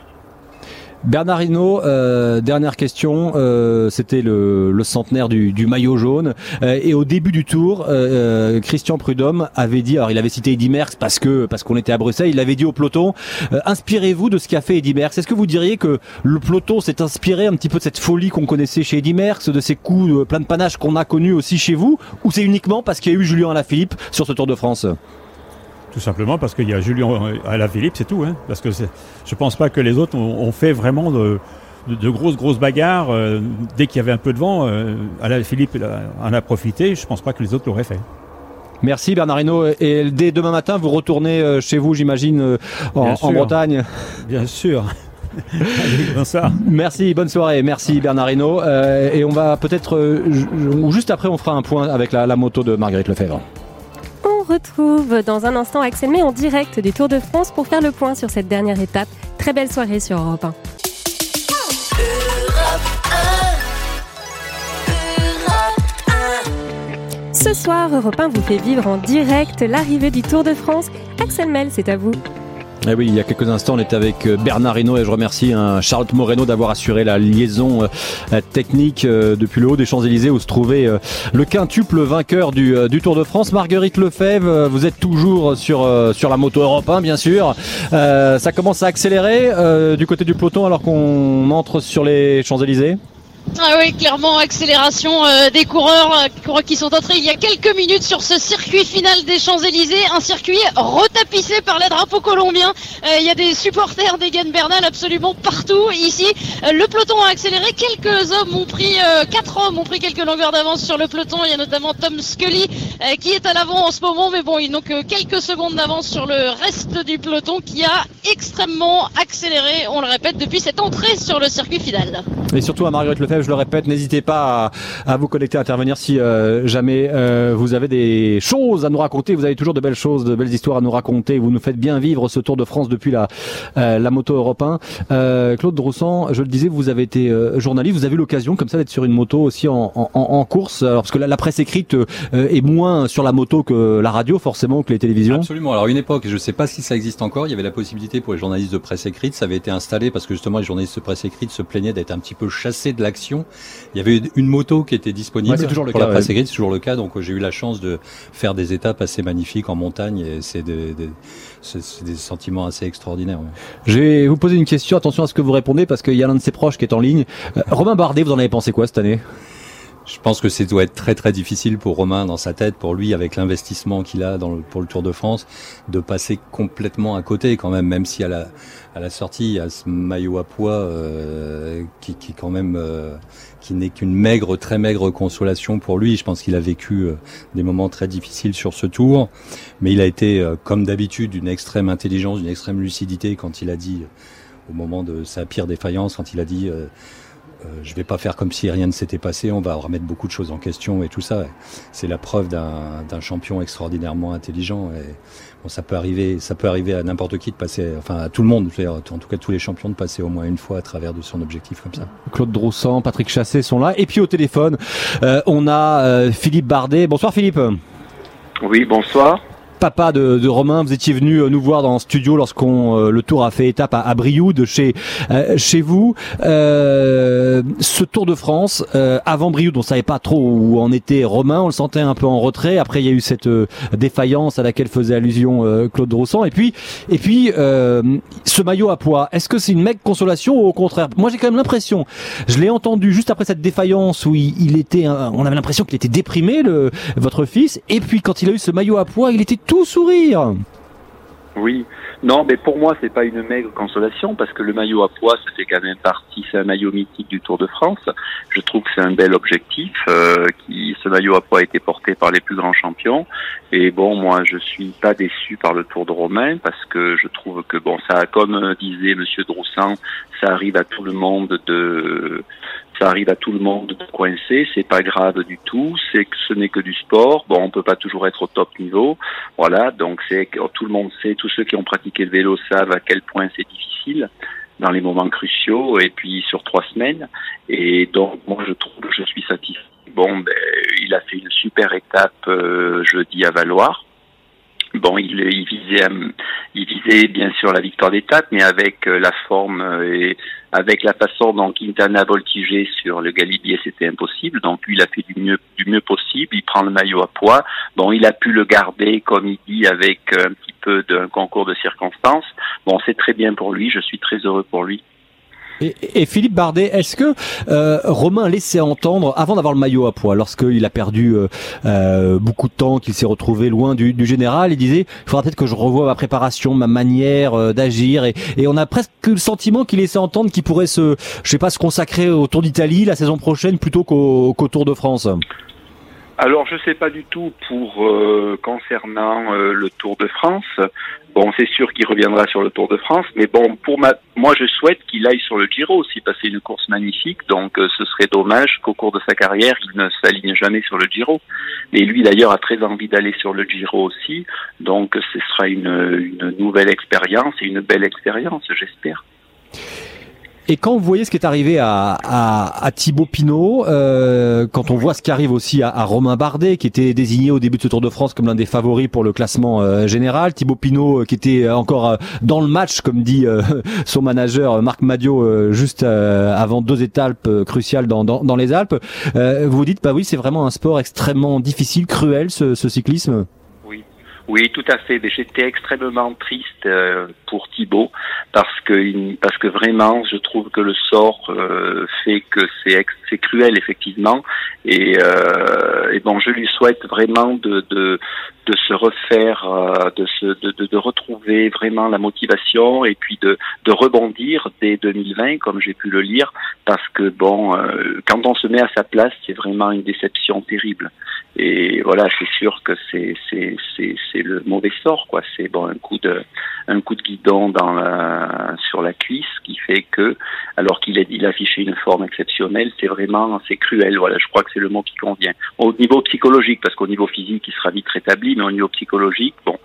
Bernard Hinault, euh, dernière question. euh, C'était le, centenaire du, maillot jaune. Euh, et au début du tour, euh, Christian Prudhomme avait dit, alors il avait cité Eddy Merckx parce que parce qu'on était à Bruxelles, il avait dit au peloton, inspirez-vous de ce qu'a fait Eddy Merckx. Est-ce que vous diriez que le peloton s'est inspiré un petit peu de cette folie qu'on connaissait chez Eddy Merckx, de ces coups plein de panache qu'on a connus aussi chez vous, ou c'est uniquement parce qu'il y a eu Julien Alaphilippe sur ce Tour de France? Tout simplement parce qu'il y a Julien à la Philippe, c'est tout. Hein, parce que je pense pas que les autres ont, ont fait vraiment de, de, de grosses grosses bagarres. euh, dès qu'il y avait un peu de vent, euh, à la Philippe il a- en a profité. Je pense pas que les autres l'auraient fait. Merci Bernard Hinault. Et dès demain matin, vous retournez euh, chez vous, j'imagine, euh, en. Bretagne. Bien sûr. *laughs* Allez, bonsoir. Merci, bonne soirée. Merci Bernard Hinault. Euh, et on va peut-être, euh, juste après, on fera un point avec la, la moto de Marguerite Lefebvre. On retrouve dans un instant Axel May en direct du Tour de France pour faire le point sur cette dernière étape. Très belle soirée sur Europe 1. Ce soir, Europe 1 vous fait vivre en direct l'arrivée du Tour de France. Axel Mel, c'est à vous. Eh oui, il y a quelques instants, on était avec euh, Bernard Hinault et je remercie hein, Charlotte Moreno d'avoir assuré la liaison euh, technique euh, depuis le haut des Champs-Élysées où se trouvait euh, le quintuple vainqueur du, Tour de France. Marguerite Lefebvre, vous êtes toujours sur, sur la moto Europe 1, bien sûr. Ça commence à accélérer du côté du peloton alors qu'on entre sur les Champs-Élysées? Ah oui, clairement, accélération euh, des coureurs, euh, qui sont entrés il y a quelques minutes sur ce circuit final des Champs-Élysées, un circuit retapissé par les drapeaux colombiens. Euh, il y a des supporters d'Egan Bernal absolument partout ici. Euh, le peloton a accéléré, quelques hommes ont pris, euh, quatre hommes ont pris quelques longueurs d'avance sur le peloton. Il y a notamment Tom Scully euh, qui est à l'avant en ce moment, mais bon, ils n'ont que quelques secondes d'avance sur le reste du peloton qui a extrêmement accéléré, on le répète, depuis cette entrée sur le circuit final. Et surtout à Marguerite Lefebvre, je le répète, n'hésitez pas à, à vous connecter, à intervenir si euh, jamais euh, vous avez des choses à nous raconter. Vous avez toujours de belles choses, de belles histoires à nous raconter. Vous nous faites bien vivre ce Tour de France depuis la, euh, la moto Europe 1. Euh, Claude Droussan, je le disais, vous avez été euh, journaliste, vous avez eu l'occasion comme ça d'être sur une moto aussi en, en, en course. Alors, parce que la, la presse écrite euh, est moins sur la moto que la radio, forcément, que les télévisions. Absolument. Alors une époque, je ne sais pas si ça existe encore, il y avait la possibilité pour les journalistes de presse écrite, ça avait été installé parce que justement les journalistes de presse écrite se plaignaient d'être un petit peu chassés de l'action. Il y avait une moto qui était disponible Ouais, c'est toujours le pour cas, la presse ouais. écrite, c'est toujours le cas. Donc euh, j'ai eu la chance de faire des étapes assez magnifiques en montagne et c'est des, des- c'est- c'est des sentiments assez extraordinaires. Je vais vous poser une question, attention à ce que vous répondez parce qu'il y a l'un de ses proches qui est en ligne. Euh, Romain Bardet, vous en avez pensé quoi cette année? Je pense que ça doit être très très difficile pour Romain dans sa tête, pour lui avec l'investissement qu'il a dans le, pour le Tour de France, de passer complètement à côté quand même, même si à la, à la sortie a ce maillot à poids euh, qui, qui quand même euh, qui n'est qu'une maigre, très maigre consolation pour lui. Je pense qu'il a vécu euh, des moments très difficiles sur ce Tour, mais il a été euh, comme d'habitude d'une extrême intelligence, d'une extrême lucidité quand il a dit euh, au moment de sa pire défaillance, quand il a dit je vais pas faire comme si rien ne s'était passé, on va remettre beaucoup de choses en question et tout ça. C'est la preuve d'un champion extraordinairement intelligent. Et bon, ça peut arriver, ça peut arriver à n'importe qui de passer, enfin à tout le monde, en tout cas tous les champions de passer au moins une fois à travers de son objectif comme ça. Claude Droussan, Patrick Chassé sont là. Et puis au téléphone, euh, on a euh, Philippe Bardet. Bonsoir Philippe. Oui, bonsoir. Papa de, de Romain, vous étiez venu euh, nous voir dans le studio lorsqu'on euh, le tour a fait étape à, à Brioude chez euh, chez vous. Ce Tour de France, avant Brioude, on savait pas trop où en était Romain, on le sentait un peu en retrait. Après, il y a eu cette défaillance à laquelle faisait allusion Claude Droussan. Et puis, et puis, ce maillot à poids, est-ce que c'est une mec consolation ou au contraire? Moi, j'ai quand même l'impression, je l'ai entendu juste après cette défaillance où il, il était, on avait l'impression qu'il était déprimé, le, votre fils. Et puis, quand il a eu ce maillot à poids, il était tout sourire. Oui. Non, mais pour moi, c'est pas une maigre consolation parce que le maillot à poids, ça quand même partie, c'est un maillot mythique du Tour de France. Je trouve que c'est un bel objectif euh, qui ce maillot à poids a été porté par les plus grands champions. Et bon, moi, je suis pas déçu par le Tour de Romain parce que je trouve que bon, ça, comme disait Monsieur Droussan, ça arrive à tout le monde de ça arrive à tout le monde de coincer, c'est pas grave du tout, c'est que ce n'est que du sport. Bon, on peut pas toujours être au top niveau. Voilà, donc c'est tout le monde sait, tous ceux qui ont pratiqué le vélo savent à quel point c'est difficile dans les moments cruciaux et puis sur trois semaines. Et donc moi je trouve je suis satisfait. Bon, ben, il a fait une super étape euh, jeudi à Valoir. Bon, il, il visait, il visait bien sûr la victoire d'étape, mais avec euh, la forme euh, et avec la façon dont Quintana voltigeait sur le Galibier, c'était impossible. Donc lui, il a fait du mieux, du mieux possible. Il prend le maillot à poids. Bon, il a pu le garder, comme il dit, avec un petit peu d'un concours de circonstances. Bon, c'est très bien pour lui. Je suis très heureux pour lui. Et, Philippe Bardet, est-ce que euh, Romain laissait entendre, avant d'avoir le maillot à poids, lorsqu'il a perdu euh, euh, beaucoup de temps, qu'il s'est retrouvé loin du, général, il disait, il faudra peut-être que je revoie ma préparation, ma manière d'agir, et, on a presque le sentiment qu'il laissait entendre qu'il pourrait se, je sais pas, se consacrer au Tour d'Italie la saison prochaine plutôt qu'au Tour de France. Alors, je sais pas du tout pour euh, concernant euh, le Tour de France. Bon, c'est sûr qu'il reviendra sur le Tour de France, mais bon, pour ma, moi, je souhaite qu'il aille sur le Giro aussi, passer une course magnifique. Donc, euh, ce serait dommage qu'au cours de sa carrière, il ne s'aligne jamais sur le Giro. Et lui, d'ailleurs, a très envie d'aller sur le Giro aussi. Donc, ce sera une, une nouvelle expérience et une belle expérience, j'espère. Et quand vous voyez ce qui est arrivé à, à, à Thibaut Pinot, euh, quand on voit ce qui arrive aussi à, à, Romain Bardet, qui était désigné au début de ce Tour de France comme l'un des favoris pour le classement euh, général, Thibaut Pinot euh, qui était encore euh, dans le match, comme dit *laughs* son manager Marc Madio, juste avant deux étapes cruciales dans, dans, dans les Alpes, vous vous dites, bah oui, c'est vraiment un sport extrêmement difficile, cruel, ce, ce cyclisme? Oui, tout à fait. J'étais extrêmement triste euh, pour Thibaut parce que parce que vraiment, je trouve que le sort euh, fait que c'est c'est cruel effectivement. Et, euh, et, bon, je lui souhaite vraiment de de, de se refaire, de se de, de, de, retrouver vraiment la motivation et puis de de rebondir dès 2020, comme j'ai pu le lire, parce que bon, quand on se met à sa place, c'est vraiment une déception terrible. Et voilà, c'est sûr que c'est c'est c'est le mauvais sort quoi. C'est bon un coup de un coup de guidon dans la sur la cuisse qui fait que alors qu'il a il affiché une forme exceptionnelle, c'est vraiment c'est cruel. Voilà, je crois que c'est le mot qui convient. Au niveau psychologique, parce qu'au niveau physique, il sera vite rétabli, mais au niveau psychologique, bon,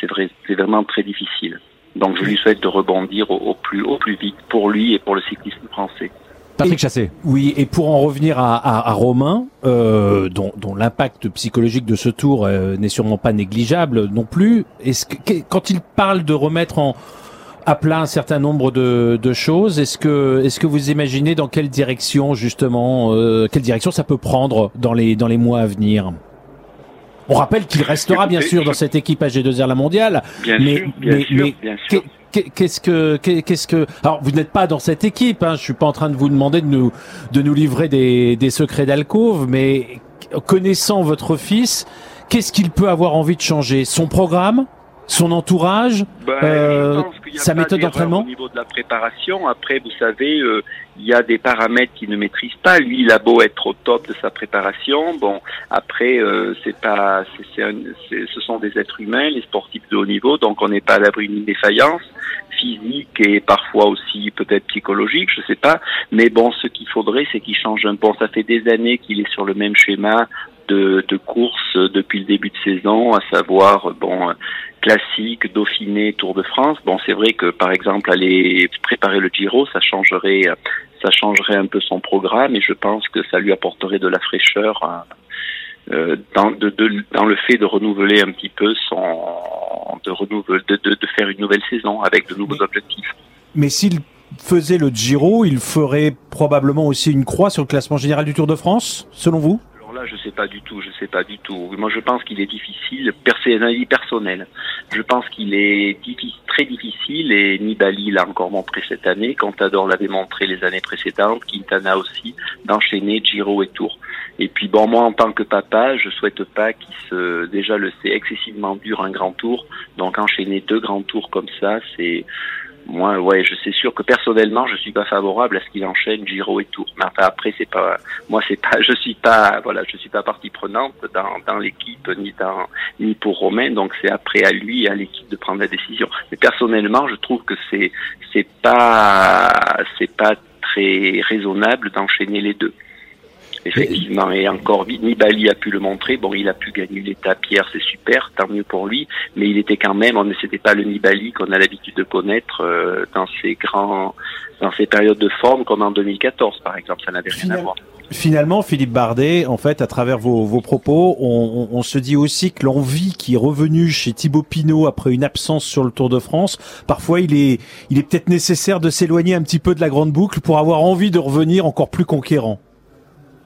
c'est vrai, c'est vraiment très difficile. Donc je lui souhaite de rebondir au plus au plus vite pour lui et pour le cyclisme français. Patrick Chassé. Oui, et pour en revenir à, à, à Romain, euh, dont, dont l'impact psychologique de ce tour euh, n'est sûrement pas négligeable non plus, est-ce que quand il parle de remettre en à plat un certain nombre de, de choses. Est-ce que, est-ce que vous imaginez dans quelle direction justement, euh, quelle direction ça peut prendre dans les dans les mois à venir? On rappelle qu'il restera bien sûr dans cette équipe AG2R la mondiale, bien mais sûr, bien mais, sûr, mais bien sûr. Qu'est-ce que, qu'est-ce que, alors vous n'êtes pas dans cette équipe, hein, je suis pas en train de vous demander de nous, de nous livrer des, des secrets d'alcôve, mais connaissant votre fils, qu'est-ce qu'il peut avoir envie de changer? Son programme? Son entourage, Ben, euh, sa méthode d'entraînement Au niveau de la préparation, après, vous savez, euh, il y a des paramètres qu'il ne maîtrise pas. Lui, il a beau être au top de sa préparation, bon, après, euh, c'est pas, c'est, un- ce sont des êtres humains, les sportifs de haut niveau, donc on n'est pas à l'abri d'une défaillance physique et parfois aussi peut-être psychologique, je sais pas. Mais bon, ce qu'il faudrait, c'est qu'il change un peu. Ça fait des années qu'il est sur le même schéma de, de course depuis le début de saison, à savoir bon classique, Dauphiné, Tour de France. Bon, c'est vrai que par exemple aller préparer le Giro, ça changerait, ça changerait un peu son programme et je pense que ça lui apporterait de la fraîcheur. euh, euh, dans, de, de- dans le fait de renouveler un petit peu son de renouveler de, de, de faire une nouvelle saison avec de nouveaux objectifs. Mais s'il faisait le Giro, il ferait probablement aussi une croix sur le classement général du Tour de France, selon vous? Alors là, je sais pas du tout, je sais pas du tout. Moi, je pense qu'il est difficile, c'est un avis personnel. Je pense qu'il est diffi- très difficile et Nibali l'a encore montré cette année, Contador l'avait montré les années précédentes, Quintana aussi, d'enchaîner Giro et Tour. Et puis bon, moi en tant que papa, je souhaite pas qu'il se, déjà le c'est excessivement dur un grand tour, donc enchaîner deux grands tours comme ça, c'est moi, ouais, je sais sûr que personnellement, je suis pas favorable à ce qu'il enchaîne Giro et Tour. Mais enfin, après, c'est pas, moi, c'est pas, je suis pas, voilà, je suis pas partie prenante dans, dans l'équipe ni dans ni pour Romain. Donc, c'est après à lui à l'équipe de prendre la décision. Mais personnellement, je trouve que c'est c'est pas c'est pas très raisonnable d'enchaîner les deux. Effectivement, et encore vite, Nibali a pu le montrer. Bon, il a pu gagner l'étape hier, c'est super, tant mieux pour lui. Mais il était quand même, on ne c'était pas le Nibali qu'on a l'habitude de connaître euh, dans ces grands, dans ces périodes de forme comme en 2014, par exemple. Ça n'avait rien à voir. Finalement, Philippe Bardet, en fait, à travers vos, vos propos, on, on, on, se dit aussi que l'envie qui est revenue chez Thibaut Pinot après une absence sur le Tour de France, parfois il est, il est peut-être nécessaire de s'éloigner un petit peu de la grande boucle pour avoir envie de revenir encore plus conquérant.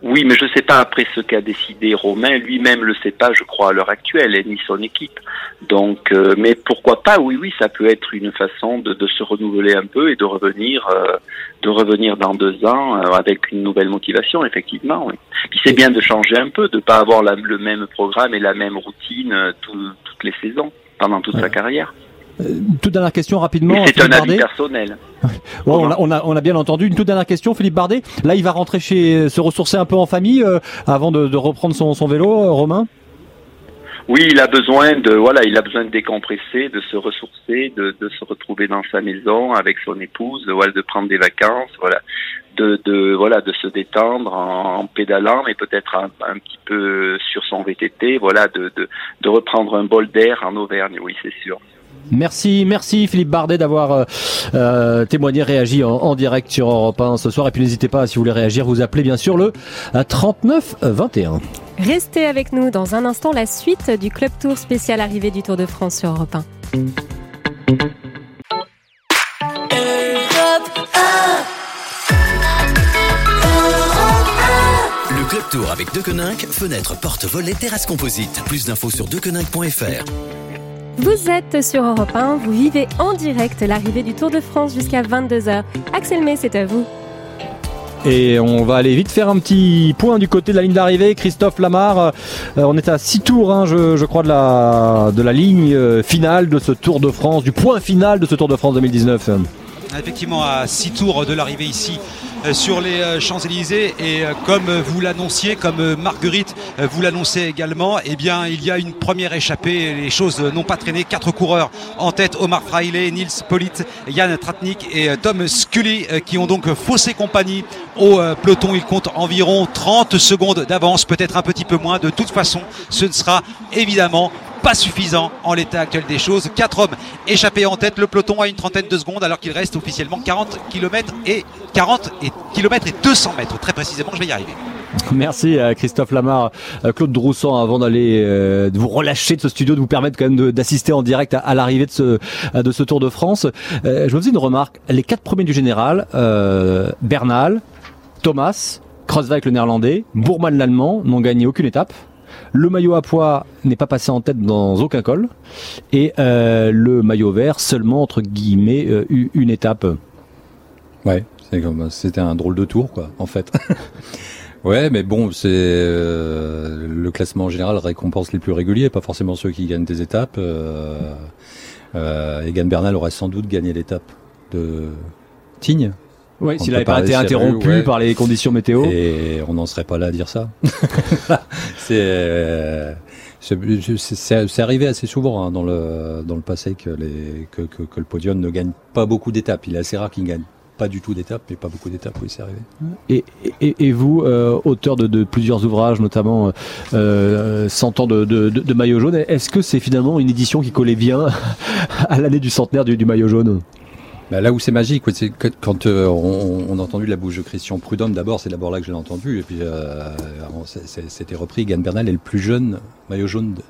Oui, mais je ne sais pas après ce qu'a décidé Romain. Lui-même le sait pas, je crois, à l'heure actuelle, ni son équipe. Donc, euh, mais pourquoi pas? Oui, oui, ça peut être une façon de, de se renouveler un peu et de revenir, euh, de revenir dans deux ans euh, avec une nouvelle motivation, effectivement. Oui. Puis c'est bien de changer un peu, de pas avoir la, le même programme et la même routine euh, tout, toutes les saisons pendant toute ouais. sa carrière. Euh, toute dernière question rapidement. C'est un avis personnel. Ouais, on, a, on, a, on, a, bien entendu. Une toute dernière question, Philippe Bardet. Là, il va rentrer chez, se ressourcer un peu en famille euh, avant de, de, reprendre son, son vélo, euh, Romain? Oui, il a besoin de voilà, il a besoin de décompresser, de se ressourcer, de, de se retrouver dans sa maison avec son épouse, voilà, de prendre des vacances, voilà, de, de voilà, de se détendre en, en pédalant, mais peut-être un, un, petit peu sur son VTT, voilà, de reprendre un bol d'air en Auvergne. Oui, c'est sûr. Merci, merci Philippe Bardet d'avoir euh, euh, témoigné, réagi en, en, direct sur Europe 1 ce soir. Et puis n'hésitez pas, si vous voulez réagir, vous appelez bien sûr le 39 21. Restez avec nous dans un instant, la suite du Club Tour spécial arrivée du Tour de France sur Europe 1. Le Club Tour avec Deconinck, fenêtre, porte, volet, terrasse composite. Plus d'infos sur deconinck.fr. Vous êtes sur Europe 1, vous vivez en direct l'arrivée du Tour de France jusqu'à 22h. Axel May, c'est à vous. Et on va aller vite faire un petit point du côté de la ligne d'arrivée. Christophe Lamar, euh, on est à 6 tours, hein, je, je, crois, de la, de la ligne euh, finale de ce Tour de France, du point final de ce Tour de France 2019. Effectivement, à 6 tours de l'arrivée ici sur les Champs-Élysées et comme vous l'annonciez, comme Marguerite vous l'annonçait également, eh bien il y a une première échappée, les choses n'ont pas traîné, quatre coureurs en tête, Omar Fraile, Nils Polit, Yann Tratnik et Tom Scully qui ont donc faussé compagnie au peloton, il compte environ 30 secondes d'avance, peut-être un petit peu moins, de toute façon ce ne sera évidemment pas suffisant en l'état actuel des choses. Quatre hommes échappés en tête, le peloton a une trentaine de secondes alors qu'il reste officiellement 40 km et 40 et km et 200 mètres. Très précisément, je vais y arriver. Merci à Christophe Lamar, Claude Droussan, avant d'aller euh, vous relâcher de ce studio, de vous permettre quand même d'assister en direct à, à l'arrivée de ce, de ce Tour de France. Euh, je me faisais une remarque. Les quatre premiers du général, euh, Bernal, Thomas, Kreuzweig le néerlandais, Bourman l'allemand, n'ont gagné aucune étape. Le maillot à poids n'est pas passé en tête dans aucun col. Et euh, le maillot vert seulement, entre guillemets, euh, une étape. Ouais, c'était un drôle de tour, quoi, en fait. *laughs* ouais, mais bon, c'est euh, le classement en général récompense les plus réguliers, pas forcément ceux qui gagnent des étapes. Euh, Egan Bernal aurait sans doute gagné l'étape de Tignes, oui, s'il n'avait pas été interrompu ouais. par les conditions météo. Et on n'en serait pas là à dire ça. *laughs* c'est c'est arrivé assez souvent hein, dans le dans le passé que les que, que, que le podium ne gagne pas beaucoup d'étapes. Il est assez rare qu'il gagne pas du tout d'étapes, mais pas beaucoup d'étapes, oui, c'est arrivé. Et, et, et vous, euh, auteur de, de, plusieurs ouvrages, notamment euh, 100 ans de, de, de maillot jaune, est-ce que c'est finalement une édition qui collait bien *laughs* à l'année du centenaire du, du maillot jaune? Bah là où c'est magique, c'est quand euh, on, on, a entendu la bouche de Christian Prudhomme, d'abord, c'est d'abord là que je l'ai entendu, et puis euh, c'était repris, Gann Bernal est le plus jeune maillot jaune de,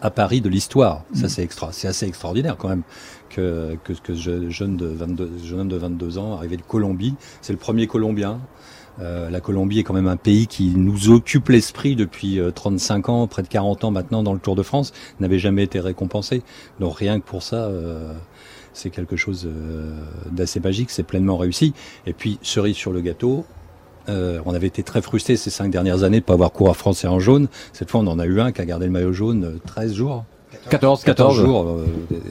à Paris de l'histoire. Ça, mmh. c'est extra, c'est assez extraordinaire quand même que, que, jeune de 22, jeune homme de 22 ans, arrivé de Colombie, c'est le premier Colombien. Euh, la Colombie est quand même un pays qui nous occupe l'esprit depuis 35 ans, près de 40 ans maintenant dans le Tour de France, n'avait jamais été récompensé. Donc rien que pour ça, euh, c'est quelque chose euh, d'assez magique, c'est pleinement réussi. Et puis, cerise sur le gâteau, euh, on avait été très frustrés ces cinq dernières années de ne pas avoir cours à français en jaune. Cette fois, on en a eu un qui a gardé le maillot jaune 13 jours. 14, 14 jours. euh,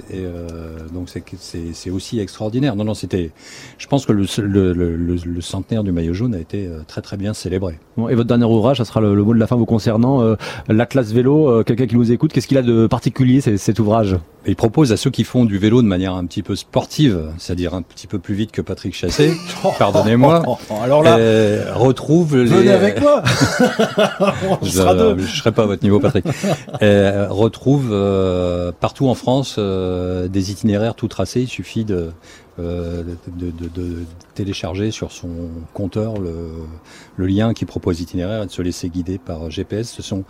et, euh, donc c'est aussi extraordinaire. Non non, c'était. Je pense que le, le, le, le- le centenaire du maillot jaune a été euh, très très bien célébré. Bon, et votre dernier ouvrage, ça sera le, mot de la fin vous concernant. Euh, L'Atlas Vélo, euh, quelqu'un qui nous écoute, qu'est-ce qu'il a de particulier cet ouvrage? Il propose à ceux qui font du vélo de manière un petit peu sportive, c'est-à-dire un petit peu plus vite que Patrick Chassé, *laughs* pardonnez-moi, Alors là, euh, retrouve les... venez avec moi. *laughs* On je, sera deux. je serai pas à votre niveau, Patrick. *laughs* Euh, retrouve euh, partout en France euh, des itinéraires tout tracés. Il suffit de, euh, de, de- de télécharger sur son compteur le, le lien qui propose l'itinéraire et de se laisser guider par GPS. Ce sont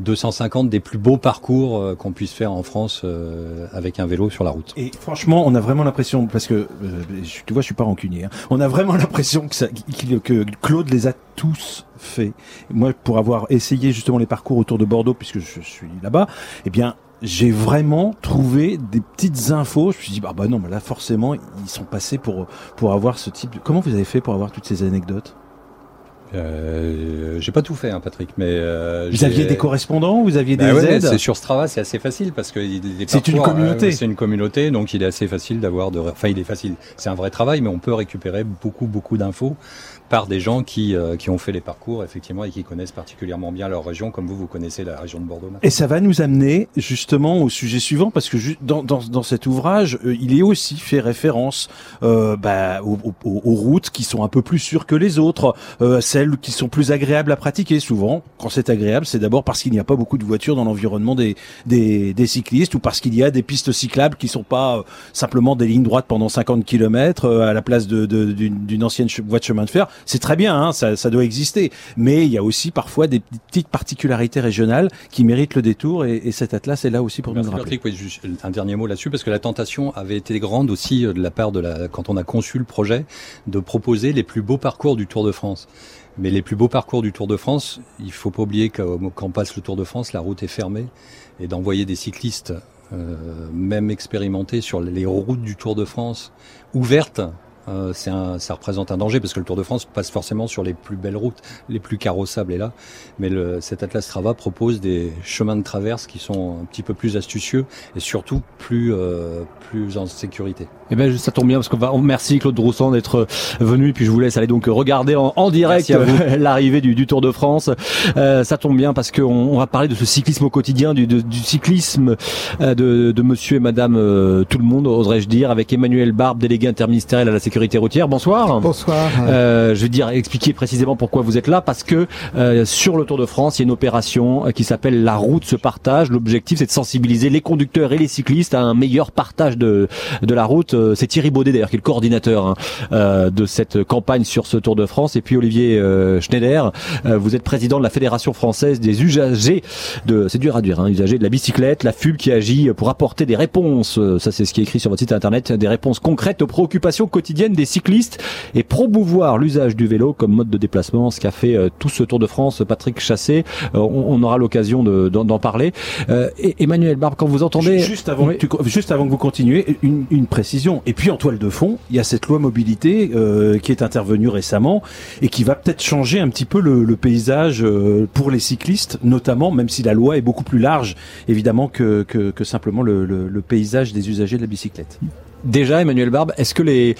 250 des plus beaux parcours euh, qu'on puisse faire en France euh, avec un vélo sur la route. Et franchement, on a vraiment l'impression, parce que euh, tu vois, je suis pas rancunier. hein. on a vraiment *laughs* l'impression que, ça, que Claude les a tous faits. Moi, pour avoir essayé justement les parcours autour de Bordeaux, puisque je suis là-bas, eh bien, j'ai vraiment trouvé des petites infos. Je me suis dit, bah, bah non, mais là, forcément, ils sont passés pour pour avoir ce type. De... Comment vous avez fait pour avoir toutes ces anecdotes? Euh, j'ai pas tout fait, hein, Patrick, mais euh, Vous aviez des correspondants, vous aviez Bah des ouais, mais aides. C'est sur Strava, c'est assez facile parce que C'est une parcours, communauté. euh, c'est une communauté, donc il est assez facile d'avoir de. Enfin, il est facile. C'est un vrai travail, mais on peut récupérer beaucoup, beaucoup d'infos par des gens qui euh, qui ont fait les parcours effectivement et qui connaissent particulièrement bien leur région, comme vous, vous connaissez la région de Bordeaux. maintenant. Et ça va nous amener justement au sujet suivant, parce que dans, dans, dans cet ouvrage, euh, il est aussi fait référence euh, bah, aux, aux- aux routes qui sont un peu plus sûres que les autres, euh, celles qui sont plus agréables à pratiquer. Souvent, quand c'est agréable, c'est d'abord parce qu'il n'y a pas beaucoup de voitures dans l'environnement des, des, des cyclistes ou parce qu'il y a des pistes cyclables qui sont pas euh, simplement des lignes droites pendant 50 km à la place de- de- d'une d'une ancienne voie de chemin de fer. C'est très bien, hein, ça, ça doit exister. Mais il y a aussi parfois des petites particularités régionales qui méritent le détour et, et cet atlas est là aussi pour nous Merci le rappeler. Patrick. Oui, juste un dernier mot là-dessus parce que la tentation avait été grande aussi euh, de la part de la quand on a conçu le projet de proposer les plus beaux parcours du Tour de France. Mais les plus beaux parcours du Tour de France, il faut pas oublier que, euh, quand on passe le Tour de France, la route est fermée et d'envoyer des cyclistes, euh, même expérimentés sur les routes du Tour de France ouvertes. Euh, un, ça représente un danger parce que le Tour de France passe forcément sur les plus belles routes, les plus carrossables et là. Mais cet Atlas Strava propose des chemins de traverse qui sont un petit peu plus astucieux et surtout plus, euh, plus en sécurité. Eh ben ça tombe bien parce qu'on va merci Claude Droussan d'être venu et puis je vous laisse aller donc regarder en, en direct euh, *laughs* l'arrivée du, du Tour de France. Euh, ça tombe bien parce qu'on on va parler de ce cyclisme au quotidien, du, de- du cyclisme euh, de, de Monsieur et Madame euh, tout le monde, oserais-je dire, avec Emmanuel Barbe, délégué interministériel à la sécurité routière. Bonsoir. Bonsoir. Euh, je veux dire expliquer précisément pourquoi vous êtes là parce que euh, sur le Tour de France il y a une opération euh, qui s'appelle la route se partage. L'objectif c'est de sensibiliser les conducteurs et les cyclistes à un meilleur partage de de la route. Euh, C'est Thierry Baudet d'ailleurs qui est le coordinateur hein, euh, de cette campagne sur ce Tour de France et puis Olivier euh, Schneider. euh, vous êtes président de la Fédération française des usagers de c'est dur à dire hein, usagers de la bicyclette, la FUB qui agit pour apporter des réponses. Ça c'est ce qui est écrit sur votre site internet, des réponses concrètes aux préoccupations quotidiennes des cyclistes et promouvoir l'usage du vélo comme mode de déplacement, ce qu'a fait tout ce Tour de France Patrick Chassé. On, on aura l'occasion de- d'en d'en parler. Euh, et Emmanuel Barbe, quand vous entendez Juste avant, Oui. que tu- juste avant que vous continuez, une, une précision. Et puis en toile de fond, il y a cette loi mobilité euh, qui est intervenue récemment et qui va peut-être changer un petit peu le, paysage euh, pour les cyclistes, notamment, même si la loi est beaucoup plus large, évidemment, que, simplement le, paysage des usagers de la bicyclette. Déjà, Emmanuel Barbe, est-ce que les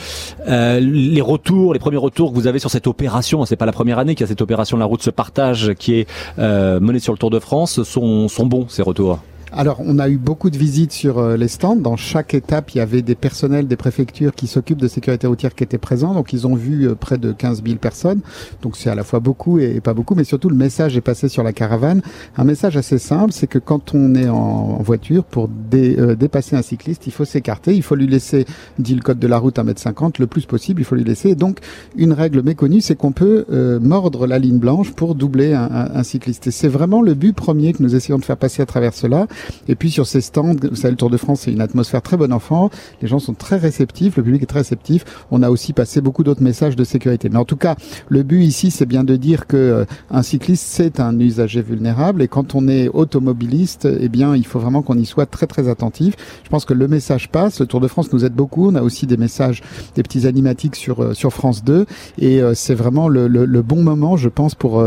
euh, retours, les premiers retours que vous avez sur cette opération, c'est pas la première année qu'il y a cette opération La route se partage qui est menée sur le Tour de France, sont bons ces retours? Alors, on a eu beaucoup de visites sur euh, les stands. Dans chaque étape, il y avait des personnels des préfectures qui s'occupent de sécurité routière qui étaient présents. Donc, ils ont vu euh, près de 15 000 personnes. Donc, c'est à la fois beaucoup et, pas beaucoup, mais surtout le message est passé sur la caravane. Un message assez simple, c'est que quand on est en, voiture, pour euh, dépasser un cycliste, il faut s'écarter, il faut lui laisser, dit le code de la route, 1m50, le plus possible, il faut lui laisser. Donc, une règle méconnue, c'est qu'on peut mordre la ligne blanche pour doubler un, un- un cycliste. Et c'est vraiment le but premier que nous essayons de faire passer à travers cela. Et puis sur ces stands, vous savez, le Tour de France, c'est une atmosphère très bon enfant. Les gens sont très réceptifs, le public est très réceptif. On a aussi passé beaucoup d'autres messages de sécurité. Mais en tout cas, le but ici, c'est bien de dire que euh, un cycliste, c'est un usager vulnérable. Et quand on est automobiliste, eh bien, il faut vraiment qu'on y soit très très attentif. Je pense que le message passe. Le Tour de France nous aide beaucoup. On a aussi des messages, des petits animatiques sur euh, sur France 2. Et euh, c'est vraiment le, le, le bon moment, je pense, pour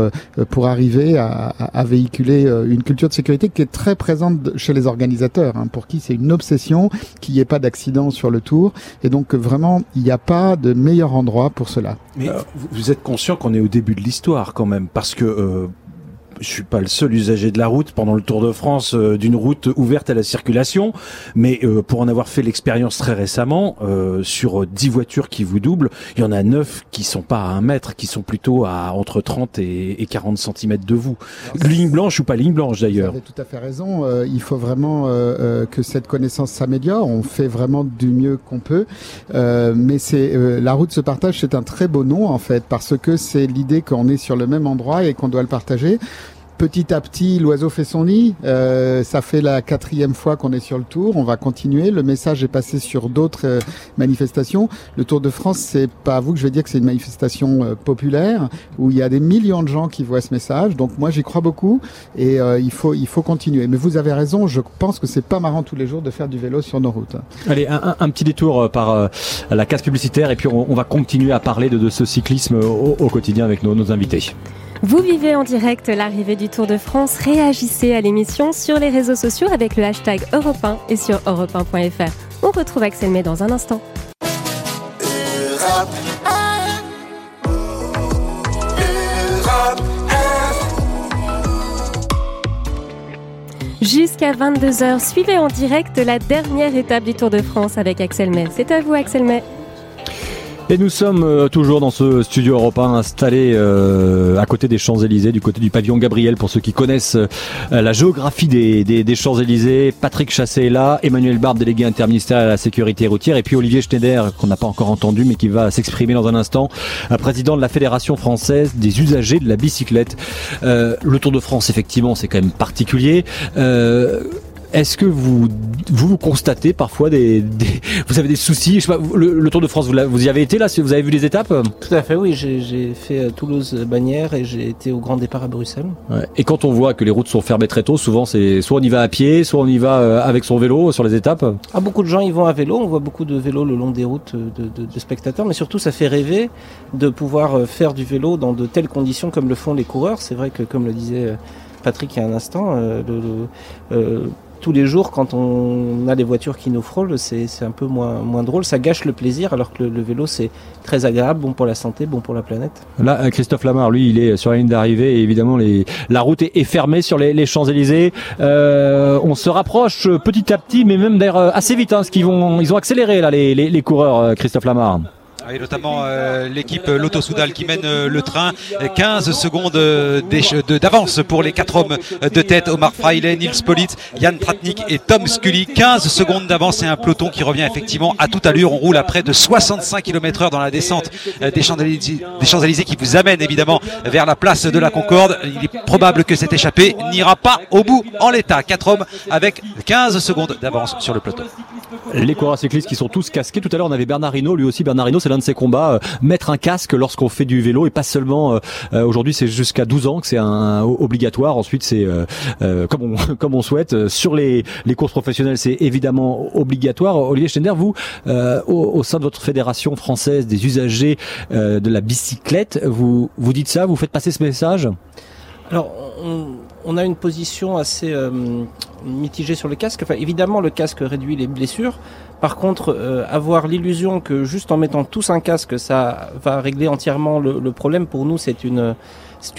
pour arriver à, à- à véhiculer une culture de sécurité qui est très présente chez les organisateurs, hein, pour qui c'est une obsession qu'il n'y ait pas d'accident sur le tour. Et donc vraiment, il n'y a pas de meilleur endroit pour cela. Mais vous- êtes conscient qu'on est au début de l'histoire quand même, parce que euh, je suis pas le seul usager de la route pendant le Tour de France euh, d'une route ouverte à la circulation, mais euh, pour en avoir fait l'expérience très récemment, euh, sur 10 voitures qui vous doublent, il y en a 9 qui sont pas à 1 mètre, qui sont plutôt à entre 30 et, et 40 cm de vous. Ligne blanche ou pas ligne blanche d'ailleurs. Vous avez tout à fait raison. Euh, il faut vraiment euh, euh, que cette connaissance s'améliore. On fait vraiment du mieux qu'on peut. Euh, mais c'est euh, la route se partage, c'est un très beau nom en fait, parce que c'est l'idée qu'on est sur le même endroit et qu'on doit le partager. Petit à petit, l'oiseau fait son nid. Euh, ça fait la quatrième fois qu'on est sur le tour. On va continuer. Le message est passé sur d'autres euh, manifestations. Le Tour de France, c'est pas à vous que je vais dire que c'est une manifestation euh, populaire où il y a des millions de gens qui voient ce message. Donc moi, j'y crois beaucoup et euh, il faut il faut continuer. Mais vous avez raison. Je pense que c'est pas marrant tous les jours de faire du vélo sur nos routes. Allez, un, petit détour par la case publicitaire et puis on, va continuer à parler de, ce cyclisme au, quotidien avec nos invités. Vous vivez en direct l'arrivée du Tour de France. Réagissez à l'émission sur les réseaux sociaux avec le hashtag Europe 1 et sur europe1.fr. On retrouve Axel May dans un instant. Europe 1. Europe 1. Jusqu'à 22h, suivez en direct la dernière étape du Tour de France avec Axel May. C'est à vous Axel May. Et nous sommes euh, toujours dans ce studio européen installé euh, à côté des Champs-Élysées, du côté du pavillon Gabriel, pour ceux qui connaissent euh, la géographie des, des, des Champs-Élysées. Patrick Chassé est là, Emmanuel Barbe, délégué interministériel à la sécurité routière, et puis Olivier Schneider, qu'on n'a pas encore entendu, mais qui va s'exprimer dans un instant, euh, président de la Fédération française des usagers de la bicyclette. Euh, le Tour de France, effectivement, c'est quand même particulier. Est-ce que vous, vous vous constatez parfois des, des- vous avez des soucis Je sais pas, vous- le, le Tour de France, vous, vous y avez été là Vous avez vu les étapes? Tout à fait, oui. J'ai fait euh, Toulouse-Bagnères et j'ai été au grand départ à Bruxelles. Ouais. Et quand on voit que les routes sont fermées très tôt, souvent c'est soit on y va à pied, soit on y va euh, avec son vélo sur les étapes? Ah, beaucoup de gens y vont à vélo. On voit beaucoup de vélos le long des routes euh, de, de- de spectateurs, mais surtout ça fait rêver de pouvoir faire du vélo dans de telles conditions comme le font les coureurs. C'est vrai que, comme le disait Patrick il y a un instant, euh, le- le- euh, tous les jours, quand on a les voitures qui nous frôlent, c'est un peu moins, drôle. Ça gâche le plaisir, alors que le, vélo, c'est très agréable, bon pour la santé, bon pour la planète. Là, euh, Christophe Lamar, lui, il est sur la ligne d'arrivée et évidemment la route est, fermée sur les, Champs-Élysées. Euh, on se rapproche petit à petit, mais même d'ailleurs euh, assez vite, hein, ils ont accéléré là les, les, coureurs, Christophe Lamar. Et notamment euh, l'équipe euh, Lotto Soudal qui mène euh, le train. Euh, 15 secondes euh, d'avance pour les quatre hommes de tête. Omar Fraile, Nils Polit, Yann Tratnik et Tom Scully. 15 secondes d'avance et un peloton qui revient effectivement à toute allure. On roule à près de 65 km heure dans la descente des Champs-Élysées qui vous amène évidemment vers la place de la Concorde. Il est probable que cette échappée n'ira pas au bout en l'état. Quatre hommes avec 15 secondes d'avance sur le peloton. Les coureurs cyclistes qui sont tous casqués. Tout à l'heure, on avait Bernard Hinault. Lui aussi, Bernard Hinault, c'est de ses combats. euh, mettre un casque lorsqu'on fait du vélo et pas seulement. euh, euh, Aujourd'hui, c'est jusqu'à 12 ans que c'est obligatoire. Ensuite, c'est *laughs* comme on souhaite. Sur les courses professionnelles, c'est évidemment obligatoire. Olivier Schneider, vous, au, sein de votre fédération française des usagers de la bicyclette, vous dites ça, vous faites passer ce message? Alors, on, a une position assez mitigée sur le casque. Évidemment, le casque réduit les blessures. Par contre, euh, avoir l'illusion que juste en mettant tous un casque, ça va régler entièrement le, problème, pour nous, c'est une euh,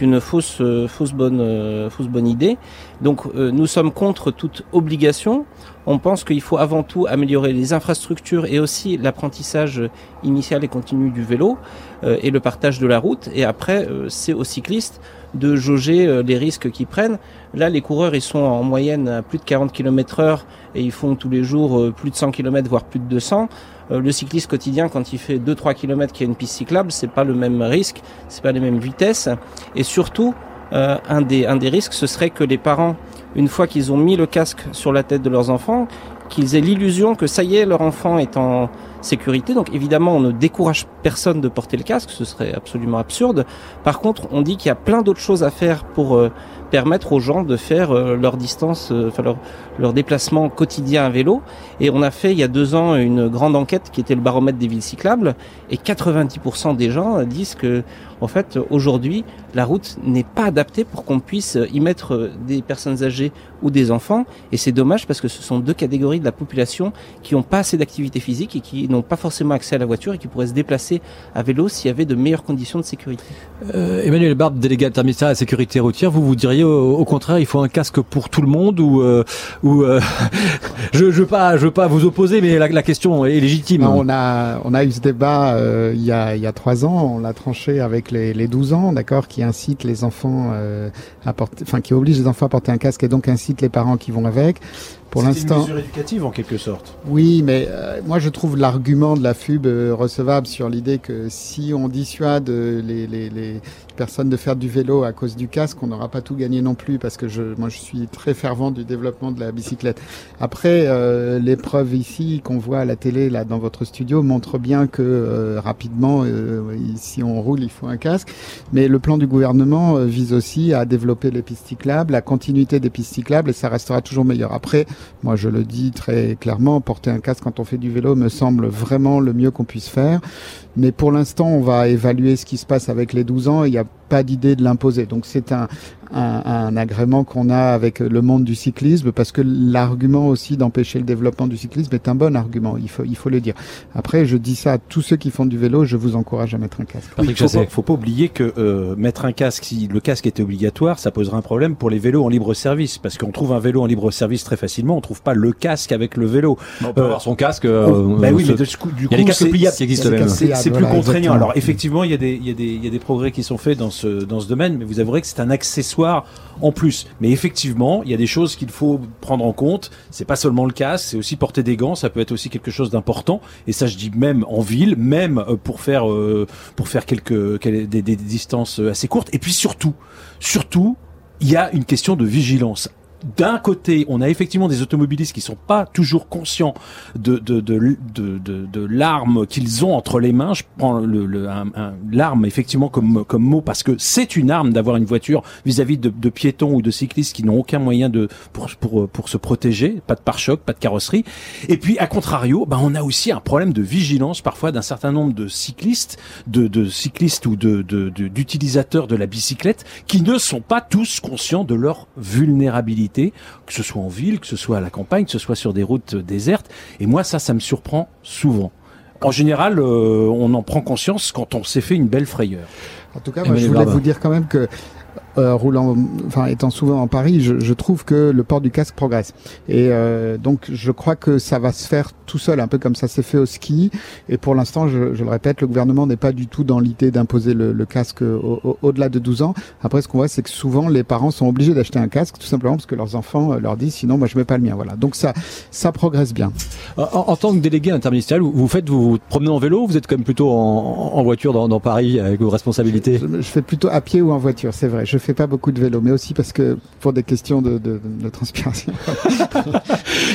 euh, fausse bonne idée. Donc, nous sommes contre toute obligation. On pense qu'il faut avant tout améliorer les infrastructures et aussi l'apprentissage initial et continu du vélo et le partage de la route. Et après, c'est aux cyclistes de jauger les risques qu'ils prennent. Là, les coureurs, ils sont en moyenne à plus de 40 km heure et ils font tous les jours euh, plus de 100 km, voire plus de 200. Euh, le cycliste quotidien, quand il fait 2-3 km qu'il y a une piste cyclable, c'est pas le même risque, c'est pas les mêmes vitesses. Et surtout, euh, un, des, un des risques, ce serait que les parents, une fois qu'ils ont mis le casque sur la tête de leurs enfants, qu'ils aient l'illusion que ça y est, leur enfant est en sécurité. Donc évidemment, on ne décourage personne de porter le casque, ce serait absolument absurde. Par contre, on dit qu'il y a plein d'autres choses à faire pour permettre aux gens de faire euh, leur distance, euh, enfin leur, leur déplacement quotidien à vélo. Et on a fait il y a deux ans une grande enquête qui était le baromètre des villes cyclables, et 90% des gens disent que, en fait, aujourd'hui, la route n'est pas adaptée pour qu'on puisse y mettre euh, des personnes âgées ou des enfants. Et c'est dommage parce que ce sont deux catégories de la population qui n'ont pas assez d'activité physique et qui n'ont pas forcément accès à la voiture et qui pourraient se déplacer à vélo s'il y avait de meilleures conditions de sécurité. Euh, Emmanuel Barbe, délégué interministériel à la sécurité routière, vous vous diriez au, au contraire, il faut un casque pour tout le monde ou, euh, ou euh, *laughs* je, je veux pas, je veux pas vous opposer, mais la, la question est légitime. Non, on a, on a eu ce débat euh, il, y a, il y a trois ans, on l'a tranché avec les, les 12 ans, d'accord, qui incite les enfants euh, à porter, enfin qui oblige les enfants à porter un casque et donc incite les parents qui vont avec. Pour C'est l'instant, une mesure éducative en quelque sorte. Oui, mais euh, moi je trouve l'argument de la FUB euh, recevable sur l'idée que si on dissuade euh, les, les, les personnes de faire du vélo à cause du casque, on n'aura pas tout gagné non plus parce que je, moi je suis très fervent du développement de la bicyclette. Après, euh, l'épreuve ici qu'on voit à la télé là dans votre studio montre bien que euh, rapidement, euh, si on roule, il faut un casque. Mais le plan du gouvernement vise aussi à développer les pistes cyclables, la continuité des pistes cyclables et ça restera toujours meilleur. Après, moi je le dis très clairement, porter un casque quand on fait du vélo me semble vraiment le mieux qu'on puisse faire. Mais pour l'instant, on va évaluer ce qui se passe avec les 12 ans. Pas d'idée de l'imposer. Donc c'est un, un, un agrément qu'on a avec le monde du cyclisme parce que l'argument aussi d'empêcher le développement du cyclisme est un bon argument. Il faut, il faut le dire. Après, je dis ça à tous ceux qui font du vélo. Je vous encourage à mettre un casque. Oui, il faut pas, faut pas oublier que euh, mettre un casque, si le casque était obligatoire, ça poserait un problème pour les vélos en libre service, parce qu'on trouve un vélo en libre service très facilement, on trouve pas le casque avec le vélo. on peut avoir son casque, euh, euh, bah oui, ce- mais de ce coup- du il y a les coup, casques c'est- pliables qui existent c'est- plus Voilà, contraignant. exactement. Alors effectivement, il y a des, il y a des, il y a des progrès qui sont faits dans dans ce domaine, mais vous avouerez que c'est un accessoire en plus. Mais effectivement, il y a des choses qu'il faut prendre en compte. C'est pas seulement le casque, c'est aussi porter des gants. Ça peut être aussi quelque chose d'important. Et ça, je dis même en ville, même euh, pour faire euh, pour faire quelques quel- des, des distances assez courtes. Et puis surtout, surtout, il y a une question de vigilance. D'un côté, on a effectivement des automobilistes qui sont pas toujours conscients de, de, l'arme qu'ils ont entre les mains. Je prends l'arme effectivement comme, mot parce que c'est une arme d'avoir une voiture vis-à-vis de, piétons ou de cyclistes qui n'ont aucun moyen de pour, se protéger, pas de pare-choc, pas de carrosserie. Et puis, à contrario, ben, on a aussi un problème de vigilance parfois d'un certain nombre de cyclistes, de, cyclistes ou d'utilisateurs de la bicyclette qui ne sont pas tous conscients de leur vulnérabilité, que ce soit en ville, que ce soit à la campagne, que ce soit sur des routes désertes. Et moi, ça, ça me surprend souvent. En général, euh, on en prend conscience quand on s'est fait une belle frayeur. En tout cas, moi, je voulais vous dire quand même que euh, roulant, enfin étant souvent en Paris, je, je trouve que le port du casque progresse. Et euh, donc, je crois que ça va se faire tout seul, un peu comme ça s'est fait au ski. Et pour l'instant, je, je le répète, le gouvernement n'est pas du tout dans l'idée d'imposer le, le casque au- au- au-delà de 12 ans. Après, ce qu'on voit, c'est que souvent, les parents sont obligés d'acheter un casque, tout simplement parce que leurs enfants euh, leur disent, sinon, moi, je mets pas le mien. Voilà. Donc ça, ça progresse bien. En, en tant que délégué interministériel, vous, vous faites, vous vous promenez en vélo, ou vous êtes quand même plutôt en, en voiture dans, dans Paris avec vos responsabilités? Je, je fais plutôt à pied ou en voiture, c'est vrai. Je fais pas beaucoup de vélo, mais aussi parce que pour des questions de, transpiration.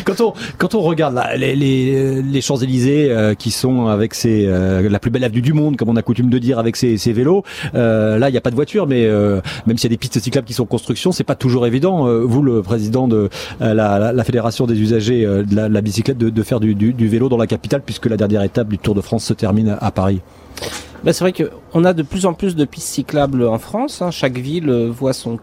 *laughs* quand on regarde là, les, les, les Champs Élysées qui sont avec ces euh, la plus belle avenue du monde, comme on a coutume de dire avec ces, ces vélos, euh, là il n'y a pas de voiture, mais euh, même s'il y a des pistes cyclables qui sont en construction, c'est pas toujours évident. Euh, vous, le président de euh, la, fédération des usagers euh, de la, bicyclette, de, faire du vélo dans la capitale, puisque la dernière étape du Tour de France se termine à Paris. Ben, c'est vrai qu'on a de plus en plus de pistes cyclables en France. hein. Chaque ville euh, voit son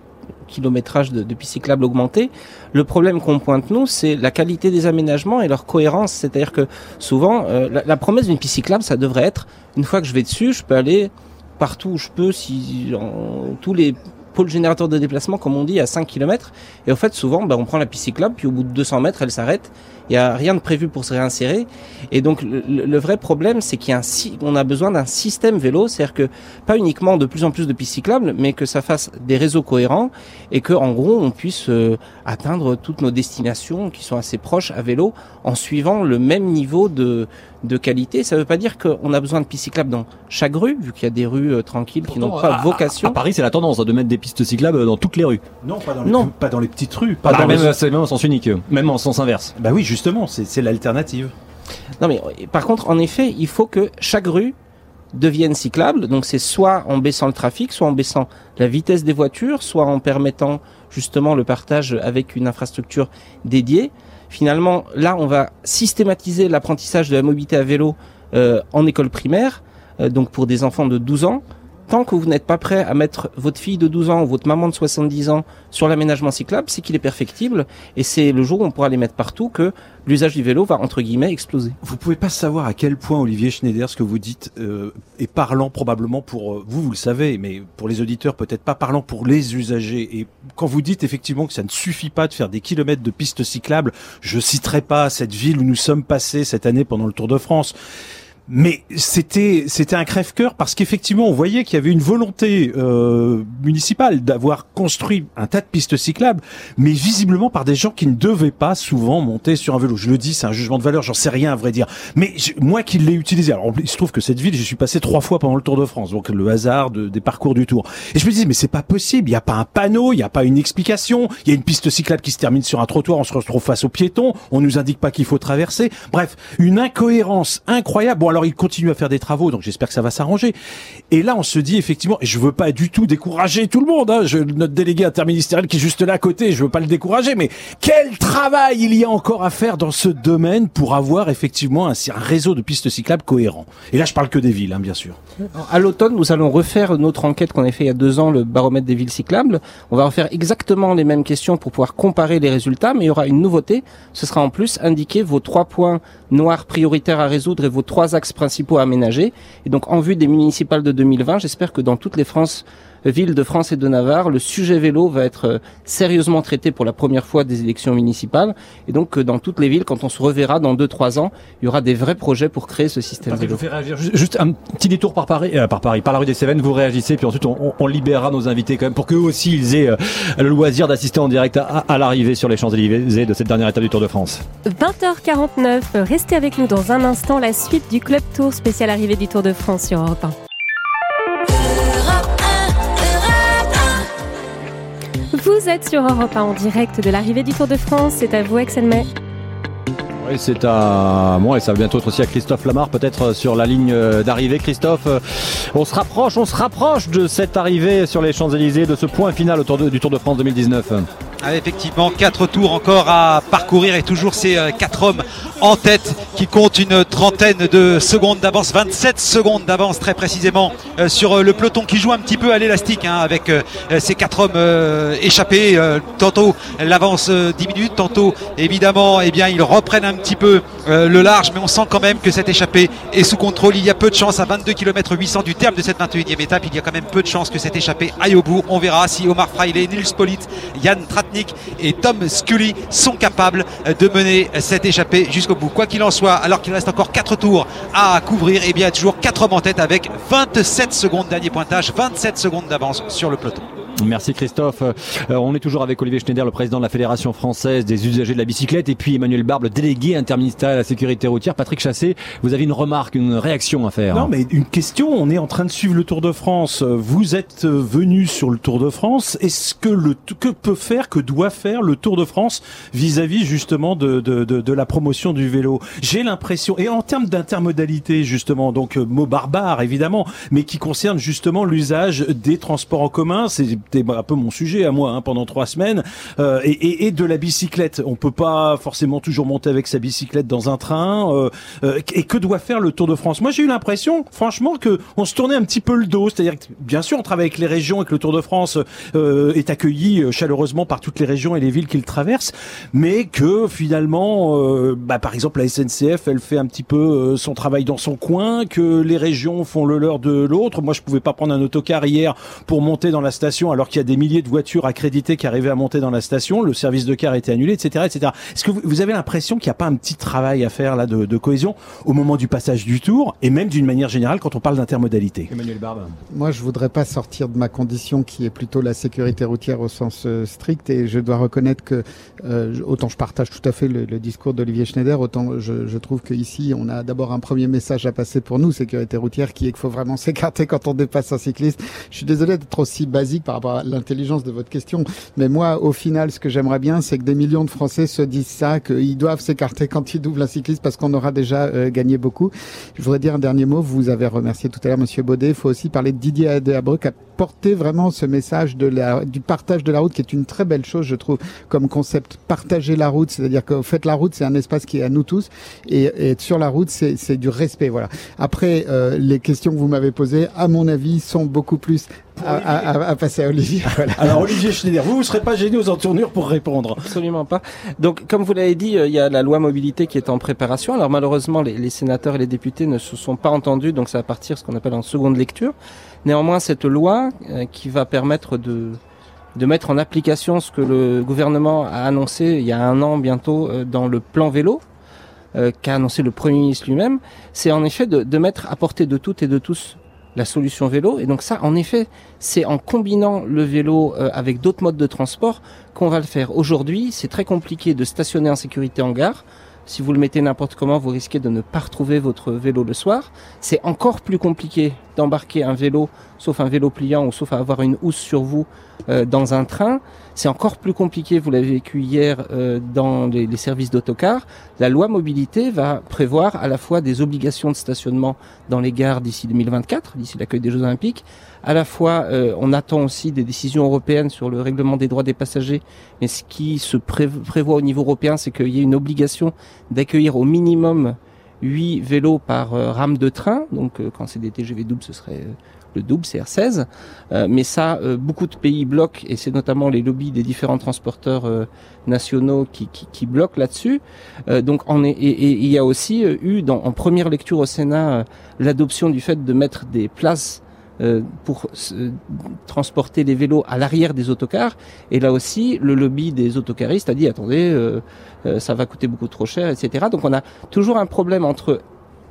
kilométrage de, de pistes cyclables augmenter. Le problème qu'on pointe nous, c'est la qualité des aménagements et leur cohérence. C'est-à-dire que souvent, euh, la, la promesse d'une piste cyclable, ça devrait être une fois que je vais dessus, je peux aller partout où je peux, si en, tous les pôles générateurs de déplacement, comme on dit, à 5 km. Et en fait, souvent, ben, on prend la piste puis au bout de 200 mètres, elle s'arrête. Il n'y a rien de prévu pour se réinsérer. Et donc, le, le vrai problème, c'est qu'il y a a besoin d'un système vélo. C'est-à-dire que pas uniquement de plus en plus de pistes cyclables, mais que ça fasse des réseaux cohérents et que, en gros, on puisse euh, atteindre toutes nos destinations qui sont assez proches à vélo en suivant le même niveau de, de qualité. Ça ne veut pas dire qu'on a besoin de pistes cyclables dans chaque rue, vu qu'il y a des rues euh, tranquilles qui n'ont pas à- vocation. À Paris, c'est la tendance de mettre des pistes cyclables dans toutes les rues. Non, pas dans les, Non. pas dans les petites rues. Pas Pas dans dans même, les- c'est même en sens unique, même en sens inverse. Bah oui, justement, c'est c'est l'alternative. Non mais euh, par contre, en effet, il faut que chaque rue devienne cyclable. Donc c'est soit en baissant le trafic, soit en baissant la vitesse des voitures, soit en permettant justement le partage avec une infrastructure dédiée. Finalement, là, on va systématiser l'apprentissage de la mobilité à vélo euh, en école primaire, euh, donc pour des enfants de 12 ans. Tant que vous n'êtes pas prêt à mettre votre fille de 12 ans ou votre maman de 70 ans sur l'aménagement cyclable, c'est qu'il est perfectible et c'est le jour où on pourra les mettre partout que l'usage du vélo va entre guillemets exploser. Vous pouvez pas savoir à quel point Olivier Schneider, ce que vous dites euh, est parlant probablement pour euh, vous, vous le savez, mais pour les auditeurs peut-être pas parlant pour les usagers. Et quand vous dites effectivement que ça ne suffit pas de faire des kilomètres de pistes cyclables, je citerai pas cette ville où nous sommes passés cette année pendant le Tour de France. Mais c'était c'était un crève-cœur parce qu'effectivement on voyait qu'il y avait une volonté euh, municipale d'avoir construit un tas de pistes cyclables, mais visiblement par des gens qui ne devaient pas souvent monter sur un vélo. Je le dis, c'est un jugement de valeur, j'en sais rien à vrai dire. Mais je- moi qui l'ai utilisé, alors il se trouve que cette ville, j'y suis passé trois fois pendant le Tour de France, donc le hasard de- des parcours du Tour. Et je me disais mais c'est pas possible, il y a pas un panneau, il y a pas une explication, il y a une piste cyclable qui se termine sur un trottoir, on se retrouve face aux piétons, on nous indique pas qu'il faut traverser. Bref, une incohérence incroyable. Il continue à faire des travaux, donc j'espère que ça va s'arranger. Et là on se dit effectivement, je veux pas du tout décourager tout le monde, hein, je, notre délégué interministériel qui est juste là à côté, je veux pas le décourager, mais quel travail il y a encore à faire dans ce domaine pour avoir effectivement un, un réseau de pistes cyclables cohérent? Et là je parle que des villes, hein, bien sûr. À l'automne, nous allons refaire notre enquête qu'on a fait il y a deux ans, le baromètre des villes cyclables. On va refaire exactement les mêmes questions pour pouvoir comparer les résultats, mais il y aura une nouveauté. Ce sera en plus indiquer vos trois points noirs prioritaires à résoudre et vos trois axes principaux à aménager. Et donc, en vue des municipales de 2020, j'espère que dans toutes les France, villes de France et de Navarre, le sujet vélo va être euh, sérieusement traité pour la première fois des élections municipales. Et donc, que dans toutes les villes, quand on se reverra dans deux, trois ans, il y aura des vrais projets pour créer ce système Patrick, je vélo. vous fais réagir. Juste- Juste un petit détour par Paris, euh, par Paris, par la rue des Cévennes, vous réagissez, puis ensuite on, on- on libérera nos invités quand même pour qu'eux aussi ils aient euh, le loisir d'assister en direct à, à l'arrivée sur les Champs-Élysées de cette dernière étape du Tour de France. 20h49, restez avec nous dans un instant, la suite du Club Tour spécial arrivée du Tour de France sur Europe 1. Vous êtes sur Europe 1 en direct de l'arrivée du Tour de France, c'est à vous Axel May. Oui, c'est à moi et ça va bientôt être aussi à Christophe Lamar, peut-être euh, sur la ligne euh, d'arrivée. Christophe, euh, on se rapproche, on se rapproche de cette arrivée sur les Champs-Élysées, de ce point final au Tour de- du Tour de France 2019. Ah, effectivement, quatre tours encore à parcourir et toujours ces euh, quatre hommes en tête qui comptent une trentaine de secondes d'avance, 27 secondes d'avance très précisément euh, sur euh, le peloton qui joue un petit peu à l'élastique hein, avec ces quatre hommes échappés. Tantôt l'avance diminue, tantôt évidemment eh bien, ils reprennent un petit peu le large, mais on sent quand même que cette échappée est sous contrôle. Il y a peu de chance à 22 km 800 du terme de cette 21e étape. Il y a quand même peu de chance que cette échappée aille au bout. On verra si Omar Fraile, Nils Polit, Yann Et Tom Scully sont capables de mener cette échappée jusqu'au bout. Quoi qu'il en soit, alors qu'il reste encore 4 tours à couvrir, et bien toujours 4 hommes en tête avec 27 secondes dernier pointage, 27 secondes d'avance sur le peloton. Merci Christophe. Euh, on est toujours avec Olivier Schneider, le président de la Fédération française des usagers de la bicyclette, et puis Emmanuel Barbe, le délégué interministériel à la sécurité routière. Patrick Chassé, vous avez une remarque, une réaction à faire. Non, mais une question. On est en train de suivre le Tour de France. Vous êtes euh, venu sur le Tour de France. Est-ce que le que peut faire, que doit faire le Tour de France vis-à-vis justement de, de, de, de la promotion du vélo? J'ai l'impression, et en termes d'intermodalité justement, donc euh, mot barbare évidemment, mais qui concerne justement l'usage des transports en commun. C'était un peu mon sujet à moi hein, pendant trois semaines, euh, et, et, et de la bicyclette. On peut pas forcément toujours monter avec sa bicyclette dans un train. euh, euh, et que doit faire le Tour de France? Moi, j'ai eu l'impression, franchement, que on se tournait un petit peu le dos. C'est-à-dire que, bien sûr, on travaille avec les régions et que le Tour de France euh, est accueilli euh, chaleureusement par toutes les régions et les villes qu'il traverse, mais que finalement, bah, par exemple, la SNCF, elle fait un petit peu son travail dans son coin, que les régions font le leur de l'autre. Moi, je pouvais pas prendre un autocar hier pour monter dans la station, alors qu'il y a des milliers de voitures accréditées qui arrivaient à monter dans la station. Le service de car était annulé, etc., etc. Est-ce que vous, avez l'impression qu'il n'y a pas un petit travail à faire là de, de cohésion au moment du passage du Tour et même d'une manière générale quand on parle d'intermodalité? Emmanuel Barbe. Moi, je voudrais pas sortir de ma condition qui est plutôt la sécurité routière au sens euh, strict et je dois reconnaître que euh, autant je partage tout à fait le, le discours d'Olivier Schneider, autant je, je trouve qu'ici on a d'abord un premier message à passer pour nous, sécurité routière, qui est qu'il faut vraiment *laughs* s'écarter quand on dépasse un cycliste. Je suis désolé d'être aussi basique par rapport l'intelligence de votre question. Mais moi, au final, ce que j'aimerais bien, c'est que des millions de Français se disent ça, qu'ils doivent s'écarter quand ils doublent un cycliste parce qu'on aura déjà euh, gagné beaucoup. Je voudrais dire un dernier mot. Vous avez remercié tout à l'heure Monsieur Baudet. Il faut aussi parler de Didier Adéabreu qui a porté vraiment ce message du partage de la route qui est une très belle chose, je trouve, comme concept. Partager la route, c'est-à-dire que fait la route, c'est un espace qui est à nous tous et, et être sur la route, c'est du respect. Voilà. Après, euh, les questions que vous m'avez posées, à mon avis, sont beaucoup plus à, à- à- passer à Olivier. *laughs* Voilà. Alors Olivier Schneider, vous ne serez pas gêné aux entournures pour répondre Absolument pas. Donc, comme vous l'avez dit, euh, il y a la loi mobilité qui est en préparation. Alors, malheureusement, les, les sénateurs et les députés ne se sont pas entendus, donc ça va partir ce qu'on appelle en seconde lecture. Néanmoins, cette loi euh, qui va permettre de de mettre en application ce que le gouvernement a annoncé il y a un an bientôt euh, dans le plan vélo, euh, qu'a annoncé le Premier ministre lui-même, c'est en effet de, de mettre à portée de toutes et de tous la solution vélo. Et donc ça, en effet, c'est en combinant le vélo euh, avec d'autres modes de transport qu'on va le faire. Aujourd'hui, c'est très compliqué de stationner en sécurité en gare. Si vous le mettez n'importe comment, vous risquez de ne pas retrouver votre vélo le soir. C'est encore plus compliqué d'embarquer un vélo, sauf un vélo pliant ou sauf à avoir une housse sur vous euh, dans un train. C'est encore plus compliqué, vous l'avez vécu hier, euh, dans les, les services d'autocar. La loi mobilité va prévoir à la fois des obligations de stationnement dans les gares d'ici 2024, d'ici l'accueil des Jeux Olympiques. À la fois, euh, on attend aussi des décisions européennes sur le règlement des droits des passagers. Mais ce qui se pré- prévoit au niveau européen, c'est qu'il y ait une obligation d'accueillir au minimum 8 vélos par euh, rame de train. Donc, euh, quand c'est des TGV doubles, ce serait le double, CR16. Euh, mais ça, beaucoup de pays bloquent, et c'est notamment les lobbies des différents transporteurs nationaux qui, qui, bloquent là-dessus. Donc, on est, et, il y a aussi eu, dans, en première lecture au Sénat, l'adoption du fait de mettre des places euh, pour se- transporter les vélos à l'arrière des autocars. Et là aussi, le lobby des autocaristes a dit attendez, euh, euh, ça va coûter beaucoup trop cher, etc. Donc on a toujours un problème entre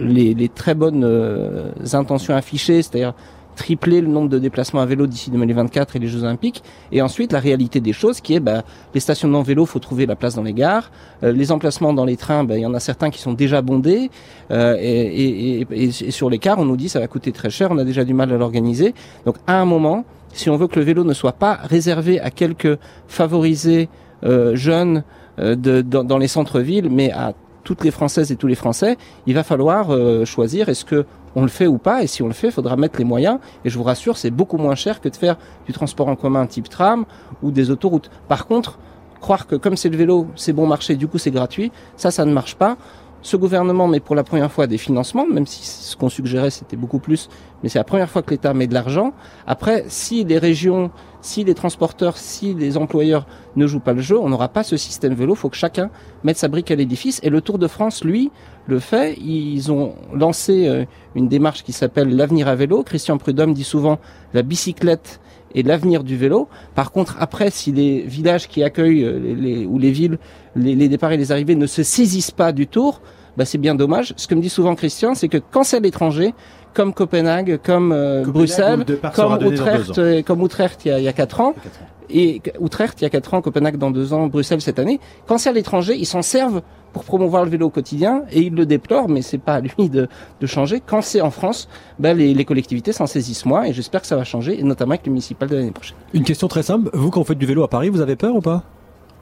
les, les très bonnes euh, intentions affichées, c'est-à-dire tripler le nombre de déplacements à vélo d'ici 2024 et les Jeux Olympiques, et ensuite la réalité des choses qui est bah, les stationnements vélo, faut trouver la place dans les gares, Euh, les emplacements dans les trains, bah, il y en a certains qui sont déjà bondés, euh, et, sur les cars, on nous dit ça va coûter très cher, on a déjà du mal à l'organiser. Donc à un moment, si on veut que le vélo ne soit pas réservé à quelques favorisés euh, jeunes dans, les centres-villes, mais à toutes les Françaises et tous les Français, il va falloir choisir est-ce que on le fait ou pas, et si on le fait, il faudra mettre les moyens, et je vous rassure, c'est beaucoup moins cher que de faire du transport en commun type tram ou des autoroutes. Par contre, croire que comme c'est le vélo, c'est bon marché, du coup c'est gratuit, ça, ça ne marche pas. Ce gouvernement met pour la première fois des financements, même si ce qu'on suggérait c'était beaucoup plus, mais c'est la première fois que l'État met de l'argent. Après, si les régions, si les transporteurs, si les employeurs ne jouent pas le jeu, on n'aura pas ce système vélo. Il faut que chacun mette sa brique à l'édifice. Et le Tour de France, lui, le fait. Ils ont lancé euh, une démarche qui s'appelle l'avenir à vélo. Christian Prudhomme dit souvent la bicyclette et l'avenir du vélo. Par contre, après, si les villages qui accueillent euh, les, les- ou les villes, les, les départs et les arrivées ne se saisissent pas du tour, bah, c'est bien dommage. Ce que me dit souvent Christian, c'est que quand c'est à l'étranger, comme Copenhague, comme euh, Bruxelles, comme Utrecht, comme Utrecht il y a, il y a quatre ans, et Utrecht il y a quatre ans, Copenhague dans deux ans, Bruxelles cette année. Quand c'est à l'étranger, ils s'en servent pour promouvoir le vélo au quotidien et ils le déplorent, mais c'est pas à lui de, de changer. Quand c'est en France, ben les, les collectivités s'en saisissent moins et j'espère que ça va changer, et notamment avec le municipal de l'année prochaine. Une question très simple. Vous, quand vous faites du vélo à Paris, vous avez peur ou pas?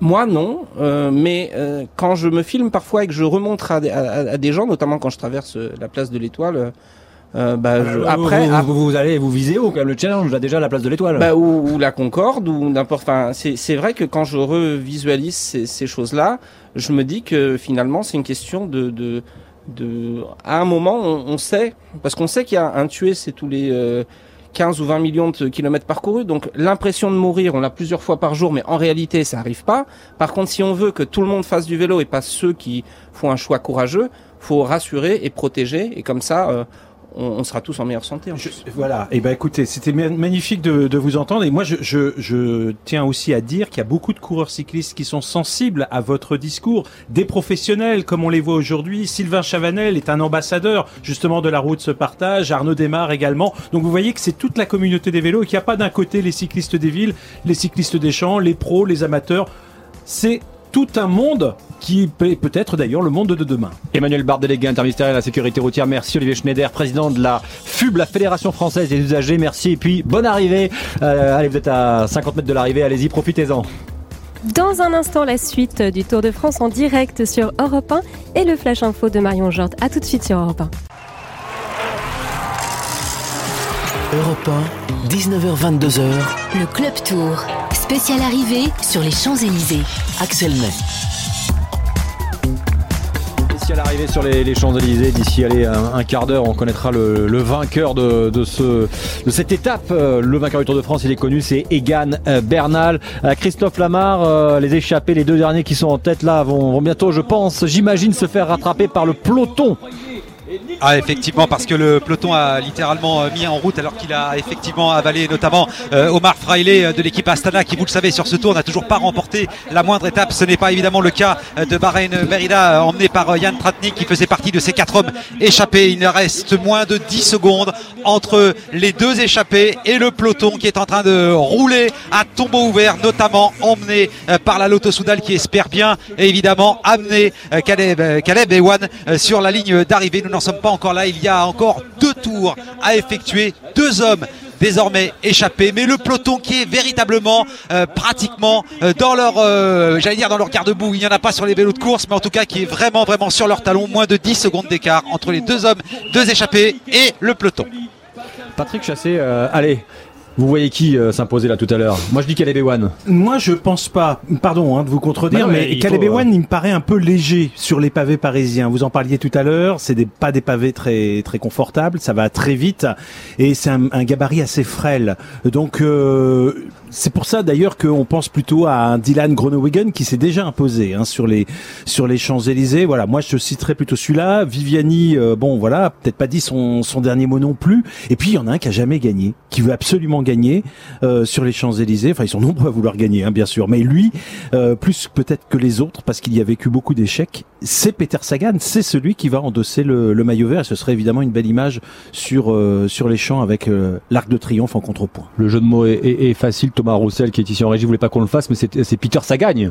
Moi non, euh, mais euh, quand je me filme parfois et que je remonte à, des- à- à des gens, notamment quand je traverse euh, la place de l'Étoile, euh, bah, je- après, vous, ap- vous, vous allez vous visez haut, quand même, le challenge, là, déjà la place de l'étoile. bah, ou, ou la Concorde ou n'importe. Enfin, c'est c'est vrai que quand je revisualise ces, ces choses-là, je me dis que finalement c'est une question de, de, de à un moment on, on sait parce qu'on sait qu'il y a un tué, c'est tous les euh, 15 ou 20 millions de kilomètres parcourus. Donc l'impression de mourir, on l'a plusieurs fois par jour, mais en réalité ça arrive pas. Par contre, si on veut que tout le monde fasse du vélo et pas ceux qui font un choix courageux, faut rassurer et protéger et comme ça. euh, on, on sera tous en meilleure santé. En. Voilà. Et ben écoutez, c'était ma- magnifique de, de vous entendre. Et moi, je, je, je tiens aussi à dire qu'il y a beaucoup de coureurs cyclistes qui sont sensibles à votre discours, des professionnels comme on les voit aujourd'hui. Sylvain Chavanel est un ambassadeur justement de la route se partage. Arnaud Desmar également. Donc vous voyez que c'est toute la communauté des vélos et qu'il n'y a pas d'un côté les cyclistes des villes, les cyclistes des champs, les pros, les amateurs. C'est tout un monde qui est peut-être d'ailleurs le monde de demain. Emmanuel Bardeléguin, interministériel à la sécurité routière. Merci Olivier Schneider, président de la FUB, la Fédération française des usagers. Merci et puis bonne arrivée. Euh, allez, vous êtes à 50 mètres de l'arrivée, allez-y, profitez-en. Dans un instant, la suite du Tour de France en direct sur Europe 1 et le Flash Info de Marion Jort. A tout de suite sur Europe 1. Europe 1, 19h22h. Le Club Tour, spécial arrivée sur les Champs-Élysées. Axel May. D'ici à l'arrivée sur les, les Champs-Élysées, d'ici allez, un, un quart d'heure, on connaîtra le, le vainqueur de, de, ce, de cette étape. Euh, Le vainqueur du Tour de France, il est connu, c'est Egan euh, Bernal. Euh, Christophe Lamar, les échappés, les deux derniers qui sont en tête là, vont, vont bientôt, je pense, j'imagine, se faire rattraper par le peloton. Ah effectivement parce que le peloton a littéralement euh, mis en route alors qu'il a effectivement avalé notamment euh, Omar Fraile euh, de l'équipe Astana qui vous le savez sur ce tour n'a toujours pas remporté la moindre étape. Ce n'est pas évidemment le cas de Bahreïn Merida emmené par Yann Tratnik qui faisait partie de ces quatre hommes échappés. Il ne reste moins de 10 secondes entre les deux échappés et le peloton qui est en train de rouler à tombeau ouvert notamment emmené par la Lotto Soudal qui espère bien évidemment amener Caleb, Caleb Ewan sur la ligne d'arrivée. Nous n'en sommes pas encore là. Il y a encore deux tours à effectuer. Deux hommes désormais échappés, mais le peloton qui est véritablement euh, pratiquement euh, dans leur, euh, j'allais dire dans leur garde-boue. Il n'y en a pas sur les vélos de course, mais en tout cas qui est vraiment vraiment sur leur talon. Moins de 10 secondes d'écart entre les deux hommes, deux échappés et le peloton. Patrick Chassé, allez, vous voyez qui euh, s'imposer là tout à l'heure? Moi je dis Caleb Ewan. Moi, je pense pas. Pardon hein, de vous contredire, Bah mais il Caleb faut, Ewan, il me paraît un peu léger sur les pavés parisiens. Vous en parliez tout à l'heure. C'est des, pas des pavés très très confortables. Ça va très vite et c'est un, un gabarit assez frêle. Donc euh, c'est pour ça d'ailleurs qu'on pense plutôt à un Dylan Groenewegen qui s'est déjà imposé hein, sur les sur les Champs Élysées. Voilà, moi je citerai plutôt celui-là. Viviani, euh, bon voilà, peut-être pas dit son son dernier mot non plus. Et puis il y en a un qui a jamais gagné, qui veut absolument gagner euh, sur les Champs Élysées. Enfin, ils sont nombreux à vouloir gagner, hein, bien sûr. Mais lui, euh, plus peut-être que les autres, parce qu'il y a vécu beaucoup d'échecs, c'est Peter Sagan. C'est celui qui va endosser le, le maillot vert. Et ce serait évidemment une belle image sur euh, sur les champs avec euh, l'arc de triomphe en contrepoint. Le jeu de mots est, est- facile. Roussel qui est ici en régie voulait pas qu'on le fasse, mais c'est Peter Sagan.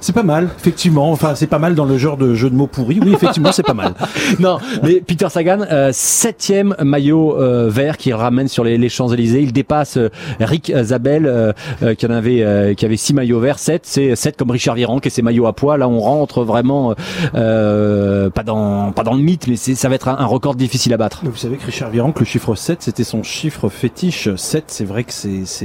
C'est pas mal, effectivement. Enfin, c'est pas mal dans le genre de jeu de mots pourri. Oui, effectivement, c'est pas mal. *laughs* non, mais Peter Sagan, euh, septième maillot euh, vert qu'il ramène sur les, les Champs-Élysées. Il dépasse euh, Rick Zabel euh, qui en avait qui avait six maillots verts. Sept, c'est sept comme Richard Virenque et ses maillots à poids. Là, on rentre vraiment pas dans pas dans le mythe, mais ça va être un, un record difficile à battre. Vous savez que Richard Virenque, le chiffre 7, c'était son chiffre fétiche. 7, c'est vrai que c'est- c'est-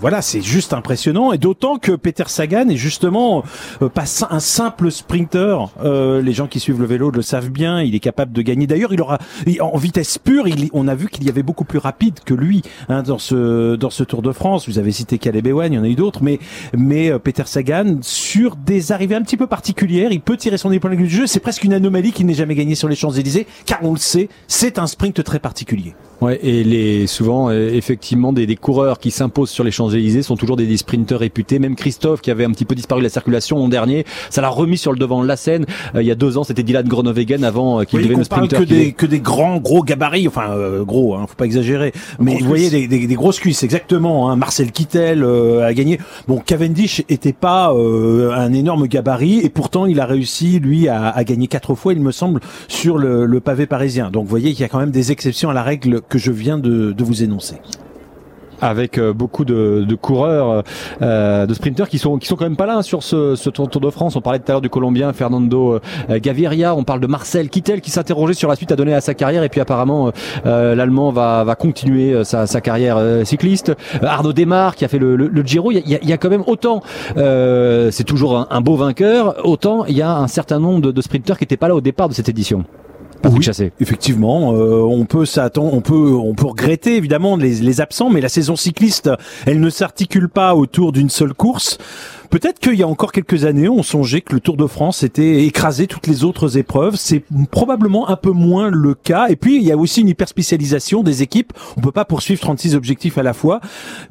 voilà, c'est juste impressionnant. Et d'autant que Peter Sagan est justement euh, pas un simple sprinter. Euh, les gens qui suivent le vélo le savent bien. Il est capable de gagner. D'ailleurs, il aura, en vitesse pure, on a vu qu'il y avait beaucoup plus rapide que lui hein, dans ce dans ce Tour de France. Vous avez cité Caleb Ewan, il y en a eu d'autres, mais mais euh, Peter Sagan sur des arrivées un petit peu particulières, il peut tirer son épingle du jeu. C'est presque une anomalie qu'il n'ait jamais gagné sur les Champs Élysées, car on le sait, c'est un sprint très particulier. Ouais, et les souvent effectivement des, des coureurs qui s'imposent sur les Champs-Élysées sont toujours des sprinteurs réputés. Même Christophe qui avait un petit peu disparu de la circulation l'an dernier, ça l'a remis sur le devant de la scène. Euh, il y a deux ans, c'était Dylan Groenewegen avant euh, qu'il Oui, devienne le parle sprinter. que des, que des grands, gros gabarits, enfin euh, gros, hein, faut pas exagérer. Mais vous voyez des, des, des grosses cuisses, exactement. Hein. Marcel Kittel euh, a gagné. Bon, Cavendish était pas euh, un énorme gabarit et pourtant il a réussi lui à, à gagner quatre fois, il me semble, sur le, le pavé parisien. Donc vous voyez qu'il y a quand même des exceptions à la règle que je viens de, de vous énoncer. Avec euh, beaucoup de, coureurs, euh, de sprinteurs qui sont qui sont quand même pas là hein, sur ce, Tour, de France. On parlait tout à l'heure du Colombien Fernando euh, Gaviria, on parle de Marcel Kittel qui s'interrogeait sur la suite à donner à sa carrière et puis apparemment l'Allemand va, va continuer sa, carrière cycliste. Arnaud Desmar qui a fait le, Giro, il y a- quand même autant, c'est toujours un, un beau vainqueur, autant il y a un certain nombre de, de sprinteurs qui n'étaient pas là au départ de cette édition. Patrick Chassé. Effectivement, euh, on peut s'attendre, on peut, on peut regretter évidemment les, les absents, mais la saison cycliste, elle ne s'articule pas autour d'une seule course. Peut-être qu'il y a encore quelques années, on songeait que le Tour de France était écrasé toutes les autres épreuves. C'est probablement un peu moins le cas. Et puis, il y a aussi une hyperspécialisation des équipes. On peut pas poursuivre 36 objectifs à la fois.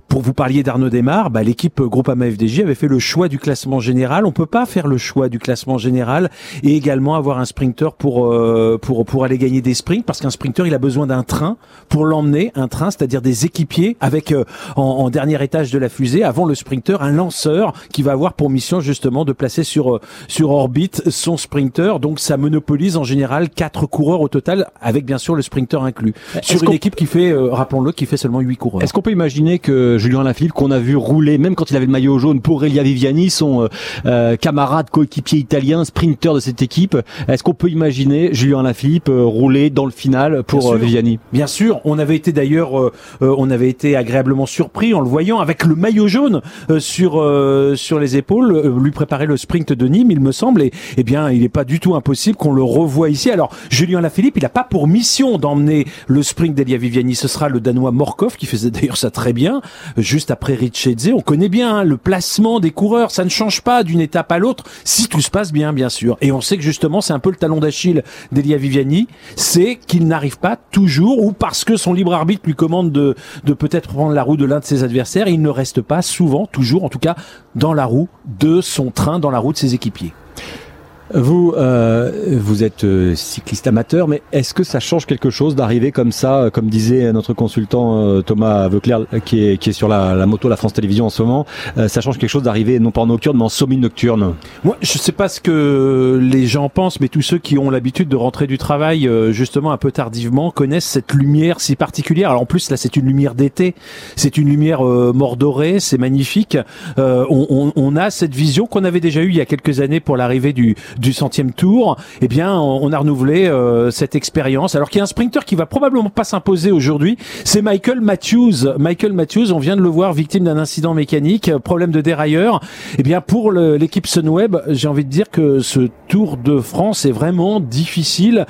Pour vous parliez d'Arnaud Desmar, bah, l'équipe Groupama FDJ avait fait le choix du classement général. On peut pas faire le choix du classement général et également avoir un sprinter pour euh, pour pour aller gagner des sprints parce qu'un sprinter il a besoin d'un train pour l'emmener, un train, c'est-à-dire des équipiers avec euh, en, en dernier étage de la fusée avant le sprinter un lanceur qui va va avoir pour mission justement de placer sur euh, sur orbite son sprinter. Donc ça monopolise en général quatre coureurs au total, avec bien sûr le sprinter inclus. Sur une équipe qui fait, euh, rappelons-le, qui fait seulement huit coureurs. Est-ce qu'on peut imaginer que Julien Lafilippe, qu'on a vu rouler, même quand il avait le maillot jaune pour Elia Viviani, son euh, euh, camarade coéquipier italien, sprinter de cette équipe, est-ce qu'on peut imaginer Julien Lafilippe euh, rouler dans le final pour Bien euh, sûr. Viviani? Bien sûr, on avait été d'ailleurs, on avait été agréablement surpris en le voyant avec le maillot jaune euh, sur euh, les épaules, euh, lui préparer le sprint de Nîmes, il me semble. Et eh bien, il n'est pas du tout impossible qu'on le revoie ici. Alors, Julien Lafilippe, il n'a pas pour mission d'emmener le sprint d'Elia Viviani. Ce sera le Danois Morkov qui faisait d'ailleurs ça très bien, juste après Richedze. On connaît bien hein, le placement des coureurs, ça ne change pas d'une étape à l'autre si tout se passe bien, bien sûr. Et on sait que justement, c'est un peu le talon d'Achille d'Elia Viviani, c'est qu'il n'arrive pas toujours, ou parce que son libre arbitre lui commande de, de peut-être prendre la roue de l'un de ses adversaires, il ne reste pas souvent, toujours en tout cas, dans la roue de son train, dans la roue de ses équipiers. Vous, euh, vous êtes euh, cycliste amateur, mais est-ce que ça change quelque chose d'arriver comme ça, euh, comme disait notre consultant euh, Thomas Veuclair, euh, qui est, qui est sur la, la moto La France Télévisions en ce moment, euh, ça change quelque chose d'arriver non pas en nocturne, mais en semi-nocturne Moi, je sais pas ce que les gens pensent, mais tous ceux qui ont l'habitude de rentrer du travail justement un peu tardivement connaissent cette lumière si particulière. Alors en plus là, c'est une lumière d'été, c'est une lumière euh, mordorée, c'est magnifique. On, on- on a cette vision qu'on avait déjà eue il y a quelques années pour l'arrivée du, du centième tour. Eh bien, on, on a renouvelé euh, cette expérience. Alors qu'il y a un sprinter qui va probablement pas s'imposer aujourd'hui, c'est Michael Matthews. Michael Matthews, on vient de le voir victime d'un incident mécanique, euh, problème de dérailleur. Eh bien, pour l'équipe Sunweb, j'ai envie de dire que ce Tour de France est vraiment difficile.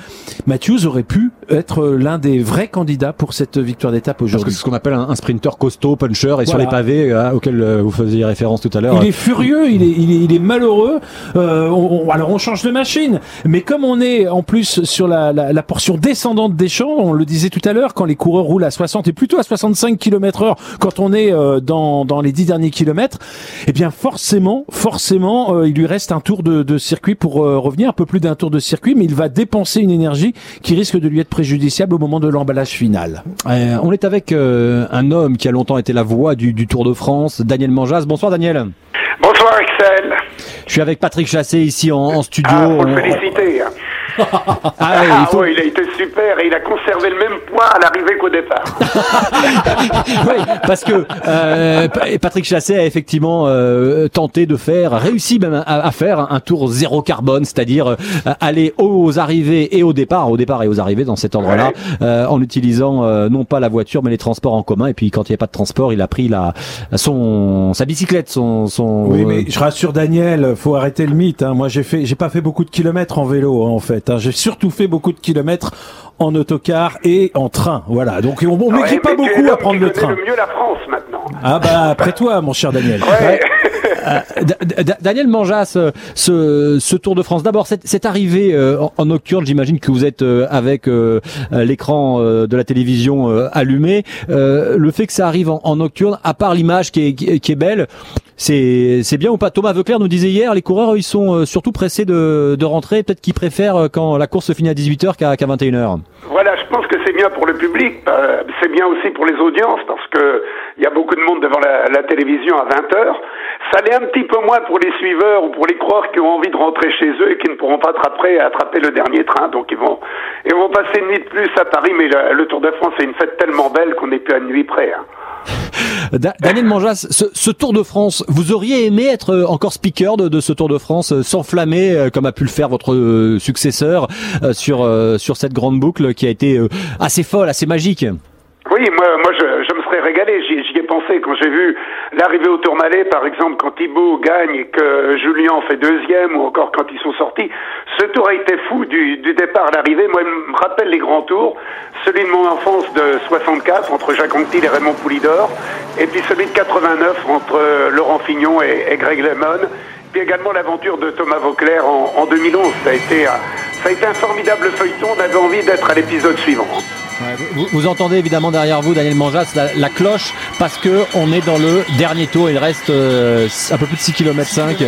Matthews aurait pu être l'un des vrais candidats pour cette victoire d'étape Parce que aujourd'hui. c'est ce qu'on appelle un, un sprinter costaud, puncher, et sur les pavés euh, auxquels euh, vous faisiez référence tout à l'heure. Il est furieux, il est, il est, il est malheureux. Euh, on- on- alors on change de machine, mais comme on est en plus sur la, la, la portion descendante des champs, on le disait tout à l'heure, quand les coureurs roulent à 60 et plutôt à 65 km heure, quand on est euh, dans, dans les 10 derniers kilomètres, eh bien forcément, forcément, euh, il lui reste un tour de, de circuit pour euh, revenir, un peu plus d'un tour de circuit, mais il va dépenser une énergie qui risque de lui être préjudiciable au moment de l'emballage final. Euh, on est avec euh, un homme qui a longtemps été la voix du, du Tour de France, Daniel Manjas. Bonsoir Daniel. Bonsoir Axel. Je suis avec Patrick Chassé ici en, en studio. Ah, faut le On- féliciter. Ah ouais, il faut- ouais, il a été super et il a conservé le même poids à l'arrivée qu'au départ. *laughs* oui, parce que euh, Pa- Patrick Chassé a effectivement euh, tenté de faire, réussi même à, à faire un tour zéro carbone, c'est-à-dire euh, aller aux arrivées et au départ, au départ et aux arrivées dans cet ordre-là, euh, en utilisant euh, non pas la voiture mais les transports en commun. Et puis quand il n'y a pas de transport, il a pris la son sa bicyclette, son son. Oui, mais je rassure Daniel, faut arrêter le mythe. Hein. Moi, j'ai fait, j'ai pas fait beaucoup de kilomètres en vélo, hein, en fait. J'ai surtout fait beaucoup de kilomètres en autocar et en train. Voilà. Donc, on, on Ouais, m'écrit pas beaucoup à prendre le train. le mieux la France maintenant. Ah bah après toi, mon cher Daniel. Ouais. Euh, Da- Da- Daniel Manjas, euh, ce, ce Tour de France. D'abord, cette, cette arrivée euh, en, en nocturne, j'imagine que vous êtes euh, avec l'écran de la télévision allumé. Le fait que ça arrive en, en nocturne, à part l'image qui est, qui est- qui est belle, c'est c'est bien ou pas? Thomas Veuclair nous disait hier, les coureurs ils sont surtout pressés de, de rentrer. Peut-être qu'ils préfèrent quand la course se finit à 18h qu'à qu'à 21h. Voilà, je pense que c'est bien pour le public, euh, c'est bien aussi pour les audiences parce que il y a beaucoup de monde devant la, télévision à 20 heures. Ça l'est un petit peu moins pour les suiveurs ou pour les coureurs qui ont envie de rentrer chez eux et qui ne pourront pas attraper, attraper le dernier train. Donc ils vont, ils vont passer une nuit de plus à Paris, mais le, Tour de France c'est une fête tellement belle qu'on n'est plus à nuit près. hein. *laughs* Da- Daniel Manjas, ce, Tour de France, vous auriez aimé être euh, encore speaker de, ce Tour de France, euh, s'enflammer euh, comme a pu le faire votre successeur sur sur cette grande boucle qui a été assez folle, assez magique? Oui, moi, moi je, régalé. J'y ai pensé quand j'ai vu l'arrivée au Tourmalet, par exemple, quand Thibaut gagne et que Julien en fait deuxième, ou encore quand ils sont sortis. Ce tour a été fou du, départ à l'arrivée. Moi, il me rappelle les grands tours. Celui de mon enfance de 64 entre Jacques Anquetil et Raymond Poulidor, et puis celui de 89 entre Laurent Fignon et, et Greg Lemon. Puis également l'aventure de Thomas Vauclair en, en 2011. Ça a été, euh, ça a été un formidable feuilleton. On avait envie d'être à l'épisode suivant. Vous, entendez évidemment derrière vous, Daniel Manjas, la, cloche parce que on est dans le dernier tour. Il reste euh, un peu plus de 6 km 5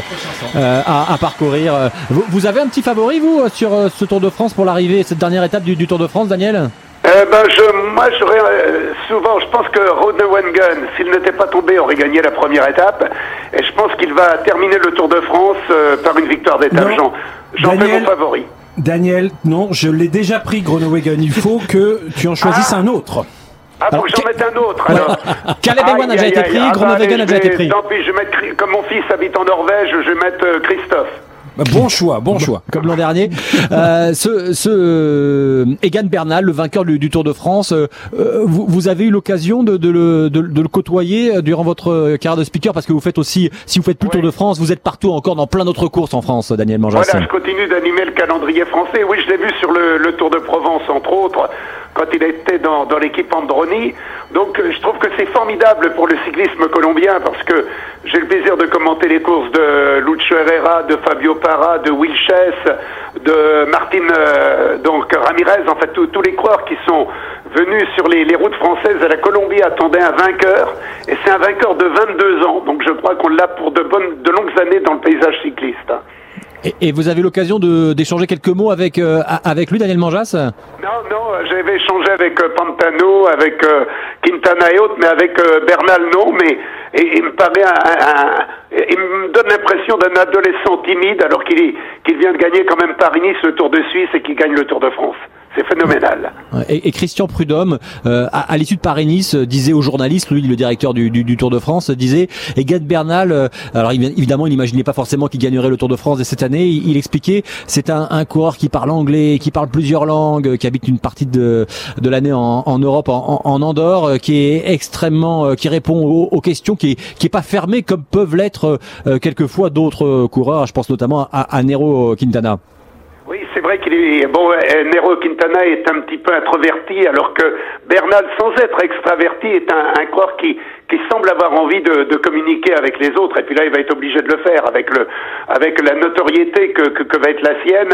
euh, à, parcourir. Vous, avez un petit favori vous sur euh, ce Tour de France pour l'arrivée, cette dernière étape du Tour de France, Daniel? Euh, Euh, ben, je, moi, j'aurais euh, souvent, je pense que Rodney Wengen, s'il n'était pas tombé, aurait gagné la première étape. Et je pense qu'il va terminer le Tour de France euh, par une victoire d'étape. J'en, j'en fais Daniel- mon favori. Daniel, non, je l'ai déjà pris, Groenewegen. Il faut que tu en choisisses un autre. Ah, faut que j'en mette un autre, alors. *laughs* Caleb Ewan a déjà été pris, Ah, bah, a déjà je vais- été pris. Tant pis, je vais mettre, comme mon fils habite en Norvège, je vais mettre euh, Christophe. Bon choix, bon choix. *laughs* Comme l'an dernier. Euh, ce, ce euh, Egan Bernal, le vainqueur du, du Tour de France, euh, vous, vous avez eu l'occasion de, de le, de, de le côtoyer euh, durant votre euh, carrière de speaker? Parce que vous faites aussi, si vous faites plus le Tour de France, vous êtes partout encore dans plein d'autres courses en France, Daniel Manjas. Voilà, je continue d'animer le calendrier français. Oui, je l'ai vu sur le, le Tour de Provence, entre autres, quand il était dans, dans l'équipe Androni. Donc, euh, je trouve que c'est formidable pour le cyclisme colombien parce que j'ai le plaisir de commenter les courses de Lucho Herrera, de Fabio Parra, de Will Chess, de Martin euh, donc Ramirez, en fait tous les coureurs qui sont venus sur les, les routes françaises à la Colombie attendaient un vainqueur et c'est un vainqueur de 22 ans. Donc je crois qu'on l'a pour de bonnes, de longues années dans le paysage cycliste. Et, et vous avez l'occasion d'échanger quelques mots avec, euh, avec lui, Daniel Manjas? Non, non, j'avais échangé avec euh, Pantano, avec euh, Quintana et autres, mais avec euh, Bernal, non, mais il me paraît un, il me donne l'impression d'un adolescent timide alors qu'il vient de gagner quand même Paris-Nice, le Tour de Suisse et qu'il gagne le Tour de France. C'est phénoménal. Et, et Christian Prudhomme, euh, à, à l'issue de Paris-Nice, euh, disait aux journalistes, lui, le directeur du, du, du Tour de France, euh, disait, Egan Bernal, euh, alors évidemment, il n'imaginait pas forcément qu'il gagnerait le Tour de France cette année. Il, il expliquait, c'est un, un coureur qui parle anglais, qui parle plusieurs langues, euh, qui habite une partie de, de l'année en, en Europe, en, en Andorre, qui est extrêmement, qui répond aux, aux questions, qui est, qui est pas fermé comme peuvent l'être euh, quelquefois d'autres coureurs. Je pense notamment à, à Nero Quintana. C'est vrai qu'il est bon. Nero Quintana est un petit peu introverti, alors que Bernal, sans être extraverti, est un, un coureur qui qui semble avoir envie de, de communiquer avec les autres. Et puis là, il va être obligé de le faire avec le avec la notoriété que, que, que va être la sienne.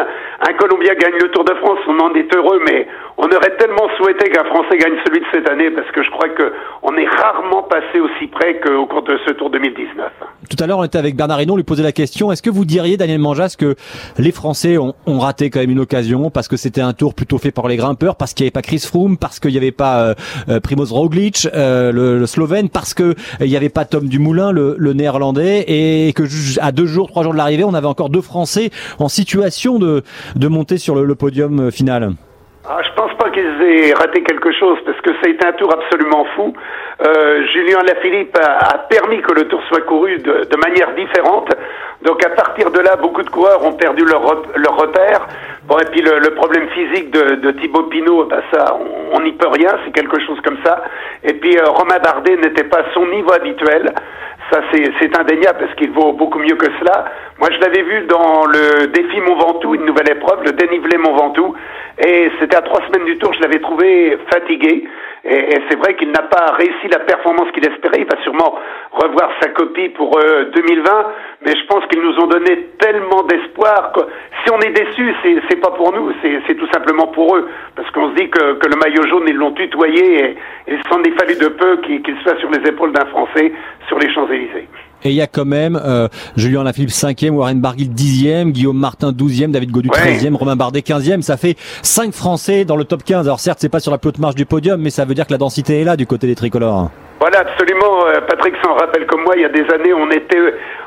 Un Colombien gagne le Tour de France, on en est heureux, mais on aurait tellement souhaité qu'un Français gagne celui de cette année, parce que je crois que on est rarement passé aussi près qu'au cours de ce Tour 2019. Tout à l'heure, on était avec Bernard Hinault, on lui posait la question est-ce que vous diriez, Daniel Manjas, que les Français ont, ont raté quand même une occasion parce que c'était un tour plutôt fait par les grimpeurs, parce qu'il n'y avait pas Chris Froome, parce qu'il n'y avait pas euh, euh, Primoz Roglic, euh, le, le Slovène, parce que euh, il n'y avait pas Tom Dumoulin, le, Néerlandais, et que à deux jours, trois jours de l'arrivée, on avait encore deux Français en situation de, monter sur le, podium euh, final. Ah, qu'ils aient raté quelque chose parce que ça a été un tour absolument fou. Euh, Julien Lafilippe a, permis que le tour soit couru de, manière différente. Donc à partir de là, beaucoup de coureurs ont perdu leur, leur repère. Et puis le, problème physique de, de Thibaut Pinot, bah ça, on n'y peut rien, c'est quelque chose comme ça. Et puis euh, Romain Bardet n'était pas à son niveau habituel. Ça, c'est indéniable parce qu'il vaut beaucoup mieux que cela. Moi, je l'avais vu dans le défi Mont Ventoux, une nouvelle épreuve, le dénivelé Mont Ventoux. Et c'était à trois semaines du tour, je l'avais trouvé fatigué. Et, et c'est vrai qu'il n'a pas réussi la performance qu'il espérait. Il va sûrement revoir sa copie pour euh, 2020. Mais je pense qu'ils nous ont donné tellement d'espoir que si on est déçu, c'est c'est pas pour nous, c'est tout simplement pour eux. Parce qu'on se dit que, que le maillot jaune, ils l'ont tutoyé et, et il s'en est fallu de peu qu'il qu'il soit sur les épaules d'un Français sur les Champs-Élysées. Et il y a quand même euh, Julien Lafilippe 5e, Warren Barguil 10e, Guillaume Martin 12e, David Godu 13e, Romain Bardet 15e. Ça fait 5 Français dans le top 15. Alors certes, c'est pas sur la plus haute marche du podium, mais ça veut dire que la densité est là du côté des tricolores. Voilà, absolument. Euh, Patrick s'en rappelle comme moi, il y a des années, on était,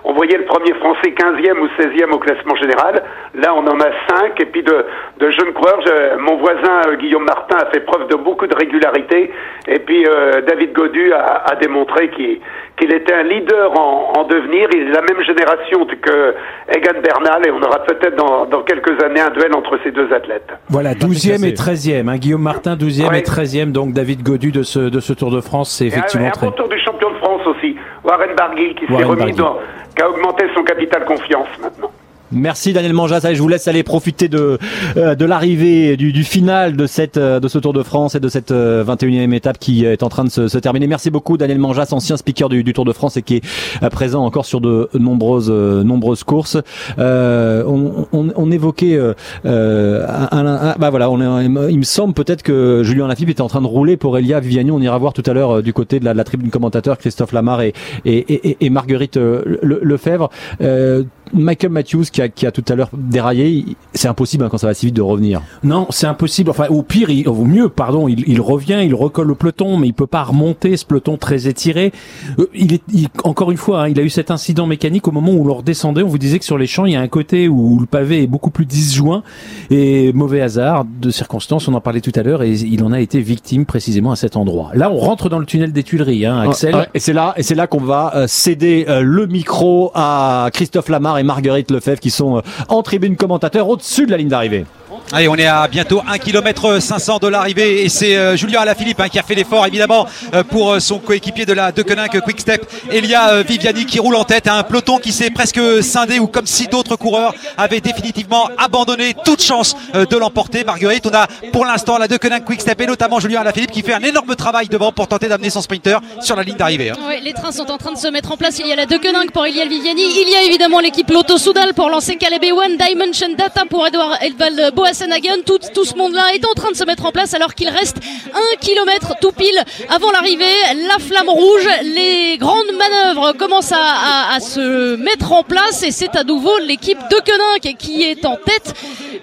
on voyait le premier Français 15e ou 16e au classement général. Là, on en a 5. Et puis de, de jeunes coureurs, je- mon voisin euh, Guillaume Martin a fait preuve de beaucoup de régularité. Et puis euh, David Godu a, a démontré qu'il qu'il était un leader en, en devenir. Il est de la même génération que Egan Bernal et on aura peut-être dans, dans quelques années un duel entre ces deux athlètes. Voilà, 12e et 13e. Hein, Guillaume Martin, 12e et 13e. Donc David Godu de ce, de ce Tour de France, c'est Et un, effectivement un très. bon tour du champion de France aussi. Warren Barguil qui s'est remis Barguil. dans, qui a augmenté son capital confiance maintenant. Merci Daniel Manjas. Allez, je vous laisse aller profiter de euh, de l'arrivée du, du final de cette euh, de ce Tour de France et de cette euh, 21e étape qui est en train de se, se terminer. Merci beaucoup Daniel Manjas, ancien speaker du, du Tour de France et qui est euh, présent encore sur de nombreuses euh, nombreuses courses. Euh, on, on, on évoquait euh, euh, un, un- un- bah voilà, on est- il me semble peut-être que Julien Lafilippe était en train de rouler pour Elia Viviani. On ira voir tout à l'heure euh, du côté de la, de la tribune commentateur Christophe Lamar et et, et, et Marguerite euh, Le- Lefebvre. Euh, Michael Matthews qui a, qui a tout à l'heure déraillé, il- c'est impossible hein, quand ça va si vite de revenir. Non, c'est impossible. Enfin, au pire, il, au mieux, pardon, il, il revient, il recolle le peloton, mais il peut pas remonter ce peloton très étiré. Euh, il est, il- encore une fois, hein, il a eu cet incident mécanique au moment où l'on redescendait. On vous disait que sur les champs, il y a un côté où le pavé est beaucoup plus disjoint et mauvais hasard de circonstances. On en parlait tout à l'heure et il en a été victime précisément à cet endroit. Là, on rentre dans le tunnel des Tuileries, hein, Axel. Et c'est là, et c'est là qu'on va euh, céder euh, le micro à Christophe Lamar et Marguerite Lefebvre qui sont euh, en tribune commentateur au-dessus de la ligne d'arrivée. Allez, on est à bientôt 1 km 500 de l'arrivée et c'est euh, Julien Alaphilippe hein, qui a fait l'effort évidemment euh, pour euh, son coéquipier de la Deceuninck Quick Step, Elia Viviani qui roule en tête, un peloton qui s'est presque scindé ou comme si d'autres coureurs avaient définitivement abandonné toute chance de l'emporter. Marguerite, on a pour l'instant la Deceuninck Quick Step et notamment Julien Alaphilippe qui fait un énorme travail devant pour tenter d'amener son sprinter sur la ligne d'arrivée. hein. Les trains sont en train de se mettre en place. Il y a la Deceuninck pour Ilial Viviani. Il y a évidemment l'équipe Lotto Soudal pour lancer Ewan, Dimension Data pour Edouard Edvald Boassenhagen. Tout, tout ce monde-là est en train de se mettre en place alors qu'il reste un kilomètre tout pile avant l'arrivée. La flamme rouge, les grandes manœuvres commencent à, à- à se mettre en place et c'est à nouveau l'équipe Deceuninck qui est en tête.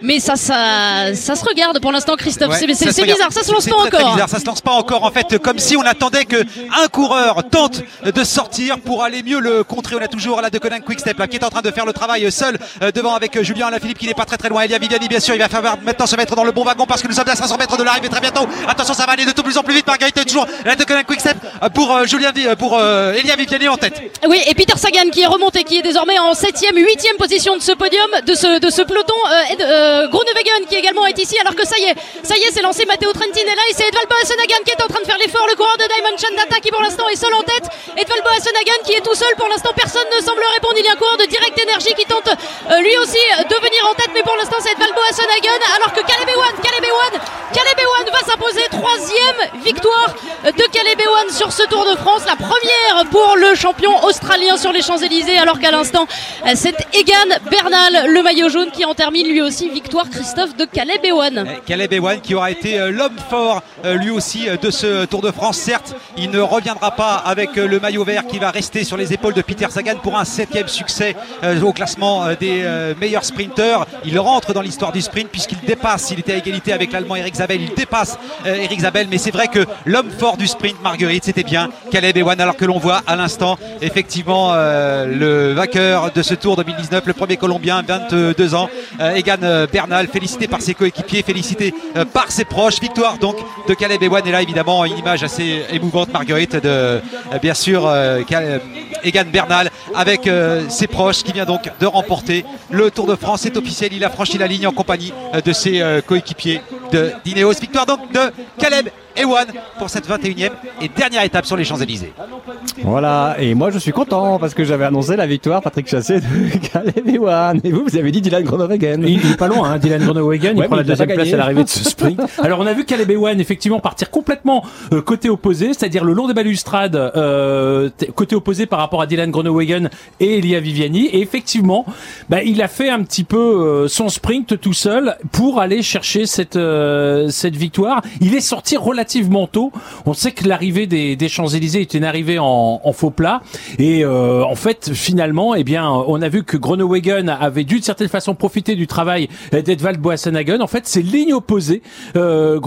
Mais ça, ça, ça se regarde pour l'instant, Christophe. Ouais, C'est- bizarre, ça se lance pas très, très encore. bizarre, ça se lance pas encore en fait, comme si on attendait que un coureur tente de sortir pour aller mieux le contrer. On a toujours la de Conan Quickstep là, qui est en train de faire le travail seul euh, devant avec euh, Julien Alaphilippe qui n'est pas très très loin. Elia Viviani bien sûr, il va falloir maintenant se mettre dans le bon wagon parce que nous sommes à 500 mètres de l'arrivée très bientôt. Attention, ça va aller de tout plus en plus vite. Marguerite toujours la de Conan Quickstep euh, pour euh, Julien euh, pour euh, Elia Viviani en tête. Oui, et Peter Sagan qui est remonté, qui est désormais en 7ème, 8ème position de ce podium, de ce, de ce peloton. Euh, euh, Groenewegen qui également est ici, alors que ça y est, ça y est, c'est lancé. Matteo Trentin est là c'est Edvald Boassenhagen qui est en train de faire l'effort. Le coureur de Dimension Data qui pour l'instant est seul en tête. Edvald Boassenhagen qui est tout seul. Pour l'instant, personne ne semble répondre. Il y a un coureur de Direct Energy qui tente lui aussi de venir en tête, mais pour l'instant, c'est Edvald Alors que Caleb Ewan, Caleb Ewan, Caleb Ewan va s'imposer. Troisième victoire de Caleb Ewan sur ce Tour de France. La première pour le champion australien sur les Champs-Élysées, alors qu'à l'instant, c'est Egan Bernal, le maillot jaune, qui en termine lui aussi victoire Christophe de Caleb Ewan. Caleb Ewan qui aura été euh, l'homme fort euh, lui aussi euh, de ce Tour de France. Certes, il ne reviendra pas avec le maillot vert qui va rester sur les épaules de Peter Sagan pour un septième succès au classement des meilleurs sprinteurs. Il rentre dans l'histoire du sprint puisqu'il dépasse, il était à égalité avec l'Allemand Eric Zabel, il dépasse euh, Eric Zabel. Mais c'est vrai que l'homme fort du sprint, Marguerite, c'était bien Caleb Ewan alors que l'on voit à l'instant effectivement euh, le vainqueur de ce Tour 2019, le premier Colombien, 22 ans, euh, Egan Bernal, félicité par ses coéquipiers, félicité par ses proches. Victoire donc de Caleb Ewan et là évidemment une image assez émouvante, Marguerite, de bien sûr Egan Bernal avec ses proches qui vient donc de remporter le Tour de France. C'est officiel, il a franchi la ligne en compagnie de ses euh, coéquipiers de d'Ineos. Victoire donc de Caleb Ewan pour cette 21e et dernière étape sur les Champs-Élysées. Voilà, et moi je suis content parce que j'avais annoncé la victoire, Patrick Chassé de *laughs* Caleb Ewan. Et vous, vous avez dit Dylan Groenewegen. Il il est pas loin, hein, Dylan Groenewegen. Ouais, il prend la deuxième place à l'arrivée de ce sprint. *laughs* Alors on a vu Caleb Ewan effectivement partir complètement euh, côté opposé, c'est-à-dire le long des balustrades, euh, côté opposé par rapport à Dylan Groenewegen et Elia Viviani. Et effectivement, bah, il a fait un petit peu euh, son sprint tout seul pour aller chercher cette euh, cette victoire. Il est sorti relativement tôt. On sait que l'arrivée des, des Champs Élysées est une arrivée en, en faux plat. Et euh, en fait, finalement, eh bien, on a vu que Groenewegen avait d'une certaine façon profité du travail d'Edvald Boassenhagen. En fait, c'est ligne opposée. Euh,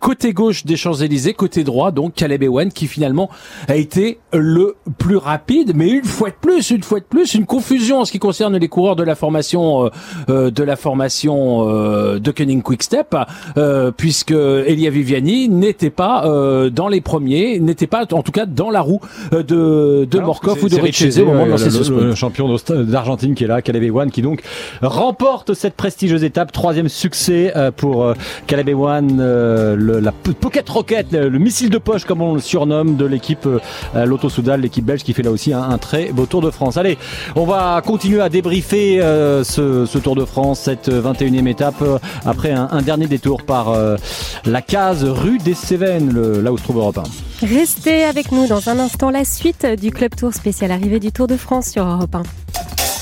côté gauche des Champs-Élysées, côté droit, donc Caleb Ewan qui finalement a été le plus rapide. Mais une fois de plus, une fois de plus, une confusion en ce qui concerne les coureurs de la formation euh, euh, de la formation de Koenig Quickstep, puisque Elia Viviani n'était pas euh, dans les premiers, n'était pas en tout cas dans la roue euh, de, de Morkov ou de Richese au moment de lancer ce le, champion d'Argentine qui est là, Caleb Ewan, qui donc remporte cette prestigieuse étape. Troisième succès euh, pour euh, Caleb Ewan, euh, le, la pocket rocket, le, le missile de poche comme on le surnomme de l'équipe euh, Lotto Soudal, l'équipe belge qui fait là aussi un, un très beau Tour de France. Allez, on va continuer à débriefer euh, ce, ce Tour de France, cette 21e étape, euh, après un, un dernier détour par euh, la case rue des Cévennes, le- là où se trouve Europe 1. Restez avec nous dans un instant la suite du Club Tour spécial arrivée du Tour de France sur Europe 1.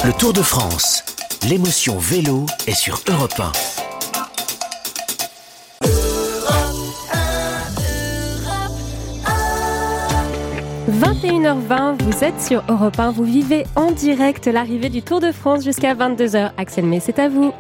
Le Tour de France, l'émotion vélo est sur Europe 1. 21h20, vous êtes sur Europe 1, vous vivez en direct l'arrivée du Tour de France jusqu'à 22h. Axel May, c'est à vous.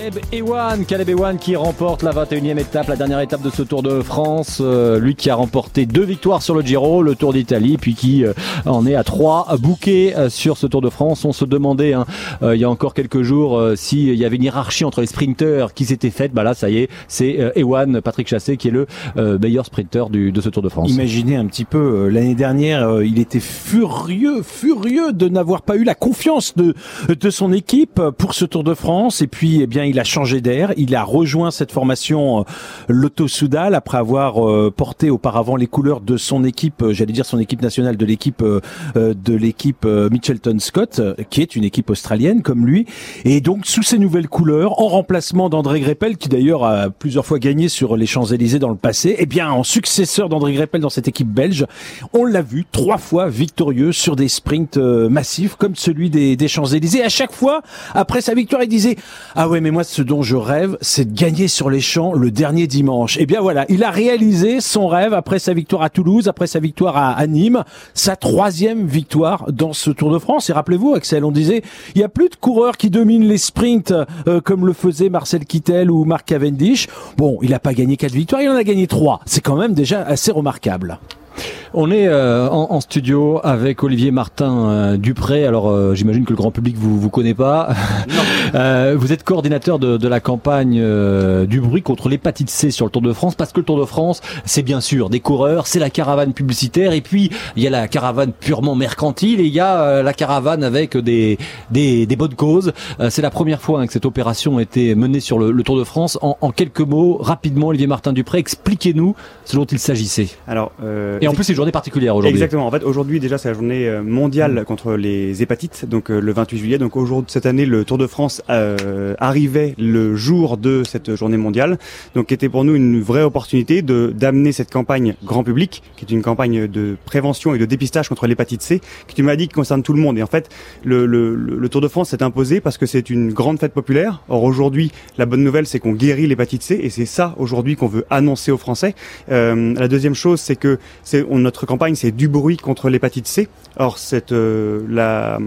Caleb Ewan, Caleb Ewan qui remporte la 21e étape, la dernière étape de ce Tour de France. Euh, lui qui a remporté deux victoires sur le Giro, le Tour d'Italie, puis qui euh, en est à trois bouquets euh, sur ce Tour de France. On se demandait hein, euh, il y a encore quelques jours euh, s'il y avait une hiérarchie entre les sprinteurs qui s'était faite. Bah là, ça y est, c'est euh, Ewan, Patrick Chassé, qui est le meilleur sprinter du, de ce Tour de France. Imaginez un petit peu, l'année dernière, il était furieux, furieux de n'avoir pas eu la confiance de, de son équipe pour ce Tour de France. Et puis, eh bien, il a changé d'air. Il a rejoint cette formation euh, Lotto Soudal après avoir euh, porté auparavant les couleurs de son équipe, euh, j'allais dire son équipe nationale, de l'équipe de l'équipe Mitchelton Scott, qui est une équipe australienne comme lui. Et donc, sous ces nouvelles couleurs, en remplacement d'André Greppel, qui d'ailleurs a plusieurs fois gagné sur les Champs-Élysées dans le passé, eh bien, en successeur d'André Greppel dans cette équipe belge, on l'a vu trois fois victorieux sur des sprints massifs comme celui des, des Champs-Élysées. À chaque fois, après sa victoire, il disait Ah ouais, mais moi, ce dont je rêve, c'est de gagner sur les champs le dernier dimanche. Eh bien voilà, il a réalisé son rêve après sa victoire à Toulouse, après sa victoire à, Nîmes, sa troisième victoire dans ce Tour de France. Et rappelez-vous, Axel, on disait il n'y a plus de coureurs qui dominent les sprints euh, comme le faisait Marcel Kittel ou Mark Cavendish. Bon, il n'a pas gagné quatre victoires, il en a gagné trois. C'est quand même déjà assez remarquable. On est euh, en, en studio avec Olivier Martin euh, Dupré. Alors euh, j'imagine que le grand public vous vous connaît pas. *laughs* Euh, vous êtes coordinateur de, de la campagne euh, du bruit contre l'hépatite C sur le Tour de France parce que le Tour de France c'est bien sûr des coureurs, c'est la caravane publicitaire et puis il y a la caravane purement mercantile et il y a euh, la caravane avec des des, des bonnes causes. Euh, c'est la première fois hein, que cette opération a été menée sur le, le Tour de France. En, en quelques mots, rapidement, Olivier Martin Dupré, expliquez-nous ce dont il s'agissait. Alors, euh, Et en plus, c'est une journée particulière aujourd'hui. Exactement. En fait, aujourd'hui, déjà, c'est la journée euh, mondiale contre les hépatites, donc euh, le 28 juillet. Donc aujourd'hui, cette année, le Tour de France euh, arrivait le jour de cette journée mondiale. Donc, était pour nous une vraie opportunité de d'amener cette campagne grand public, qui est une campagne de prévention et de dépistage contre l'hépatite C, qui tu m'as dit qui concerne tout le monde. Et en fait, le, le, le Tour de France s'est imposé parce que c'est une grande fête populaire. Or aujourd'hui, la bonne nouvelle, c'est qu'on guérit l'hépatite C, et c'est ça aujourd'hui qu'on veut annoncer aux Français. Euh, la deuxième chose, c'est que notre campagne, c'est du bruit contre l'hépatite C. Or, cette euh, la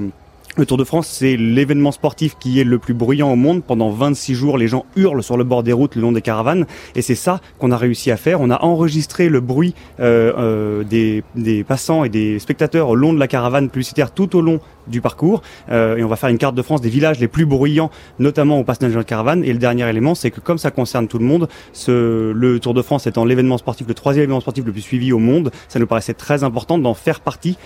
le Tour de France, c'est l'événement sportif qui est le plus bruyant au monde. Pendant 26 jours, les gens hurlent sur le bord des routes le long des caravanes. Et c'est ça qu'on a réussi à faire. On a enregistré le bruit euh, euh, des, passants et des spectateurs au long de la caravane publicitaire tout au long du parcours. Euh, et on va faire une carte de France des villages les plus bruyants, notamment au passage de la caravane. Et le dernier élément, c'est que comme ça concerne tout le monde, le Tour de France étant l'événement sportif, le troisième événement sportif le plus suivi au monde, ça nous paraissait très important d'en faire partie,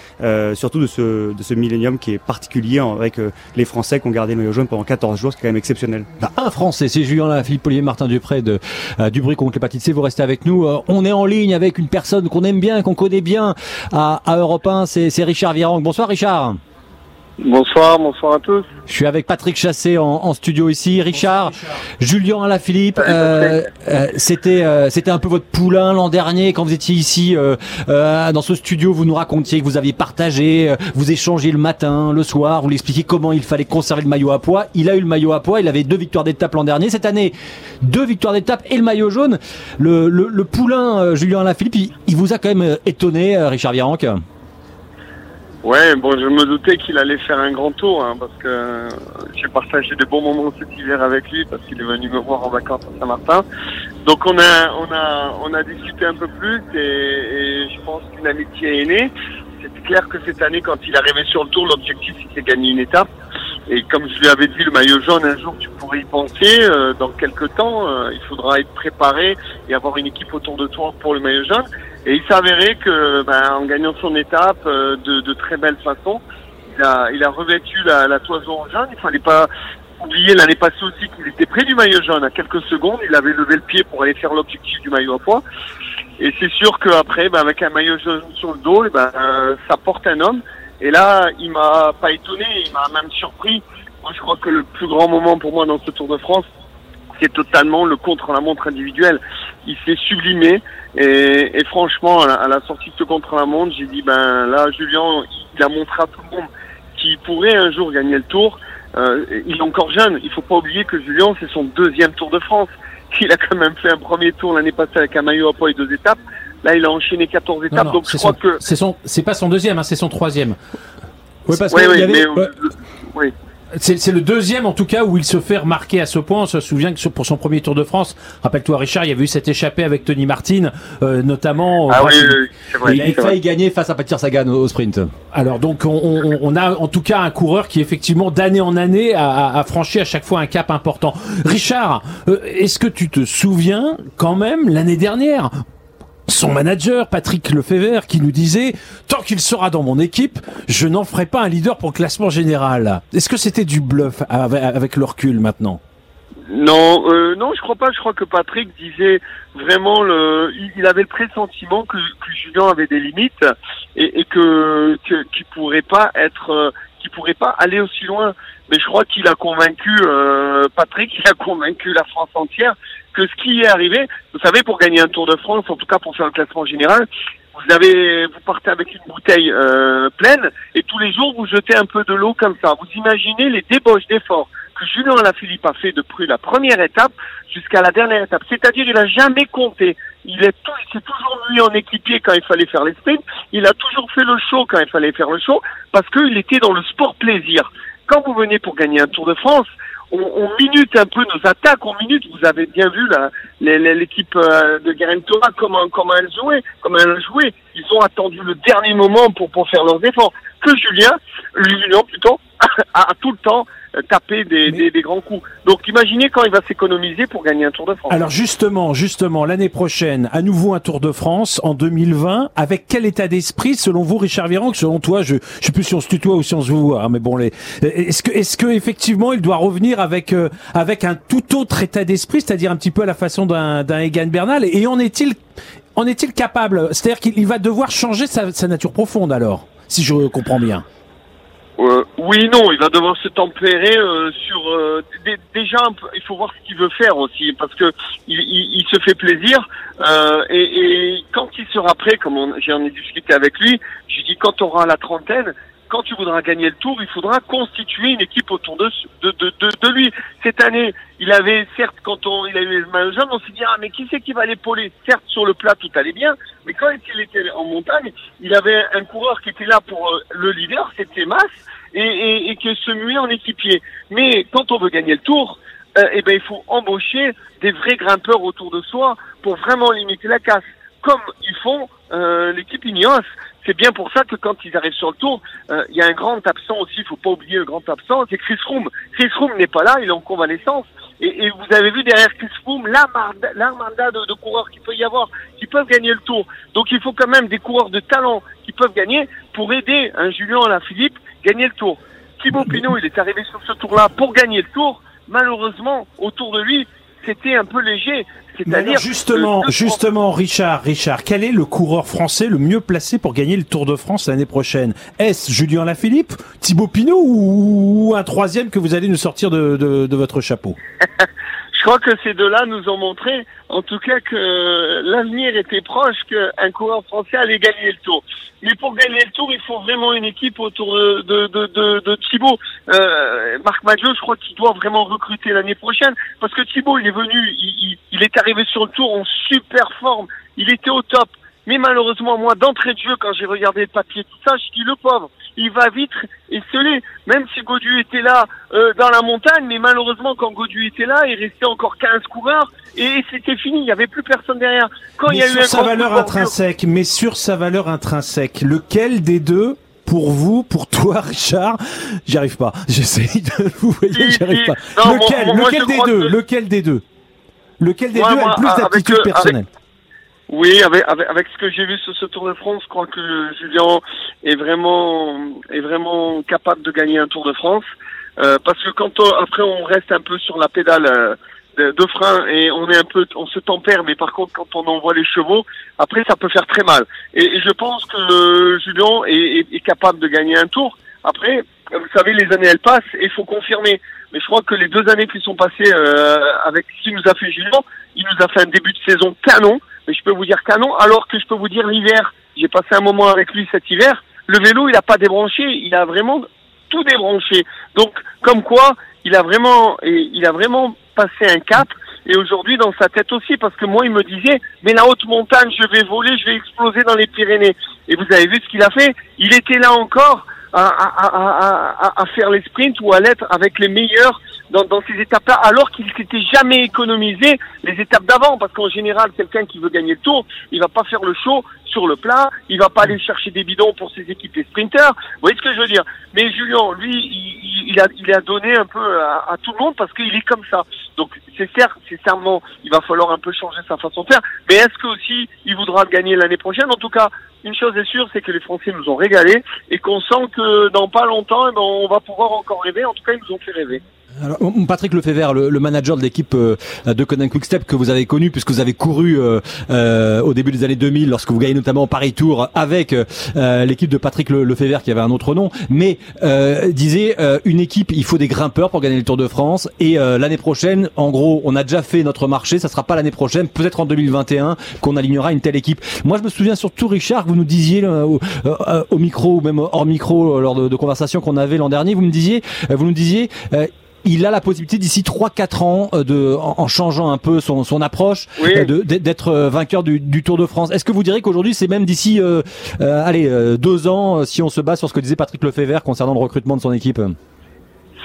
surtout de ce, de qui est particulier avec les Français qui ont gardé le maillot jaune pendant 14 jours, ce qui est quand même exceptionnel. Bah, un Français, c'est Julien Lafilippe, Olivier Martin Dupré de euh, du bruit contre l'hépatite C. Vous restez avec nous. Euh, on est en ligne avec une personne qu'on aime bien, qu'on connaît bien à, à Europe 1. C'est c'est Richard Virenque. Bonsoir Richard. Bonsoir, bonsoir à tous. Je suis avec Patrick Chassé en, en studio ici. Richard, Julien Alaphilippe, euh, euh, c'était euh, c'était un peu votre poulain l'an dernier quand vous étiez ici euh, euh, dans ce studio. Vous nous racontiez que vous aviez partagé, euh, vous échangez le matin, le soir, vous lui expliquiez comment il fallait conserver le maillot à poids. Il a eu le maillot à poids. Il avait deux victoires d'étape l'an dernier. Cette année, deux victoires d'étape et le maillot jaune. Le, le, le poulain euh, Julien Alaphilippe, il, il vous a quand même étonné, euh, Richard Virenque. Ouais, bon, je me doutais qu'il allait faire un grand tour, hein, parce que euh, j'ai partagé des bons moments cet hiver avec lui, parce qu'il est venu me voir en vacances à Saint-Martin. Donc on a, on a, on a discuté un peu plus, et, et je pense qu'une amitié est née. C'est clair que cette année, quand il est arrivé sur le tour, l'objectif c'était de gagner une étape. Et comme je lui avais dit, le maillot jaune, un jour tu pourrais y penser. euh, dans quelques temps, euh, il faudra être préparé et avoir une équipe autour de toi pour le maillot jaune. Et il avéré que, ben, en gagnant son étape euh, de, de très belle façon, il a, il a revêtu la, la toison jaune. Il fallait pas oublier l'année passée aussi qu'il était près du maillot jaune à quelques secondes. Il avait levé le pied pour aller faire l'objectif du maillot à poids. Et c'est sûr qu'après, ben, avec un maillot jaune sur le dos, eh ben, euh, ça porte un homme. Et là, il m'a pas étonné, il m'a même surpris. Moi, je crois que le plus grand moment pour moi dans ce Tour de France, c'est totalement le contre-la-montre individuel. Il s'est sublimé et, et franchement, à la, à la sortie de ce contre-la-montre, j'ai dit, ben là, Julien, il a montré à tout le monde qu'il pourrait un jour gagner le Tour. Euh, il est encore jeune. Il faut pas oublier que Julien, c'est son deuxième Tour de France. *laughs* qu'il a quand même fait un premier tour l'année passée avec un maillot à poids et deux étapes. Là, il a enchaîné 14 Non, étapes, non, donc je crois son- que c'est son, c'est pas son deuxième, hein, c'est son troisième. Oui, parce Oui, oui, y avait- mais, euh, oui. C'est c'est le deuxième en tout cas où il se fait remarquer à ce point. On se souvient que pour son premier Tour de France, rappelle-toi Richard, il y avait eu cette échappée avec Tony Martin, euh, notamment. Ah bref, oui, oui, oui, vrai, Il a failli gagner face à Patir Sagan au au sprint. Alors donc on, on- on a en tout cas un coureur qui effectivement d'année en année a, a- a franchi à chaque fois un cap important. Richard, euh, est-ce que tu te souviens quand même l'année dernière son manager Patrick Lefebvre qui nous disait tant qu'il sera dans mon équipe, je n'en ferai pas un leader pour le classement général. Est-ce que c'était du bluff avec, le recul maintenant? Non, euh, non, je crois pas. Je crois que Patrick disait vraiment le, il, avait le pressentiment que, Julien avait des limites et, que- qu'il pourrait pas être, euh, qu'il pourrait pas aller aussi loin. Mais je crois qu'il a convaincu euh, Patrick, il a convaincu la France entière que ce qui est arrivé, vous savez, pour gagner un Tour de France, en tout cas pour faire le classement général, vous avez, vous partez avec une bouteille euh, pleine et tous les jours vous jetez un peu de l'eau comme ça. Vous imaginez les débauches d'efforts que Julien Alaphilippe a fait depuis la première étape jusqu'à la dernière étape. C'est-à-dire, il a jamais compté. Il est tout, il s'est toujours mis en équipier quand il fallait faire les sprints. Il a toujours fait le show quand il fallait faire le show parce qu'il était dans le sport plaisir. Quand vous venez pour gagner un Tour de France, on, on minute un peu nos attaques, on minute. Vous avez bien vu l'équipe euh, de Thomas comment comment elle jouait, comment elle jouait. Ils ont attendu le dernier moment pour pour faire leurs efforts. Que Julien, Julien plutôt, *laughs* a tout le temps euh, tapé des, des, des grands coups. Donc imaginez quand il va s'économiser pour gagner un Tour de France. Alors justement, justement, l'année prochaine, à nouveau un Tour de France en 2020. Avec quel état d'esprit, selon vous, Richard Virenque Selon toi, je, je sais plus si on se tutoie ou si on se voit, hein, mais bon, les, est-ce que, est-ce que effectivement, il doit revenir avec euh, avec un tout autre état d'esprit, c'est-à-dire un petit peu à la façon d'un d'un Egan Bernal Et en est-il en est-il capable? C'est-à-dire qu'il il va devoir changer sa, sa nature profonde alors, si je comprends bien. Euh, oui, non, il va devoir se tempérer euh, sur. euh, dé- déjà, il faut voir ce qu'il veut faire aussi, parce que il, il- il se fait plaisir. euh, et, et quand il sera prêt, comme on- j'en ai discuté avec lui, j'ai dit quand tu auras la trentaine, quand tu voudras gagner le tour, il faudra constituer une équipe autour de, lui. Cette année, il avait, certes, quand on, il a eu le maillot jaune, on s'est dit, ah, mais qui c'est qui va l'épauler? Certes, sur le plat, tout allait bien, mais quand il était en montagne, il avait un coureur qui était là pour euh, le leader, c'était Mas, et, et, et qui se muait en équipier. Mais quand on veut gagner le tour, euh, eh ben, il faut embaucher des vrais grimpeurs autour de soi pour vraiment limiter la casse, comme ils font euh, l'équipe Ineos. C'est bien pour ça que quand ils arrivent sur le tour, euh, il y a un grand absent aussi, il faut pas oublier le grand absent, c'est Chris Froome. Chris Froome n'est pas là, il est en convalescence. Et, vous avez vu derrière Chris l'armada l'armada de, de coureurs qu'il peut y avoir, qui peuvent gagner le tour. Donc il faut quand même des coureurs de talent qui peuvent gagner pour aider un Julien Alaphilippe gagner le tour. Thibaut Pinot, il est arrivé sur ce tour-là pour gagner le tour. Malheureusement, autour de lui, c'était un peu léger. C'est-à-dire justement, que justement, Richard, Richard, quel est le coureur français le mieux placé pour gagner le Tour de France l'année prochaine? Est-ce Julien Lafilippe, Thibaut Pinot ou un troisième que vous allez nous sortir de, de- de votre chapeau? *laughs* crois que ces deux-là nous ont montré, en tout cas, que l'avenir était proche, qu'un coureur français allait gagner le Tour. Mais pour gagner le Tour, il faut vraiment une équipe autour de, de, de, de, Thibaut. Euh, Marc Maggio, je crois qu'il doit vraiment recruter l'année prochaine, parce que Thibaut, il est venu, il est arrivé sur le Tour en super forme, il était au top. Mais malheureusement, moi, d'entrée de jeu, quand j'ai regardé le papier, tout ça, je dis le pauvre, il va vite et se l'est. Même si Godu était là euh, dans la montagne, mais malheureusement, quand Godu était là, il restait encore 15 coureurs et c'était fini, il n'y avait plus personne derrière. Quand il y Mais a sur sa coup valeur intrinsèque, mais sur sa valeur intrinsèque, lequel des deux pour vous, pour toi, *laughs* Richard, j'y arrive pas. J'essaye de *laughs* vous voyez, j'y arrive pas. Non, lequel, moi- moi, lequel des deux, que- lequel des deux, lequel des Moi, deux a le plus avec, d'aptitude euh, avec- personnelle Oui, avec, avec, avec ce que j'ai vu sur ce Tour de France, je crois que Julien est vraiment, est vraiment capable de gagner un Tour de France. Euh, parce que quand on- après on reste un peu sur la pédale euh, de, frein et on est un peu, on se tempère, mais par contre quand on envoie les chevaux, après ça peut faire très mal. Et, je pense que euh, Julien est, est- capable de gagner un Tour. Après, vous savez, les années elles passent et il faut confirmer. Mais je crois que les deux années qui sont passées euh, avec ce qu'il nous a fait Julien, il nous a fait un début de saison canon. Mais je peux vous dire canon, alors que je peux vous dire l'hiver. J'ai passé un moment avec lui cet hiver. Le vélo, il n'a pas débranché, il a vraiment tout débranché. Donc, comme quoi, il a vraiment, il a vraiment passé un cap. et aujourd'hui dans sa tête aussi, parce que moi il me disait, mais la haute montagne, je vais voler, je vais exploser dans les Pyrénées. Et vous avez vu ce qu'il a fait? Il était là encore à, à, à, à faire les sprints ou à l'être avec les meilleurs dans, dans ces étapes-là, alors qu'il s'était jamais économisé les étapes d'avant, parce qu'en général, quelqu'un qui veut gagner le tour, il va pas faire le show sur le plat, il va pas aller chercher des bidons pour ses équipes et sprinters. Vous voyez ce que je veux dire? Mais Julien, lui, il, il, a, il a donné un peu à, à tout le monde parce qu'il est comme ça. Donc c'est certainement, il va falloir un peu changer sa façon de faire. Mais est-ce que aussi il voudra gagner l'année prochaine? En tout cas, une chose est sûre, c'est que les Français nous ont régalé et qu'on sent que dans pas longtemps, eh ben, on va pouvoir encore rêver. En tout cas, ils nous ont fait rêver. Alors, Patrick Lefebvre, le, le manager de l'équipe euh, de Conan Quickstep que vous avez connu puisque vous avez couru euh, euh, au début des années 2000 lorsque vous gagnez notamment Paris Tour avec euh, l'équipe de Patrick Le- Lefebvre qui avait un autre nom, mais euh, disait euh, une équipe, il faut des grimpeurs pour gagner le Tour de France. Et euh, l'année prochaine, en gros, on a déjà fait notre marché, ça sera pas l'année prochaine, peut-être en 2021 qu'on alignera une telle équipe. Moi, je me souviens surtout Richard, que vous nous disiez euh, au, euh, au micro ou même hors micro euh, lors de, de conversations qu'on avait l'an dernier, vous me disiez, euh, vous nous disiez euh, il a la possibilité d'ici 3-4 ans euh, de, en, en changeant un peu son, son approche, Oui. euh, d'être euh, vainqueur du, du Tour de France. Est-ce que vous direz qu'aujourd'hui c'est même d'ici, euh, euh, allez, deux ans, si on se base sur ce que disait Patrick Lefebvre concernant le recrutement de son équipe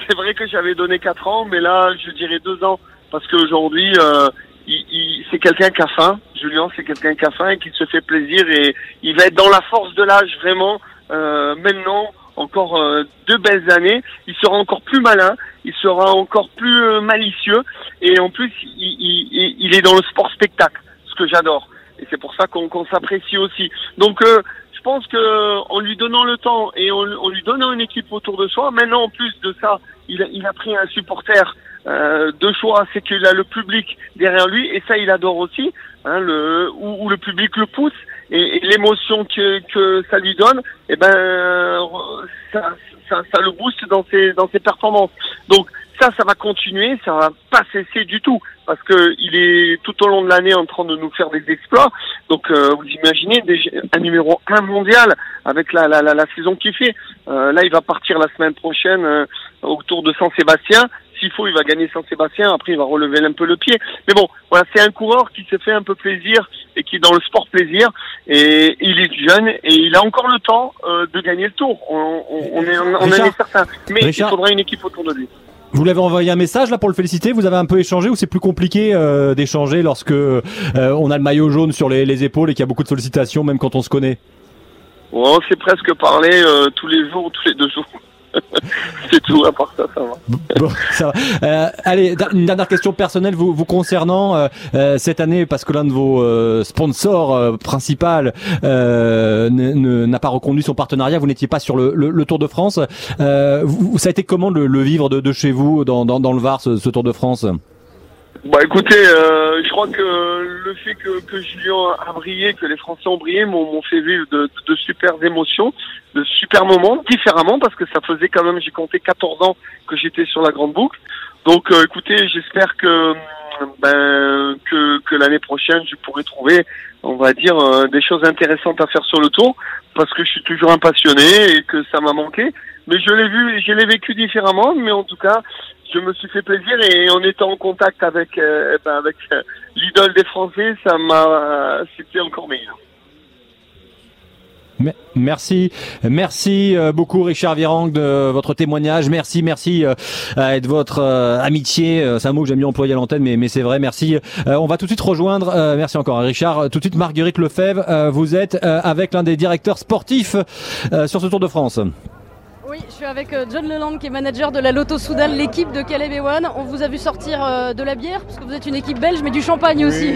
C'est vrai que j'avais donné 4 ans, mais là, je dirais 2 ans. Parce qu'aujourd'hui, euh, il, il- c'est quelqu'un qui a faim. Julien, c'est quelqu'un qui a faim et qui se fait plaisir. Et il va être dans la force de l'âge, vraiment. Maintenant, encore euh, deux belles années. Il sera encore plus malin. Il sera encore plus euh, malicieux. Et en plus, il, il- il- est dans le sport spectacle, ce que j'adore. Et c'est pour ça qu'on qu'on s'apprécie aussi. Donc, euh, je pense que en lui donnant le temps et en, lui donnant une équipe autour de soi, maintenant en plus de ça, il a, il a pris un supporter euh, de choix, c'est qu'il a le public derrière lui et ça il adore aussi, hein, le, où, où le public le pousse et, l'émotion que, que ça lui donne, et ben euh, ça, ça, ça le booste dans ses dans ses performances. Donc ça, ça va continuer, ça va pas cesser du tout, parce que il est tout au long de l'année en train de nous faire des exploits. Donc euh, vous imaginez déjà un numéro un mondial avec la, la, la, saison qu'il fait. Euh, là, il va partir la semaine prochaine euh, autour de San-Sébastien. S'il faut, il va gagner San-Sébastien. Après, il va relever un peu le pied. Mais bon, voilà, c'est un coureur qui se fait un peu plaisir et qui est dans le sport plaisir. Et il est jeune et il a encore le temps euh, de gagner le tour. On, on, on est, on en Richard est certain. Mais Richard il faudra une équipe autour de lui. Vous l'avez envoyé un message là pour le féliciter Vous avez un peu échangé ou c'est plus compliqué euh, d'échanger lorsque euh, on a le maillot jaune sur les, les épaules et qu'il y a beaucoup de sollicitations, même quand on se connaît? On s'est presque parlé tous les jours, tous les deux jours. *laughs* c'est tout, à part ça, ça va. Bon, ça va. Euh, allez, une dernière question personnelle vous, vous concernant euh, euh, cette année, parce que l'un de vos euh, sponsors euh, principal euh, n'a pas reconduit son partenariat, vous n'étiez pas sur le, le- le Tour de France. Vous- ça a été comment de le vivre de, de chez vous, dans, dans, dans le Var, ce, ce Tour de France? Bah écoutez, euh, je crois que le fait que, que Julien a brillé, que les Français ont brillé, m'ont fait vivre de, de super émotions, de super moments, différemment, parce que ça faisait quand même, j'ai compté 14 ans que j'étais sur la grande boucle. Donc euh, écoutez, j'espère que ben que, que l'année prochaine je pourrai trouver, on va dire, euh, des choses intéressantes à faire sur le tour, parce que je suis toujours un passionné et que ça m'a manqué. Mais je l'ai vu, je l'ai vécu différemment, mais en tout cas, je me suis fait plaisir et en étant en contact avec euh, ben, euh, l'idole des Français, ça m'a, c'était encore meilleur. Me- Merci, merci euh, beaucoup Richard Virang de votre témoignage. Merci, merci de votre amitié. C'est un mot que j'aime bien employer à l'antenne, mais, mais c'est vrai. Merci. On va tout de suite rejoindre. merci encore Richard. Tout de suite Marguerite Lefebvre. vous êtes avec l'un des directeurs sportifs sur ce Tour de France. Oui, je suis avec euh, John Leland qui est manager de la Lotto Soudal, l'équipe de Caleb Ewan. On vous a vu sortir euh, de la bière parce que vous êtes une équipe belge, mais du champagne aussi.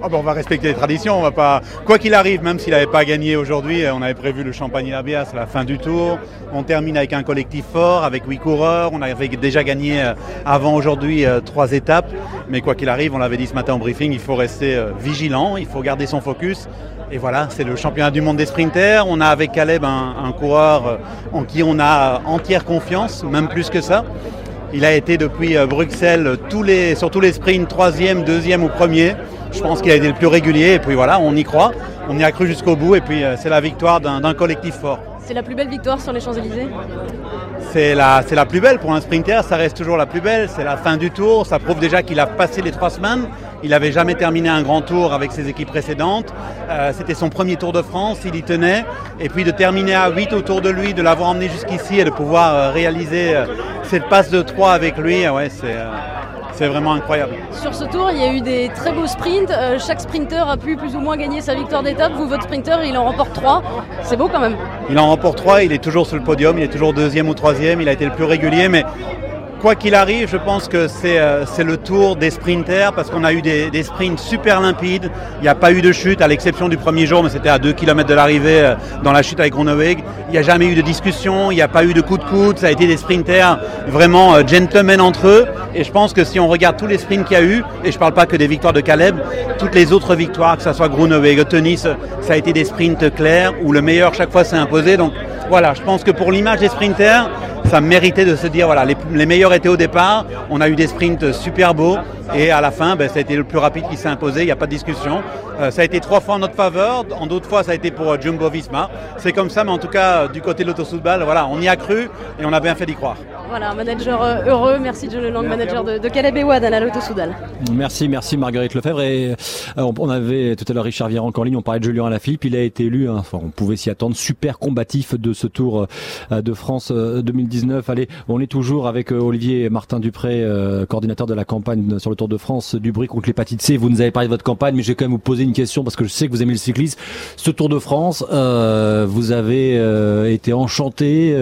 Ah ben, on va respecter les traditions, on va pas. Quoi qu'il arrive, même s'il n'avait pas gagné aujourd'hui, euh, on avait prévu le champagne et la bière, c'est la fin du tour. On termine avec un collectif fort, avec huit coureurs. On avait déjà gagné avant aujourd'hui trois étapes. Mais quoi qu'il arrive, on l'avait dit ce matin au briefing, il faut rester vigilant, il faut garder son focus. Et voilà, c'est le championnat du monde des sprinters. On a avec Caleb un, coureur euh, en qui on a entière confiance, même plus que ça. Il a été depuis euh, Bruxelles sur tous les sprints, troisième, deuxième ou premier. Je pense qu'il a été le plus régulier et puis voilà, on y croit. On y a cru jusqu'au bout et puis euh, c'est la victoire d'un collectif fort. C'est la plus belle victoire sur les Champs-Élysées C'est la, plus belle pour un sprinter, ça reste toujours la plus belle. C'est la fin du tour, ça prouve déjà qu'il a passé les trois semaines. Il n'avait jamais terminé un grand tour avec ses équipes précédentes. Euh, C'était son premier Tour de France, il y tenait. Et puis de terminer à 8 autour de lui, de l'avoir emmené jusqu'ici et de pouvoir euh, réaliser euh, cette passe de 3 avec lui, ouais, c'est c'est vraiment incroyable. Sur ce tour, il y a eu des très beaux sprints. Euh, chaque sprinter a pu plus ou moins gagner sa victoire d'étape. Vous, votre sprinter, il en remporte 3. C'est beau quand même. Il en remporte 3, il est toujours sur le podium, il est toujours deuxième ou troisième, il a été le plus régulier, mais quoi qu'il arrive, je pense que c'est euh, le tour des sprinters parce qu'on a eu des, des sprints super limpides, il n'y a pas eu de chute à l'exception du premier jour, mais c'était à 2 km de l'arrivée euh, dans la chute avec Groeneweg. Il n'y a jamais eu de discussion, il n'y a pas eu de coup de coude, ça a été des sprinters vraiment euh, gentlemen entre eux. Et je pense que si on regarde tous les sprints qu'il y a eu, et je ne parle pas que des victoires de Caleb, toutes les autres victoires, que ce soit Groeneweg, tennis, ça a été des sprints clairs où le meilleur chaque fois s'est imposé. Donc voilà, je pense que pour l'image des sprinters, ça méritait de se dire voilà, les, les meilleurs étaient au départ, on a eu des sprints super beaux et à la fin, ben, ça a été le plus rapide qui s'est imposé, il n'y a pas de discussion. Euh, ça a été trois fois en notre faveur, en d'autres fois ça a été pour euh, Jumbo Visma. C'est comme ça, mais en tout cas, euh, du côté de l'autosoudball, voilà, on y a cru et on a bien fait d'y croire. Voilà, un manager heureux. Merci John Lelang, manager de, de Caleb à la Lotto Soudal. Merci, merci Marguerite Lefebvre. Et euh, on, avait tout à l'heure Richard Virenque en ligne, on parlait de Julien Alaphilippe, il a été élu, hein, enfin, on pouvait s'y attendre, super combatif de ce Tour euh, de France euh, 2019. Allez, on est toujours avec euh, Olivier Martin Dupré, euh, coordinateur de la campagne sur le Tour de France du bruit contre l'hépatite C. Vous nous avez parlé de votre campagne, mais je vais quand même vous poser une question parce que je sais que vous aimez le cyclisme. Ce Tour de France, euh, vous avez été enchanté,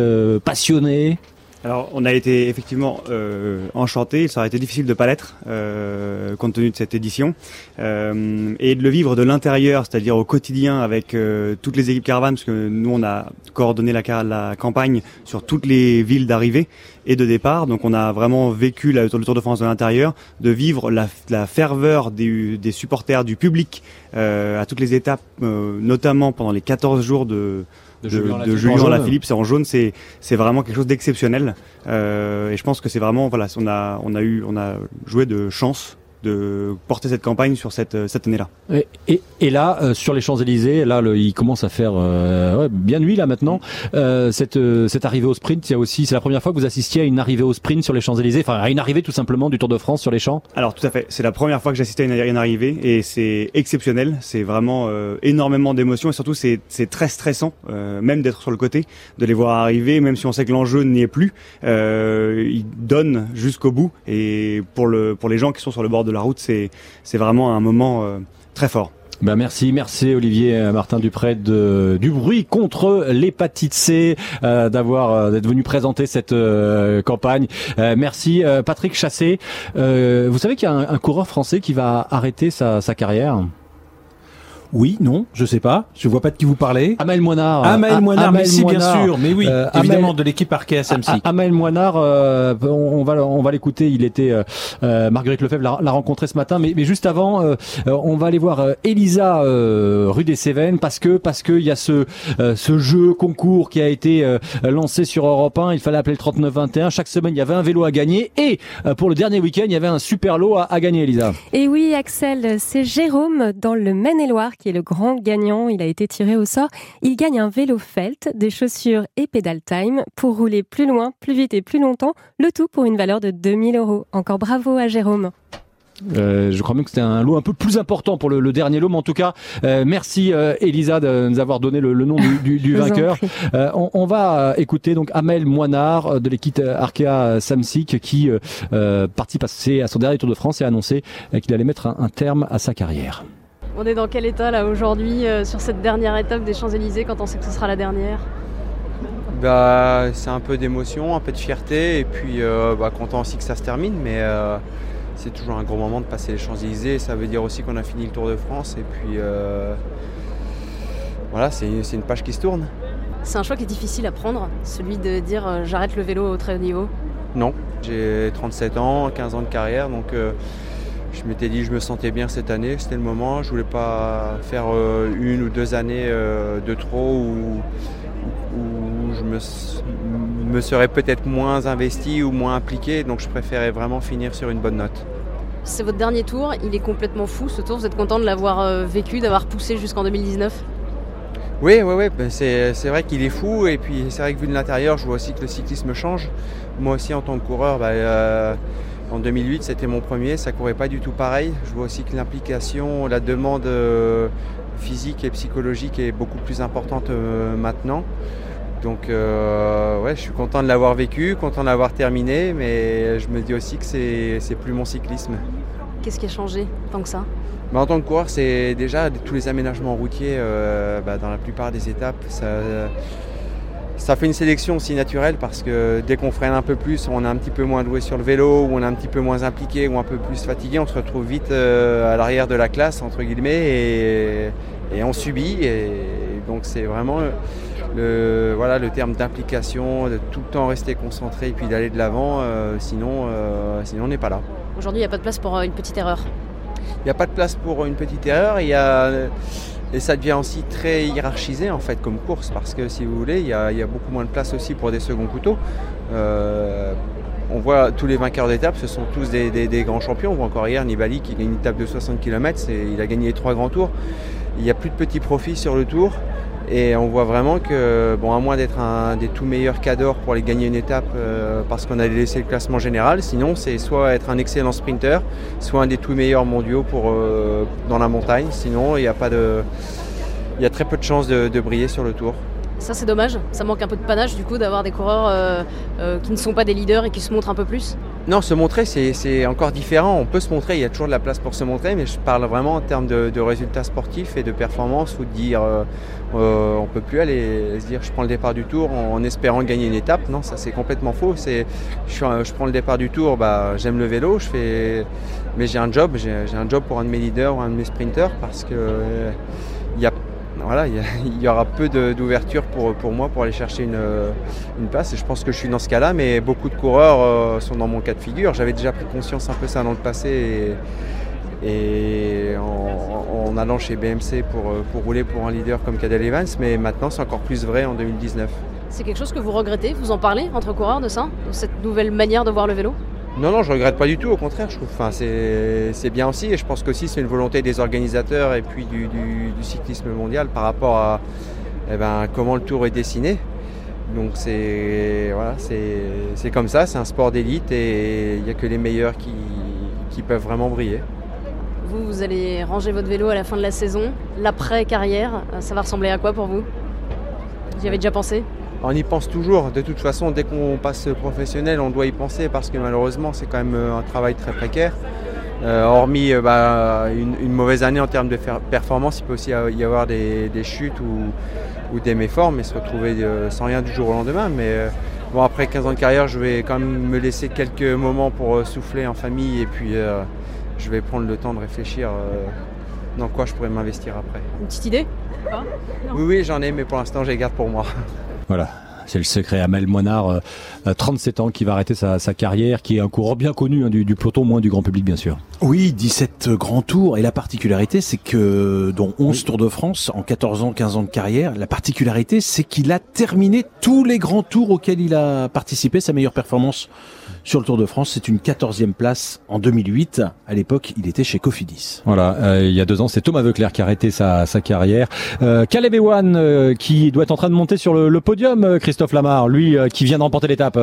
passionné? Alors, on a été effectivement euh, enchanté. Ça aurait été difficile de pas l'être, euh, compte tenu de cette édition, Euh, et de le vivre de l'intérieur, c'est-à-dire au quotidien avec euh, toutes les équipes caravanes, parce que nous on a coordonné la, campagne sur toutes les villes d'arrivée et de départ. Donc, on a vraiment vécu le Tour de France de l'intérieur, de vivre la, la ferveur des, supporters, du public à toutes les étapes, notamment pendant les 14 jours de De de, Julien. Alaphilippe, c'est en jaune, c'est c'est vraiment quelque chose d'exceptionnel. Euh, et je pense que c'est vraiment voilà, on a on a eu on a joué de chance de porter cette campagne sur cette cette année-là. Et, et, et là, euh, sur les Champs-Élysées, là, le- il commence à faire euh, ouais, bien nuit là maintenant. Euh, cette, euh, cette arrivée au sprint, il y a aussi, c'est la première fois que vous assistiez à une arrivée au sprint sur les Champs-Élysées, enfin à une arrivée tout simplement du Tour de France sur les champs. Alors tout à fait, c'est la première fois que j'assistais à une, une arrivée et c'est exceptionnel, c'est vraiment euh, énormément d'émotions et surtout c'est très stressant, euh, même d'être sur le côté, de les voir arriver, même si on sait que l'enjeu n'y est plus, euh, ils donnent jusqu'au bout et pour le pour les gens qui sont sur le bord de la route, c'est vraiment un moment euh, très fort. Ben merci, merci Olivier euh, Martin Dupré de du bruit contre l'hépatite C euh, d'avoir d'être venu présenter cette campagne. Merci Patrick Chassé. Vous savez qu'il y a un, coureur français qui va arrêter sa carrière? Oui, non, je sais pas. Je vois pas de qui vous parlez. Amael Moinard. Amael Ah, Moinard, mais si, bien sûr. Mais oui, Euh, évidemment, de l'équipe Arkea SMC. Ah, Amael Moinard, euh, on, on va on va l'écouter. Il était euh, euh, Marguerite Lefebvre l'a l'a rencontré ce matin, mais, mais juste avant, euh, on va aller voir euh, Elisa euh, rue des Cévennes parce que parce que il y a ce euh, ce jeu concours qui a été euh, lancé sur Europe 1. Il fallait appeler le 39-21. Chaque semaine, il y avait un vélo à gagner et euh, pour le dernier week-end, il y avait un super lot à, à gagner, Elisa. Et oui, Axel, c'est Jérôme dans le Maine-et-Loire qui est le grand gagnant. Il a été tiré au sort. Il gagne un vélo felt, des chaussures et pédale time pour rouler plus loin, plus vite et plus longtemps. Le tout pour une valeur de 2000 euros. Encore bravo à Jérôme. Euh, je crois même que c'était un lot un peu plus important pour le, le dernier lot, mais en tout cas, euh, merci euh, Elisa de nous avoir donné le, le nom du, vainqueur. on, on va écouter donc Amel Moinard de l'équipe Arkea Samsic qui participe à, à son dernier Tour de France et a annoncé qu'il allait mettre un, un terme à sa carrière. On est dans quel état là aujourd'hui euh, sur cette dernière étape des Champs-Élysées quand on sait que ce sera la dernière? Bah, c'est un peu d'émotion, un peu de fierté, et puis euh, bah, content aussi que ça se termine, mais euh, c'est toujours un gros moment de passer les Champs-Élysées. Ça veut dire aussi qu'on a fini le Tour de France, et puis voilà, c'est une page qui se tourne. C'est un choix qui est difficile à prendre, celui de dire j'arrête le vélo au très haut niveau? Non, j'ai 37 ans, 15 ans de carrière, donc je m'étais dit que je me sentais bien cette année, c'était le moment. Je voulais pas faire euh, une ou deux années euh, de trop où, où je me, serais peut-être moins investi ou moins impliqué, donc je préférais vraiment finir sur une bonne note. C'est votre dernier tour, il est complètement fou ce tour, vous êtes content de l'avoir euh, vécu, d'avoir poussé jusqu'en 2019 Oui, oui, oui, ben c'est c'est vrai qu'il est fou. Et puis c'est vrai que vu de l'intérieur, je vois aussi que le cyclisme change. Moi aussi en tant que coureur, euh, en 2008 c'était mon premier, ça courait pas du tout pareil. Je vois aussi que l'implication, la demande euh, physique et psychologique est beaucoup plus importante euh, maintenant. Donc euh, ouais, je suis content de l'avoir vécu, content de l'avoir terminé, mais je me dis aussi que c'est plus mon cyclisme. Qu'est-ce qui a changé tant que ça? Mais en tant que coureur, c'est déjà tous les aménagements routiers euh, bah, dans la plupart des étapes. Ça, ça fait une sélection aussi naturelle parce que dès qu'on freine un peu plus, on est un petit peu moins doué sur le vélo, ou on est un petit peu moins impliqué, ou un peu plus fatigué, on se retrouve vite euh, à l'arrière de la classe, entre guillemets, et, et on subit. Et donc c'est vraiment le, voilà, le terme d'implication, de tout le temps rester concentré et puis d'aller de l'avant, euh, sinon, euh, sinon on n'est pas là. Aujourd'hui, il n'y a pas de place pour une petite erreur. Il n'y a pas de place pour une petite erreur. Il y a, et ça devient aussi très hiérarchisé en fait comme course parce que si vous voulez, il y a, beaucoup moins de place aussi pour des seconds couteaux. Euh, on voit tous les vainqueurs d'étapes, ce sont tous des, des- des grands champions. On voit encore hier Nibali qui gagne une étape de 60 km, il a gagné les trois grands tours. Il n'y a plus de petits profits sur le tour. Et on voit vraiment que, bon, à moins d'être un des tout meilleurs cadors pour aller gagner une étape euh, parce qu'on a laissé le classement général, sinon c'est soit être un excellent sprinter, soit un des tout meilleurs mondiaux euh, dans la montagne. Sinon, il y a très peu de chances de briller sur le tour. Ça, c'est dommage. Ça manque un peu de panache, du coup, d'avoir des coureurs euh, euh, qui ne sont pas des leaders et qui se montrent un peu plus. Non, se montrer, c'est encore différent. On peut se montrer, il y a toujours de la place pour se montrer, mais je parle vraiment en termes de, résultats sportifs et de performance ou de dire euh, euh, on peut plus aller se dire je prends le départ du tour en, espérant gagner une étape. Non, ça c'est complètement faux. Je, je prends le départ du tour, bah, j'aime le vélo, je fais, mais j'ai un job, j'ai un job pour un de mes leaders ou un de mes sprinters parce que il y a voilà, *laughs* il y, aura peu d'ouverture pour, moi pour aller chercher une, place. Et je pense que je suis dans ce cas-là, mais beaucoup de coureurs euh, sont dans mon cas de figure. J'avais déjà pris conscience un peu ça dans le passé. Et, en allant chez BMC pour, euh, pour rouler pour un leader comme Cadel Evans, mais maintenant c'est encore plus vrai en 2019. C'est quelque chose que vous regrettez Vous en parlez entre coureurs de ça De cette nouvelle manière de voir le vélo? Non, non, je regrette pas du tout, au contraire, je trouve. Enfin, c'est bien aussi, et je pense qu'aussi c'est une volonté des organisateurs et puis du, cyclisme mondial par rapport à eh ben, comment le tour est dessiné. Donc c'est voilà, c'est comme ça, c'est un sport d'élite et il n'y a que les meilleurs qui, qui peuvent vraiment briller. Vous, vous allez ranger votre vélo à la fin de la saison. L'après-carrière, ça va ressembler à quoi pour vous? Vous y avez déjà pensé On y pense toujours. De toute façon, dès qu'on passe professionnel, on doit y penser parce que malheureusement, c'est quand même euh, un travail très précaire. Euh, hormis euh, bah, une, une mauvaise année en termes de performance, il peut aussi y avoir des, des chutes ou, ou des méformes et se retrouver euh, sans rien du jour au lendemain. Mais bon, après 15 ans de carrière, je vais quand même me laisser quelques moments pour souffler en famille et puis je vais prendre le temps de réfléchir dans quoi je pourrais m'investir après. Une petite idée? Oui, oui, j'en ai, mais pour l'instant, je les garde pour moi. Voilà. C'est le secret. Amel Moinard, euh, euh, 37 ans, qui va arrêter sa, carrière, qui est un coureur bien connu hein, du peloton, moins du grand public, bien sûr. Oui, 17 grands tours. Et la particularité, c'est que, dont 11 Tours de France en 14 ans, 15 ans de carrière, la particularité, c'est qu'il a terminé tous les grands tours auxquels il a participé. Sa meilleure performance sur le Tour de France, c'est une 14e place en 2008. À l'époque, il était chez Cofidis. Voilà, euh, il y a deux ans, c'est Thomas Veuclair qui a arrêté sa, sa carrière. Euh, Caleb Ewan, euh, qui doit être en train de monter sur le, le podium, euh, Christophe Lamar, lui euh, qui vient de remporter l'étape.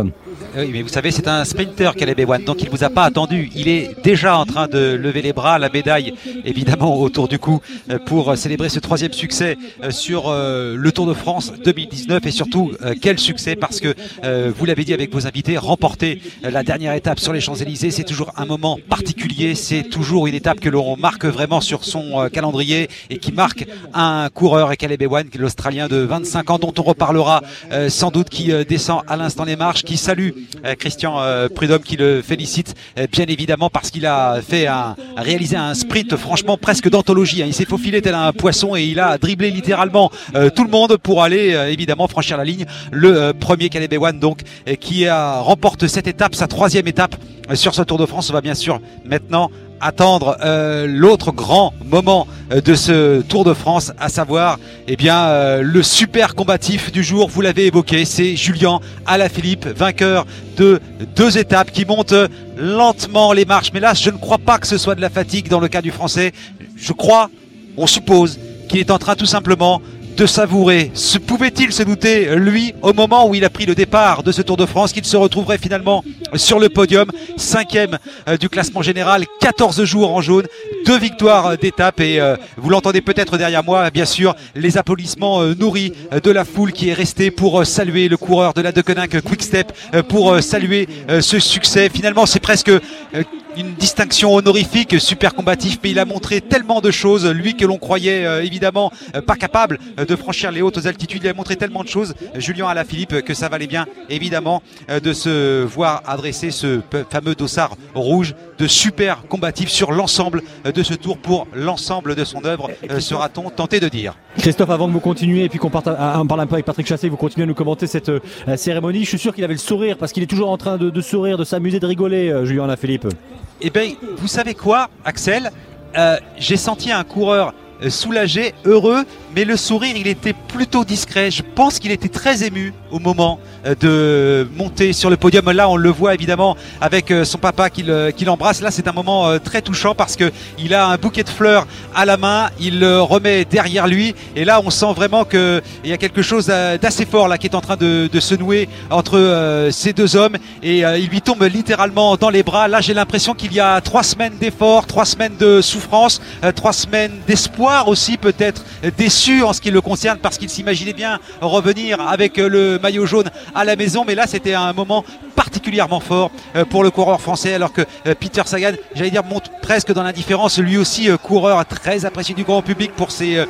Oui, mais vous savez, c'est un sprinter, Caleb Ewan, donc il vous a pas attendu. Il est déjà en train de lever les bras, la médaille évidemment autour du cou euh, pour célébrer ce troisième succès euh, sur euh, le Tour de France 2019 et surtout euh, quel succès parce que euh, vous l'avez dit avec vos invités, remporter euh, la dernière étape sur les Champs-Élysées, c'est toujours un moment particulier, c'est toujours une étape que l'on marque vraiment sur son euh, calendrier et qui marque un coureur. Et Caleb Ewan, l'Australien de 25 ans dont on reparlera euh, sans doute qui euh, descend à l'instant les marches, qui salue euh, Christian euh, Prudhomme, qui le félicite euh, bien évidemment parce qu'il a fait un, a réalisé un sprint franchement presque d'anthologie. hein. Il s'est faufilé tel un poisson et il a dribblé littéralement euh, tout le monde pour aller euh, évidemment franchir la ligne. Le euh, premier Caleb Ewan donc qui remporte cette étape, sa troisième étape sur ce Tour de France. Va bien sûr maintenant attendre euh, l'autre grand moment euh, de ce Tour de France, à savoir eh euh, le super combatif du jour. Vous l'avez évoqué, c'est Julien Alaphilippe, vainqueur de deux étapes qui monte lentement les marches. Mais là, je ne crois pas que ce soit de la fatigue dans le cas du Français. Je crois, on suppose qu'il est en train tout simplement de savourer. Se pouvait-il se douter, lui, au moment où il a pris le départ de ce Tour de France, qu'il se retrouverait finalement sur le podium, cinquième euh, du classement général, 14 jours en jaune, deux victoires d'étape et euh, vous l'entendez peut-être derrière moi, bien sûr, les applaudissements euh, nourris de la foule qui est restée pour saluer le coureur de la Deceuninck Quick Step, pour saluer ce succès. Finalement, c'est presque une distinction honorifique, super combatif, mais il a montré tellement de choses, lui que l'on croyait euh, évidemment euh, pas capable euh, de franchir les hautes altitudes, il a montré tellement de choses, Julien Alaphilippe, que ça valait bien évidemment de se voir adresser ce fameux dossard rouge de super combatif sur l'ensemble de ce tour pour l'ensemble de son œuvre, euh, sera-t-on tenté de dire. Christophe, avant que vous continuiez et puis qu'on parle un peu avec Patrick Chassé, vous continuez à nous commenter cette euh, cérémonie. Je suis sûr qu'il avait le sourire parce qu'il est toujours en train de, de sourire, de s'amuser, de rigoler, euh, Julien Alaphilippe. Eh bien, vous savez quoi, Axel? Euh, J'ai senti un coureur soulagé, heureux, mais le sourire, il était plutôt discret. Je pense qu'il était très ému au moment de monter sur le podium. Là, on le voit évidemment avec euh, son papa qui qui l'embrasse. Là, c'est un moment euh, très touchant parce que il a un bouquet de fleurs à la main. Il le remet derrière lui, et là, on sent vraiment que il y a quelque chose euh, d'assez fort là qui est en train de, se nouer entre euh, ces deux hommes, et euh, il lui tombe littéralement dans les bras. Là, j'ai l'impression qu'il y a trois semaines d'efforts, trois semaines de souffrance, euh, trois semaines d'espoir aussi peut-être euh, déçu en ce qui le concerne parce qu'il s'imaginait bien revenir avec euh, le maillot jaune à la maison. Mais là, c'était un moment particulièrement fort euh, pour le coureur français alors que euh, Peter Sagan, j'allais dire, monte presque dans l'indifférence. Lui aussi, euh, coureur très apprécié du grand public pour ses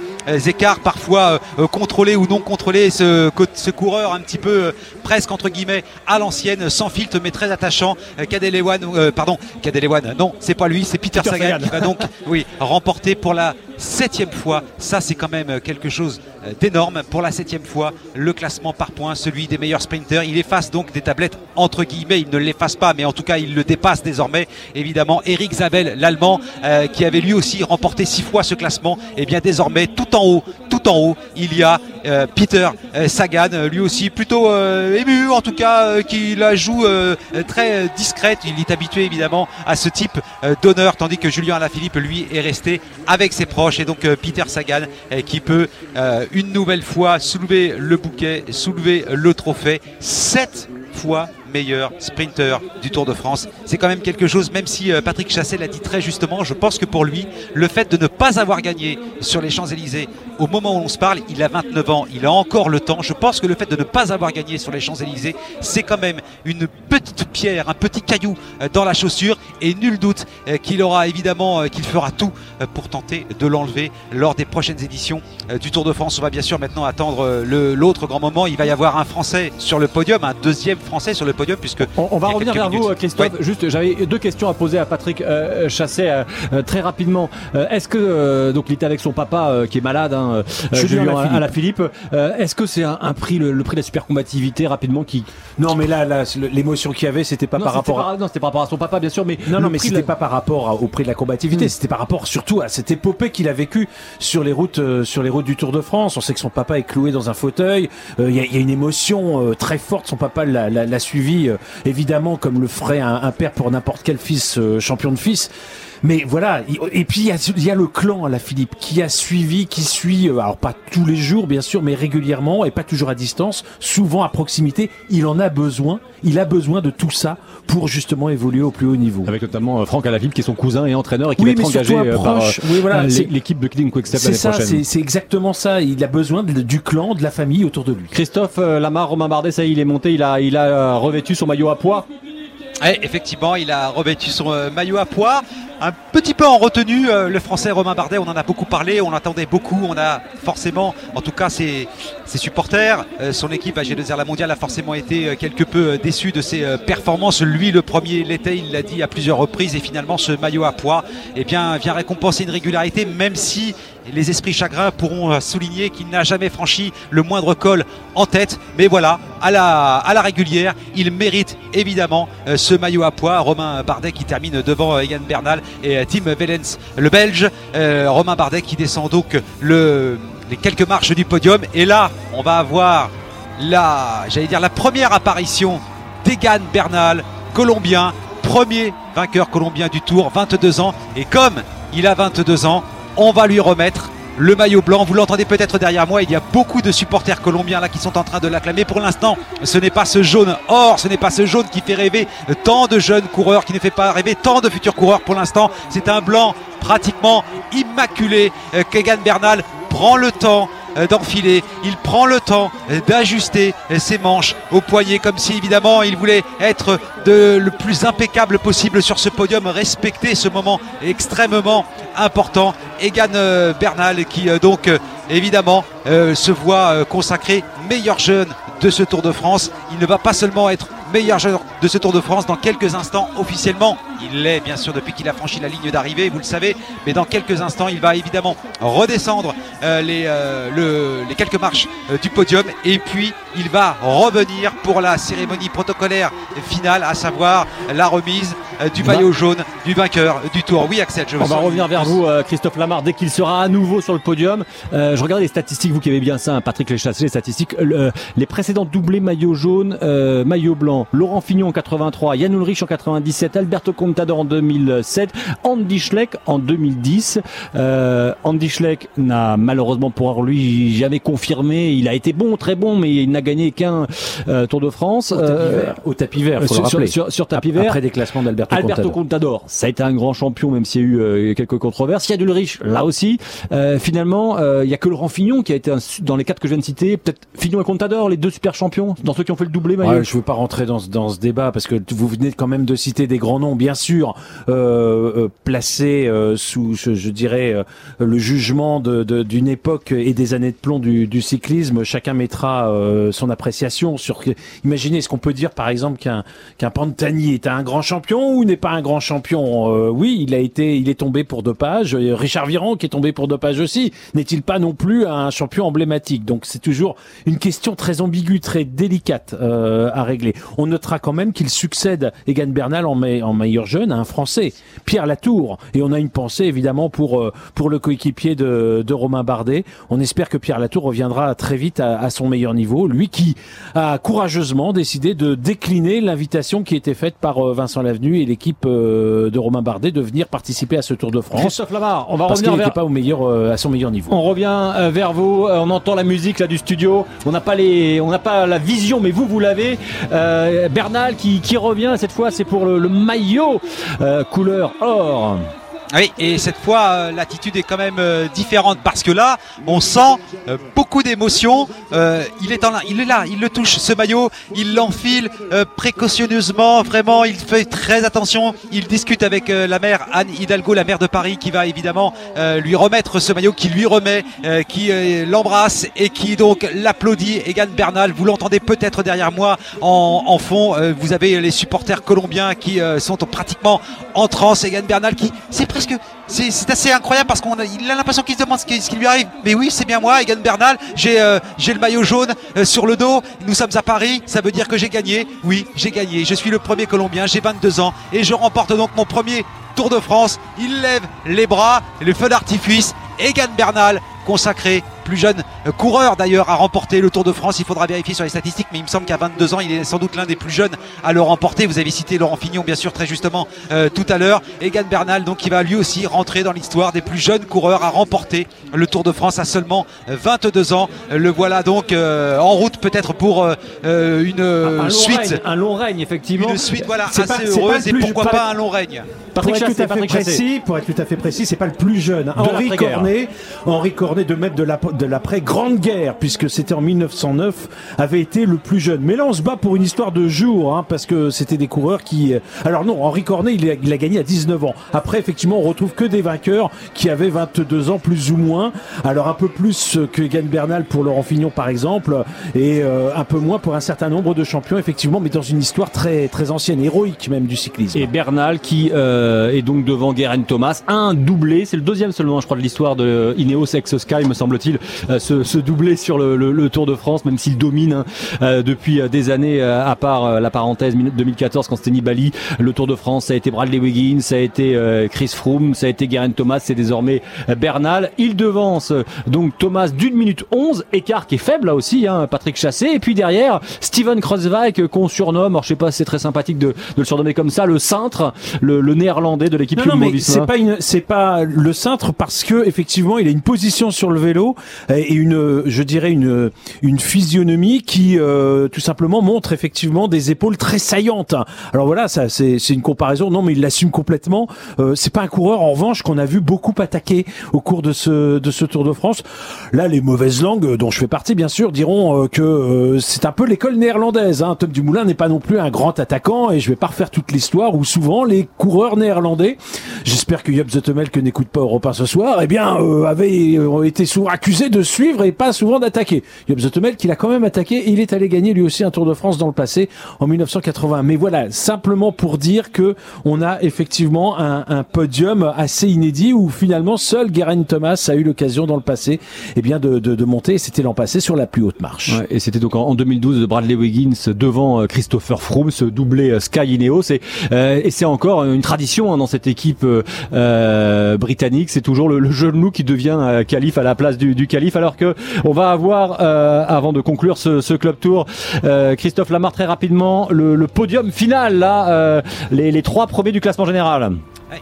écarts parfois contrôlés ou non contrôlés. Ce, ce coureur un petit peu presque entre guillemets à l'ancienne, sans filtre mais très attachant. Euh, pardon, Cadel-Ewan, non, c'est pas lui, c'est Peter, Peter Sagan, Sagan. qui va donc, oui, remporter pour la septième fois. Ça, c'est quand même quelque chose d'énorme. Pour la septième fois, le classement par points, celui des meilleurs sprinters. Il efface donc des tablettes entre guillemets. Il ne l'efface pas, mais en tout cas, il le dépasse désormais. Évidemment, Eric Zabel, l'Allemand, euh, qui avait lui aussi remporté six fois ce classement. Et bien désormais, tout en haut, tout en haut, il y a euh, Peter euh, Sagan, euh, lui aussi plutôt euh, ému, en tout cas, euh, qui la joue euh, très euh, discrète. Il est habitué évidemment à ce type euh, d'honneur, tandis que Julien Alaphilippe, lui, est resté avec ses proches. Et donc euh, Peter Sagan, euh, qui peut euh, une nouvelle fois soulever le bouquet, soulever le trophée. Sept fois meilleur sprinter du Tour de France. C'est quand même quelque chose, même si euh, Patrick Chassel l'a dit très justement, je pense que pour lui, le fait de ne pas avoir gagné sur les Champs-Élysées au moment où on se parle, il a 29 ans, il a encore le temps. Je pense que le fait de ne pas avoir gagné sur les Champs-Élysées, c'est quand même une petite pierre, un petit caillou euh, dans la chaussure et nul doute euh, qu'il aura évidemment, qu'il fera tout pour tenter de l'enlever lors des prochaines éditions du Tour de France. On va bien sûr maintenant attendre l'autre grand moment. Il va y avoir un Français sur le podium, un deuxième Français sur le podium puisque On, on va revenir vers vous, minutes. Christophe. Ouais. Juste, j'avais deux questions à poser à Patrick euh, Chassé euh, très rapidement. Euh, Est-ce que euh, donc il était avec son papa euh, qui est malade, hein, euh, Julien Julien Alaphilippe. Alaphilippe. Euh, Est-ce que c'est un, un prix, le, le prix de la super combativité rapidement qui Non, mais là, l'émotion qu'il y avait, c'était pas non, par rapport à. non, c'était par rapport à son papa, bien sûr, mais Non, non, mais c'était la- pas par rapport à- au prix de la combativité, Mm. c'était par rapport surtout à cette épopée qu'il a vécue sur les routes, euh, sur les routes du Tour de France. On sait que son papa est cloué dans un fauteuil. Euh, Il y, a, il y a une émotion euh, très forte. Son papa l'a, l'a- l'a euh, évidemment, comme le ferait un, un père pour n'importe quel fils euh, champion de fils. Mais voilà, il- et puis il y a, il y a le clan à la Philippe qui a suivi, qui suit, euh, alors pas tous les jours bien sûr, mais régulièrement et pas toujours à distance, souvent à proximité. Il en a besoin, il a besoin de tout ça pour justement évoluer au plus haut niveau. Avec notamment euh, Franck Alaphilippe qui est son cousin et entraîneur et qui Oui, va être engagé euh, par euh, Oui, voilà, euh, c'est- l'équipe de Kidding Quick Step C'est l'année ça, prochaine. c'est c'est exactement ça. Il a besoin de- du clan, de la famille autour de lui. Christophe Lamar, Romain Bardet, ça y est, il est monté, il a, il a revêtu son maillot à poids. Ouais, effectivement, il a revêtu son euh, maillot à poids. Un petit peu en retenue, euh, le français Romain Bardet, on en a beaucoup parlé, on l'attendait beaucoup, on a forcément, en tout cas ses, supporters, euh, son équipe à G2R La Mondiale a forcément été quelque peu déçu de ses performances. Lui, le premier l'était, il l'a dit à plusieurs reprises, et finalement ce maillot à poids eh bien, vient récompenser une régularité, même si les esprits chagrins pourront euh, souligner qu'il n'a jamais franchi le moindre col en tête. Mais voilà, à la, régulière, il mérite évidemment euh, ce maillot à poids. Romain Bardet qui termine devant euh, Yann Bernal et euh, Tim Wellens, le Belge. Euh, Romain Bardet qui descend donc le, les quelques marches du podium. Et là, on va avoir la, j'allais dire, la première apparition d'Egan Bernal, colombien, premier vainqueur colombien du Tour, 22 ans. Et comme il a 22 ans, on va lui remettre le maillot blanc. Vous l'entendez peut-être derrière moi, il y a beaucoup de supporters colombiens là qui sont en train de l'acclamer. Pour l'instant, ce n'est pas ce jaune or, ce n'est pas ce jaune qui fait rêver tant de jeunes coureurs, qui ne fait pas rêver tant de futurs coureurs. Pour l'instant, c'est un blanc pratiquement immaculé. Euh, Kegan Bernal prend le temps d'enfiler, il prend le temps euh, d'ajuster euh, ses manches au poignet comme si évidemment il voulait être le plus impeccable possible sur ce podium, respecter ce moment extrêmement important. Egan euh, Bernal qui euh, donc euh, évidemment euh, se voit euh, consacré meilleur jeune de ce Tour de France. Il ne va pas seulement être meilleur jeune de ce Tour de France dans quelques instants officiellement. Il l'est bien sûr depuis qu'il a franchi la ligne d'arrivée, vous le savez, mais dans quelques instants il va évidemment redescendre euh, les, euh, le- les quelques marches euh, du podium et puis il va revenir pour la cérémonie protocolaire finale, à savoir la remise euh, du maillot jaune du vainqueur du Tour. Oui Axel, je On va revenir vers vous, euh, Christophe Lamar, dès qu'il sera à nouveau sur le podium. Euh, je regarde les statistiques, vous qui avez bien ça, hein, Patrick Léchassé, les statistiques. Le- les précédents doublés maillot jaune, euh, maillot blanc, Laurent Fignon en 83, Yann Ulrich en 97, Alberto Contador en 2007, Andy Schleck en 2010. Euh, Andy Schleck n'a malheureusement pour lui jamais confirmé. Il a été bon, très bon, mais il n'a gagné qu'un euh, Tour de France. Au tapis Euh, vert. Au tapis vert, faut sur, le sur- rappeler. sur- sur tapis Ap- vert. Après déclassement d'Alberto Alberto Contador. Contador, ça a été un grand champion, même s'il y a eu euh, quelques controverses. Il y a Ulrich, là aussi. Euh, finalement, euh, il y a que Laurent Fignon qui a été un dans les quatre que je viens de citer. Peut-être Fignon et Contador, les deux super champions, dans ceux qui ont fait le doublé. Ouais, je veux pas rentrer dans ce, dans ce débat parce que vous venez quand même de citer des grands noms, bien sûr, euh, euh, placés euh, sous, je, je dirais, euh, le jugement de- de- d'une époque et des années de plomb du, du cyclisme. Chacun mettra euh, son appréciation sur. Imaginez, est-ce qu'on peut dire, par exemple, qu'un qu'un Pantani est un grand champion ou n'est pas un grand champion Euh, Oui, il a été, il est tombé pour dopage. Richard Viron qui est tombé pour dopage aussi, n'est-il pas non plus un champion emblématique? Donc c'est toujours une question très ambiguë, très délicate euh, à régler. On notera quand même qu'il succède Egan Bernal en, en meilleur jeune à un Français, Pierre Latour. Et on a une pensée évidemment pour euh, pour le coéquipier de, de Romain Bardet. On espère que Pierre Latour reviendra très vite à, à son meilleur niveau. Lui qui a courageusement décidé de décliner l'invitation qui était faite par euh, Vincent Lavenu et l'équipe euh, de Romain Bardet de venir participer à ce Tour de France. Christophe Lamar, on va parce revenir vers- n'était pas au meilleur euh, à son meilleur niveau. On revient vers vous. On entend la musique là du studio. On n'a pas les, on n'a pas la vision, mais vous, vous l'avez. Euh, Bernal qui, qui revient. Cette fois, c'est pour le, le maillot euh, couleur or. Oui, et cette fois, euh, l'attitude est quand même euh, différente parce que là, on sent euh, beaucoup d'émotion. Il est en là, il le touche ce maillot, il l'enfile précautionneusement, vraiment, il fait très attention. Il discute avec la mère Anne Hidalgo, la maire de Paris, qui va évidemment lui remettre ce maillot, qui lui remet, qui l'embrasse et qui donc l'applaudit. Egan Bernal, vous l'entendez peut-être derrière moi en, fond. Vous avez les supporters colombiens qui sont pratiquement en transe. Egan Bernal qui, c'est presque, c'est assez incroyable parce qu'on a, l'impression qu'il se demande ce qui, lui arrive. Mais oui, c'est bien moi, Egan Bernal. J'ai euh, le maillot jaune euh, sur le dos. Nous sommes à Paris. Ça veut dire que j'ai gagné. Oui, j'ai gagné. Je suis le premier Colombien. J'ai 22 ans et je remporte donc mon premier Tour de France. Il lève les bras, le feu d'artifice. Egan Bernal, consacré, plus jeune coureur d'ailleurs, à remporter le Tour de France. Il faudra vérifier sur les statistiques, mais il me semble qu'à 22 ans, il est sans doute l'un des plus jeunes à le remporter. Vous avez cité Laurent Fignon, bien sûr, très justement euh, tout à l'heure. Egan Bernal, donc, qui va lui aussi rentrer dans l'histoire des plus jeunes coureurs à remporter le Tour de France à seulement euh, 22 ans. Le voilà donc euh, en route peut-être pour euh, une Un suite. règne, un long règne, effectivement. Une suite, voilà, C'est assez pas- c'est pas heureuse et pourquoi pas- pas un long règne. pour être Chassé, tout à fait précis, pour être tout à fait précis, c'est pas le plus jeune. Henri. Cornet, Henri Cornet de même de la de l'après Grande Guerre, puisque c'était en 1909, avait été le plus jeune. Mais là, on se bat pour une histoire de jour, hein, parce que c'était des coureurs qui. euh, Alors non, Henri Cornet, il a, il a gagné à 19 ans. Après, effectivement, on retrouve que des vainqueurs qui avaient 22 ans plus ou moins. Alors un peu plus que Egan Bernal pour Laurent Fignon, par exemple, et euh, un peu moins pour un certain nombre de champions, effectivement, mais dans une histoire très très ancienne, héroïque même du cyclisme. Et Bernal qui euh, est donc devant Guerin Thomas, un doublé, c'est le deuxième seulement je crois de l'histoire de Ineos Ex Sky me semble-t-il, ce, ce, doublé sur le, le, le, Tour de France, même s'il domine hein, depuis des années, à part la parenthèse 2014 quand c'était Nibali, le Tour de France, ça a été Bradley Wiggins, ça a été Chris Froome, ça a été Geraint Thomas, c'est désormais Bernal. Il devance donc Thomas d'une minute 11, écart qui est faible là aussi, hein, Patrick Chassé. Et puis derrière, Steven Kreuzweig qu'on surnomme, alors je sais pas, c'est très sympathique de, de, le surnommer comme ça, le cintre, le, le néerlandais de l'équipe Non, non mais c'est pas une, c'est pas le cintre parce que effectivement, il a une position sur le vélo et une, je dirais une, une physionomie qui euh, tout simplement montre effectivement des épaules très saillantes. Alors voilà, ça c'est, une comparaison. Non, mais il l'assume complètement. Euh, c'est pas un coureur en revanche qu'on a vu beaucoup attaquer au cours de ce de ce Tour de France. Là, les mauvaises langues dont je fais partie, bien sûr, diront euh, que euh, c'est un peu l'école néerlandaise. Hein. Tom Dumoulin n'est pas non plus un grand attaquant et je vais pas refaire toute l'histoire où souvent les coureurs néerlandais, j'espère que Job Zoetemel que n'écoute pas Europa ce soir, eh bien euh, avaient euh, été souvent accusés de suivre et pas souvent d'attaquer. Job Zoetemel qu'il a quand même attaqué et il est allé gagner lui aussi un Tour de France dans le passé en 1980. Mais voilà, simplement pour dire que on a effectivement un, un podium assez inédit où finalement seul Geraint Thomas a eu l'occasion dans le passé eh bien de, de, de monter. C'était l'an passé sur la plus haute marche. Ouais, et c'était donc en 2012 de Bradley Wiggins devant Christopher Froome, ce doublé Sky Ineos. Et, euh, et c'est encore une tradition hein, dans cette équipe euh, britannique. C'est toujours le, le, jeune loup qui devient euh, calife à la place du, du Alors que on va avoir, euh, avant de conclure ce, club tour, euh, Christophe Lamar très rapidement le, podium final là, les, les trois premiers du classement général.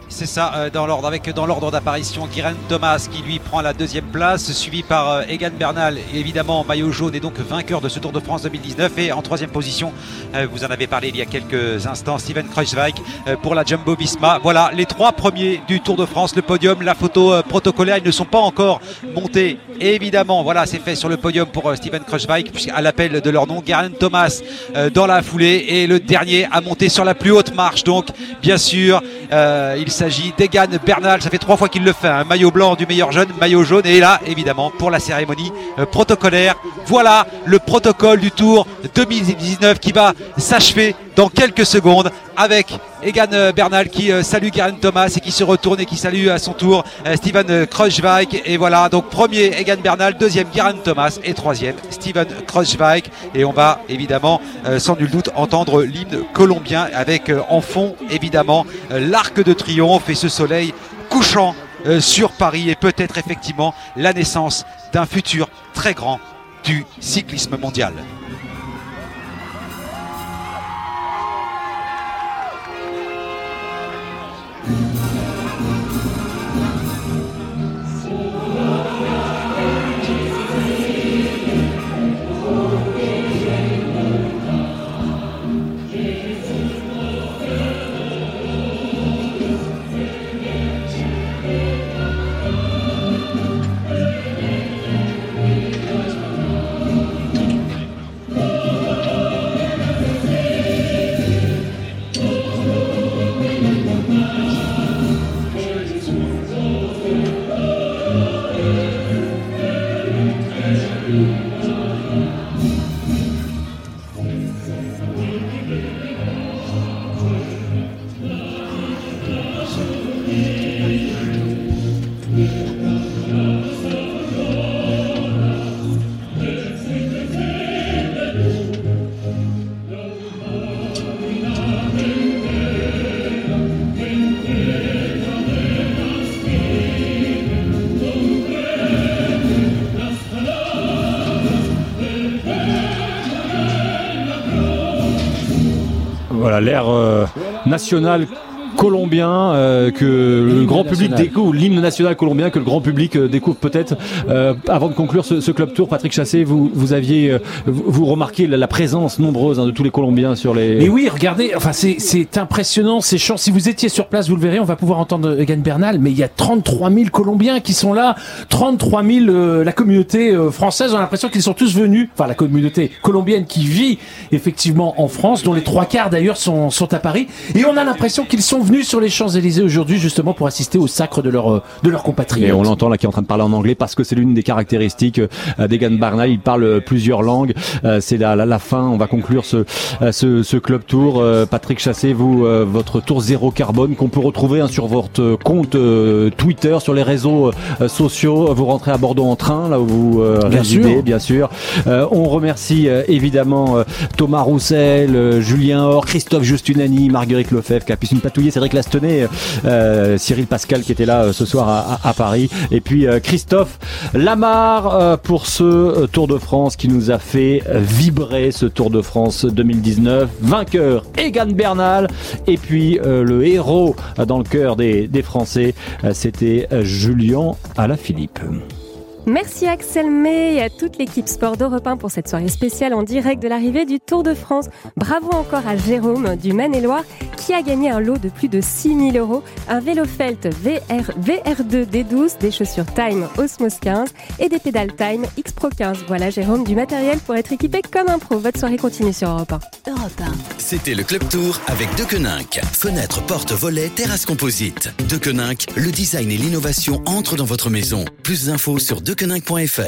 C'est ça, euh, dans l'ordre avec dans l'ordre d'apparition, Geraint Thomas qui lui prend la deuxième place, suivi par euh, Egan Bernal, évidemment maillot jaune et donc vainqueur de ce Tour de France 2019. Et en troisième position, euh, vous en avez parlé il y a quelques instants, Steven Kreuzweig pour la Jumbo Visma. Voilà les trois premiers du Tour de France, le podium, la photo protocolaire, ils ne sont pas encore montés. Évidemment, voilà, c'est fait sur le podium pour Steven Kreuzweig, à l'appel de leur nom, Geraint Thomas dans la foulée et le dernier à monter sur la plus haute marche. Donc, bien sûr, il s'agit d'Egan Bernal. Ça fait trois fois qu'il le fait. Un hein. maillot blanc du meilleur jeune, maillot jaune. Et là, évidemment, pour la cérémonie euh, protocolaire. Voilà le protocole du Tour 2019 qui va s'achever dans quelques secondes avec Egan Bernal qui euh, salue Geraint Thomas et qui se retourne et qui salue à son tour euh, Steven Kreuzweig. Et voilà, donc premier Egan Bernal, deuxième Geraint Thomas et troisième Steven Kreuzweig. Et on va évidemment, euh, sans nul doute, entendre l'hymne colombien avec euh, en fond évidemment euh, l'arc de triomphe et ce soleil couchant euh, sur Paris et peut-être effectivement la naissance d'un futur très grand du cyclisme mondial. L'air euh, national colombien euh, que le grand public découvre, l'hymne national colombien que le grand public euh, découvre peut-être. Euh, avant de conclure ce, ce club tour, Patrick Chassé, vous, vous aviez, euh, vous, remarquez la, la présence nombreuse hein, de tous les Colombiens sur les. Mais oui, regardez, enfin c'est impressionnant, c'est chiant. Si vous étiez sur place, vous le verrez, on va pouvoir entendre Egan Bernal, mais il y a 33 000 Colombiens qui sont là, 33 000 euh, la communauté euh, française. On a l'impression qu'ils sont tous venus, enfin la communauté colombienne qui vit effectivement en France, dont les trois quarts d'ailleurs sont sont à Paris, et on a l'impression qu'ils sont venus sur les Champs-Élysées aujourd'hui justement pour assister au sacre de leur, de leurs compatriotes. Et on l'entend là qui est en train de parler en anglais parce que c'est l'une des caractéristiques euh, d'Egan Barnal. Il parle plusieurs langues. Euh, c'est la, la, la, fin. On va conclure ce, euh, ce, ce club tour. Patrick Chassé, vous, votre tour zéro carbone qu'on peut retrouver hein, sur votre compte Twitter, sur les réseaux sociaux. Vous rentrez à Bordeaux en train, là où vous bien résidez, sûr. bien sûr. on remercie évidemment Thomas Roussel, Julien Or, Christophe Justunani, Marguerite Lefebvre qui a pu une patouiller, Cédric Lastenay, Cyril Pascal qui était là ce soir à, Paris, et puis Christophe Lamar pour ce Tour de France qui nous a fait vibrer ce Tour de France 2019. Vainqueur Egan Bernal et puis euh, le héros dans le cœur des, des Français, c'était Julien Alaphilippe. Merci Axel May et à toute l'équipe Sport d'Europe 1 pour cette soirée spéciale en direct de l'arrivée du Tour de France. Bravo encore à Jérôme du Maine-et-Loire qui a gagné un lot de plus de 6000 euros, un vélo Felt VR, VR2 D12, des chaussures Time Osmos 15 et des pédales Time X Pro 15. Voilà Jérôme du matériel pour être équipé comme un pro. Votre soirée continue sur Europe 1. Europe 1. C'était le Club Tour avec Dequeninck. Fenêtre, porte, volet, terrasse composite. Dequeninck, le design et l'innovation entrent dans votre maison. Plus d'infos sur dequeninck.fr.